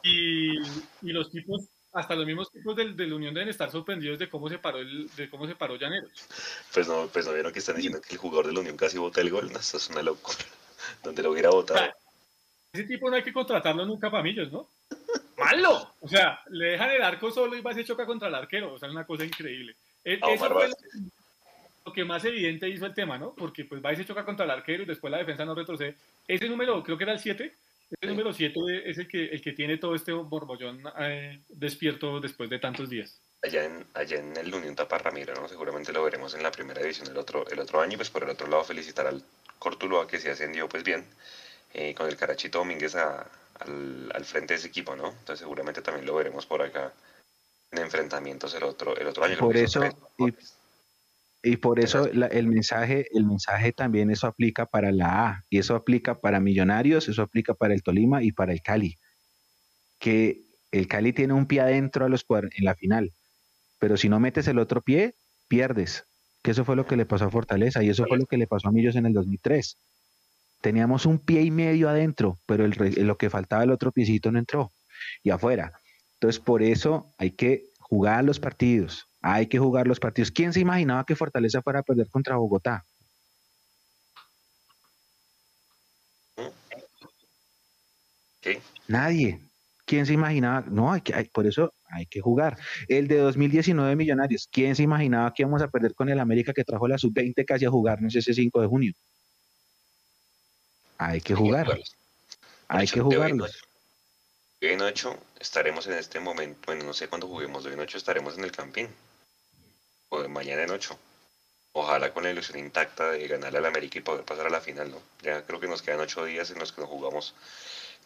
y, y los tipos hasta los mismos tipos de, la Unión deben estar sorprendidos de cómo se paró el, de cómo se paró Llaneros. Pues no, pues no vieron que están diciendo que el jugador de la Unión casi vota el gol, no, eso es una locura. Donde lo hubiera votado. ese tipo no hay que contratarlo nunca para millos, ¿no? ¡Malo! O sea, le dejan el arco solo y va a se choca contra el arquero. O sea, es una cosa increíble. E, eso fue lo que más evidente hizo el tema, ¿no? Porque pues va y se choca contra el arquero y después la defensa no retrocede. Ese número, creo que era el 7, el número 7 es el que, el que tiene todo este borbollón eh, despierto después de tantos días. Allá en, allá en el Unión Tapa Ramiro, ¿no? Seguramente lo veremos en la primera división el otro, el otro año. Pues por el otro lado, felicitar al Cortuloa que se ascendió pues bien, eh, con el Carachito Domínguez al, al, frente de ese equipo, ¿no? Entonces seguramente también lo veremos por acá en enfrentamientos el otro, el otro año. Por eso, y por eso el mensaje, el mensaje también eso aplica para la A, y eso aplica para Millonarios, eso aplica para el Tolima y para el Cali. Que el Cali tiene un pie adentro a los en la final, pero si no metes el otro pie, pierdes. Que eso fue lo que le pasó a Fortaleza y eso fue lo que le pasó a Millos en el 2003. Teníamos un pie y medio adentro, pero el, lo que faltaba el otro piecito no entró y afuera. Entonces, por eso hay que jugar los partidos, hay que jugar los partidos. ¿Quién se imaginaba que Fortaleza fuera a perder contra Bogotá? Nadie. ¿Quién se imaginaba? No, hay que, por eso hay que jugar. El de 2019 Millonarios. ¿Quién se imaginaba que íbamos a perder con el América que trajo la sub-20 casi a jugarnos ese 5 de junio? Hay que jugar. Hay que jugarlos en 8 estaremos en este momento, bueno, no sé cuándo juguemos, hoy en 8 estaremos en el Campín. O mañana en 8. Ojalá con la ilusión intacta de ganarle al América y poder pasar a la final, ¿no? Ya creo que nos quedan 8 días en los que nos jugamos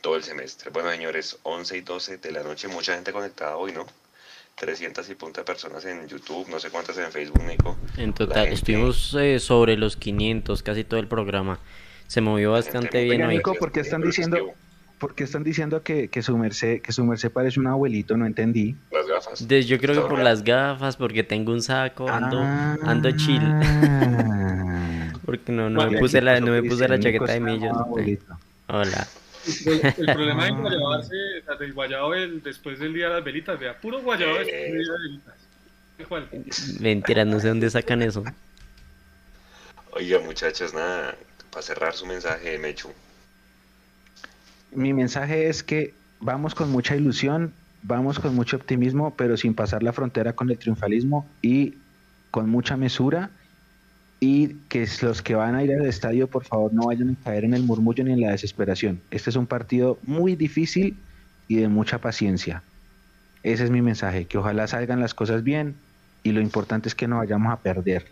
todo el semestre. Bueno, señores, 11 y 12 de la noche, mucha gente conectada hoy, ¿no? 300 y punta personas en YouTube, no sé cuántas en Facebook, Nico. En total, estuvimos eh, sobre los 500, casi todo el programa. Se movió bastante bien hoy. Nico, ¿por qué están diciendo, porque están diciendo que, que, su merced, que su merced parece un abuelito? No entendí. Las gafas. yo creo que por las gafas, porque tengo un saco, ando, ah. ando chill. porque no, no me puse la, no me puse la chaqueta de millos. Hola. El, problema de guayabarse, del guayabo después del día de las velitas, vea, puro guayabo después del día de las velitas. Mentira, no sé dónde sacan eso. Oiga, muchachos, nada, para cerrar su mensaje, Mechu mi mensaje es que vamos con mucha ilusión. vamos con mucho optimismo, pero sin pasar la frontera con el triunfalismo y con mucha mesura y que los que van a ir al estadio por favor no vayan a caer en el murmullo ni en la desesperación. Este es un partido muy difícil y de mucha paciencia. Ese es mi mensaje, que ojalá salgan las cosas bien y lo importante es que no vayamos a perder,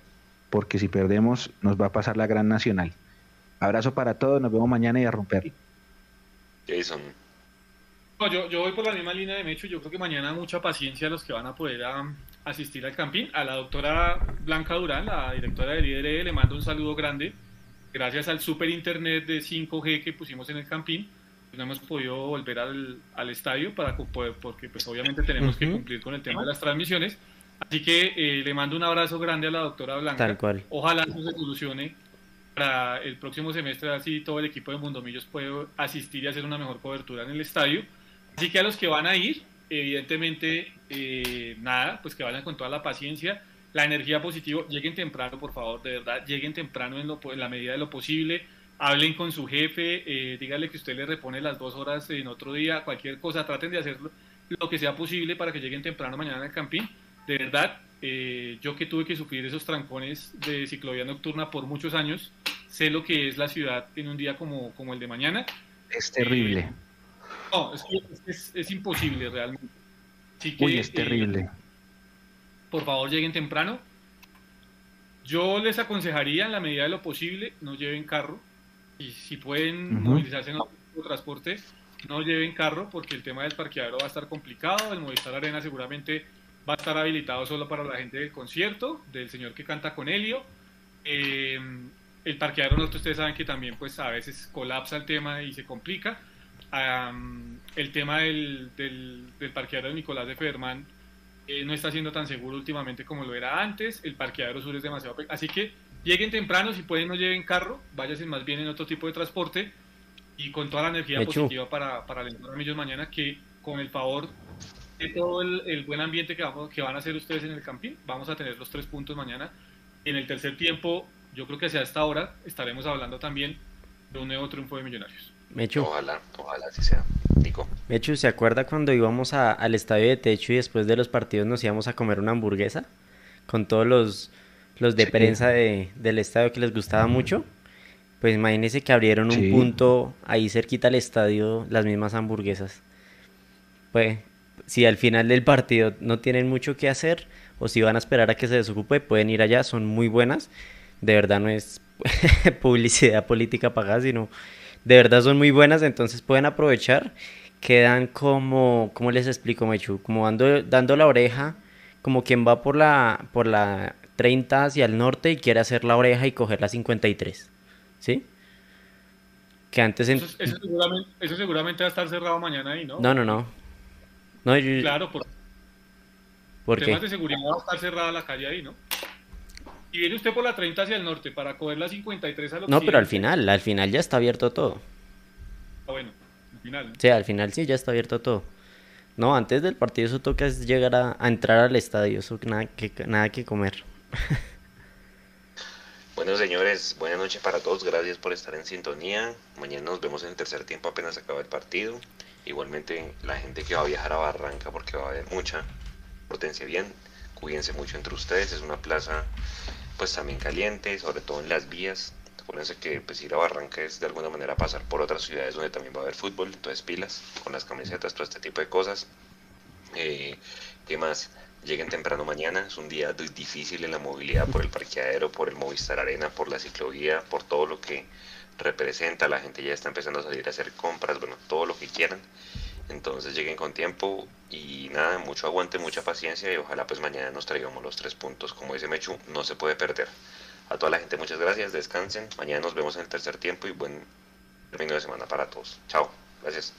porque si perdemos nos va a pasar la gran nacional. Abrazo para todos, nos vemos mañana y a romperlo. Jason. yo, yo voy por la misma línea de Mecho, yo creo que mañana mucha paciencia a los que van a poder asistir al campín. A la doctora Blanca Durán, la directora del IDRE, le mando un saludo grande. Gracias al super internet de 5G que pusimos en el campín, pues no hemos podido volver al, al estadio para porque pues obviamente tenemos que cumplir con el tema de las transmisiones. Así que eh, le mando un abrazo grande a la doctora Blanca. Tal cual. Ojalá se solucione para el próximo semestre, así todo el equipo de Mundomillos puede asistir y hacer una mejor cobertura en el estadio. Así que a los que van a ir, evidentemente, eh, nada, pues que vayan con toda la paciencia, la energía positiva, lleguen temprano, por favor, de verdad, lleguen temprano en, lo, en la medida de lo posible, hablen con su jefe, eh, díganle que usted le repone las dos horas en otro día, cualquier cosa, traten de hacer lo que sea posible para que lleguen temprano mañana al campín. De verdad, eh, yo que tuve que sufrir esos trancones de ciclovía nocturna por muchos años, sé lo que es la ciudad en un día como, como el de mañana. Es terrible. no, es, es imposible realmente. Uy, es terrible. Eh, por favor, lleguen temprano. Yo les aconsejaría, en la medida de lo posible, no lleven carro. Y si pueden movilizarse en otro transporte, no lleven carro, porque el tema del parqueadero va a estar complicado. El Movistar Arena seguramente va a estar habilitado solo para la gente del concierto, del señor que canta con Helio. Eh, el parqueadero, nosotros ustedes saben que también, pues a veces colapsa el tema y se complica el tema del, del, parqueadero de Nicolás de Federman eh, no está siendo tan seguro últimamente como lo era antes. El parqueadero sur es demasiado Así que lleguen temprano, si pueden no lleven carro, váyanse más bien en otro tipo de transporte y con toda la energía positiva para, para ellos mañana que con el favor de todo el, buen ambiente que, vamos, que van a hacer ustedes en el camping, vamos a tener los tres puntos mañana. En el tercer tiempo, yo creo que hacia esta hora estaremos hablando también de un nuevo triunfo de Millonarios. Mechu. Ojalá, ojalá así sea. Nico. Mechu, ¿se acuerda cuando íbamos al estadio de techo y después de los partidos nos íbamos a comer una hamburguesa? Con todos los, los de prensa de, del estadio que les gustaba mucho. Pues imagínense que abrieron un punto ahí cerquita al estadio, las mismas hamburguesas. Pues, si al final del partido no tienen mucho que hacer, o si van a esperar a que se desocupe, pueden ir allá, son muy buenas. De verdad no es publicidad política pagada, sino de verdad son muy buenas, entonces pueden aprovechar. Quedan como, ¿cómo les explico, Mechu? Como dando, dando la oreja, como quien va por la, por la 30 hacia el norte y quiere hacer la oreja y coger la 53. ¿Sí? Que antes... Eso, seguramente, va a estar cerrado mañana ahí, ¿no? No, no, no. No Claro, por, ¿Por temas de seguridad va a estar cerrada la calle ahí, ¿no? Y viene usted por la 30 hacia el norte para coger la 53 al No, pero al final, al final ya está abierto todo. Ah, bueno, al final. Sí, al final sí, ya está abierto todo. No, antes del partido eso toca es llegar a, entrar al estadio, eso nada que, nada que comer. Bueno, señores, buenas noches para todos. Gracias por estar en sintonía. Mañana nos vemos en el tercer tiempo apenas acaba el partido. Igualmente, la gente que va a viajar a Barranca, porque va a haber mucha, potencia bien. Cuídense mucho entre ustedes. Es una plaza pues también caliente, sobre todo en las vías. Acuérdense que pues ir a Barranca es de alguna manera pasar por otras ciudades donde también va a haber fútbol, entonces pilas con las camisetas, todo este tipo de cosas. Eh, ¿Qué más? Lleguen temprano mañana, es un día difícil en la movilidad por el parqueadero, por el Movistar Arena, por la ciclovía, por todo lo que representa, la gente ya está empezando a salir a hacer compras, bueno, todo lo que quieran. Entonces lleguen con tiempo y nada, mucho aguante, mucha paciencia y ojalá pues mañana nos traigamos los tres puntos. Como dice Mechu, no se puede perder. A toda la gente muchas gracias, descansen, mañana nos vemos en el tercer tiempo y buen término de semana para todos. Chao, gracias.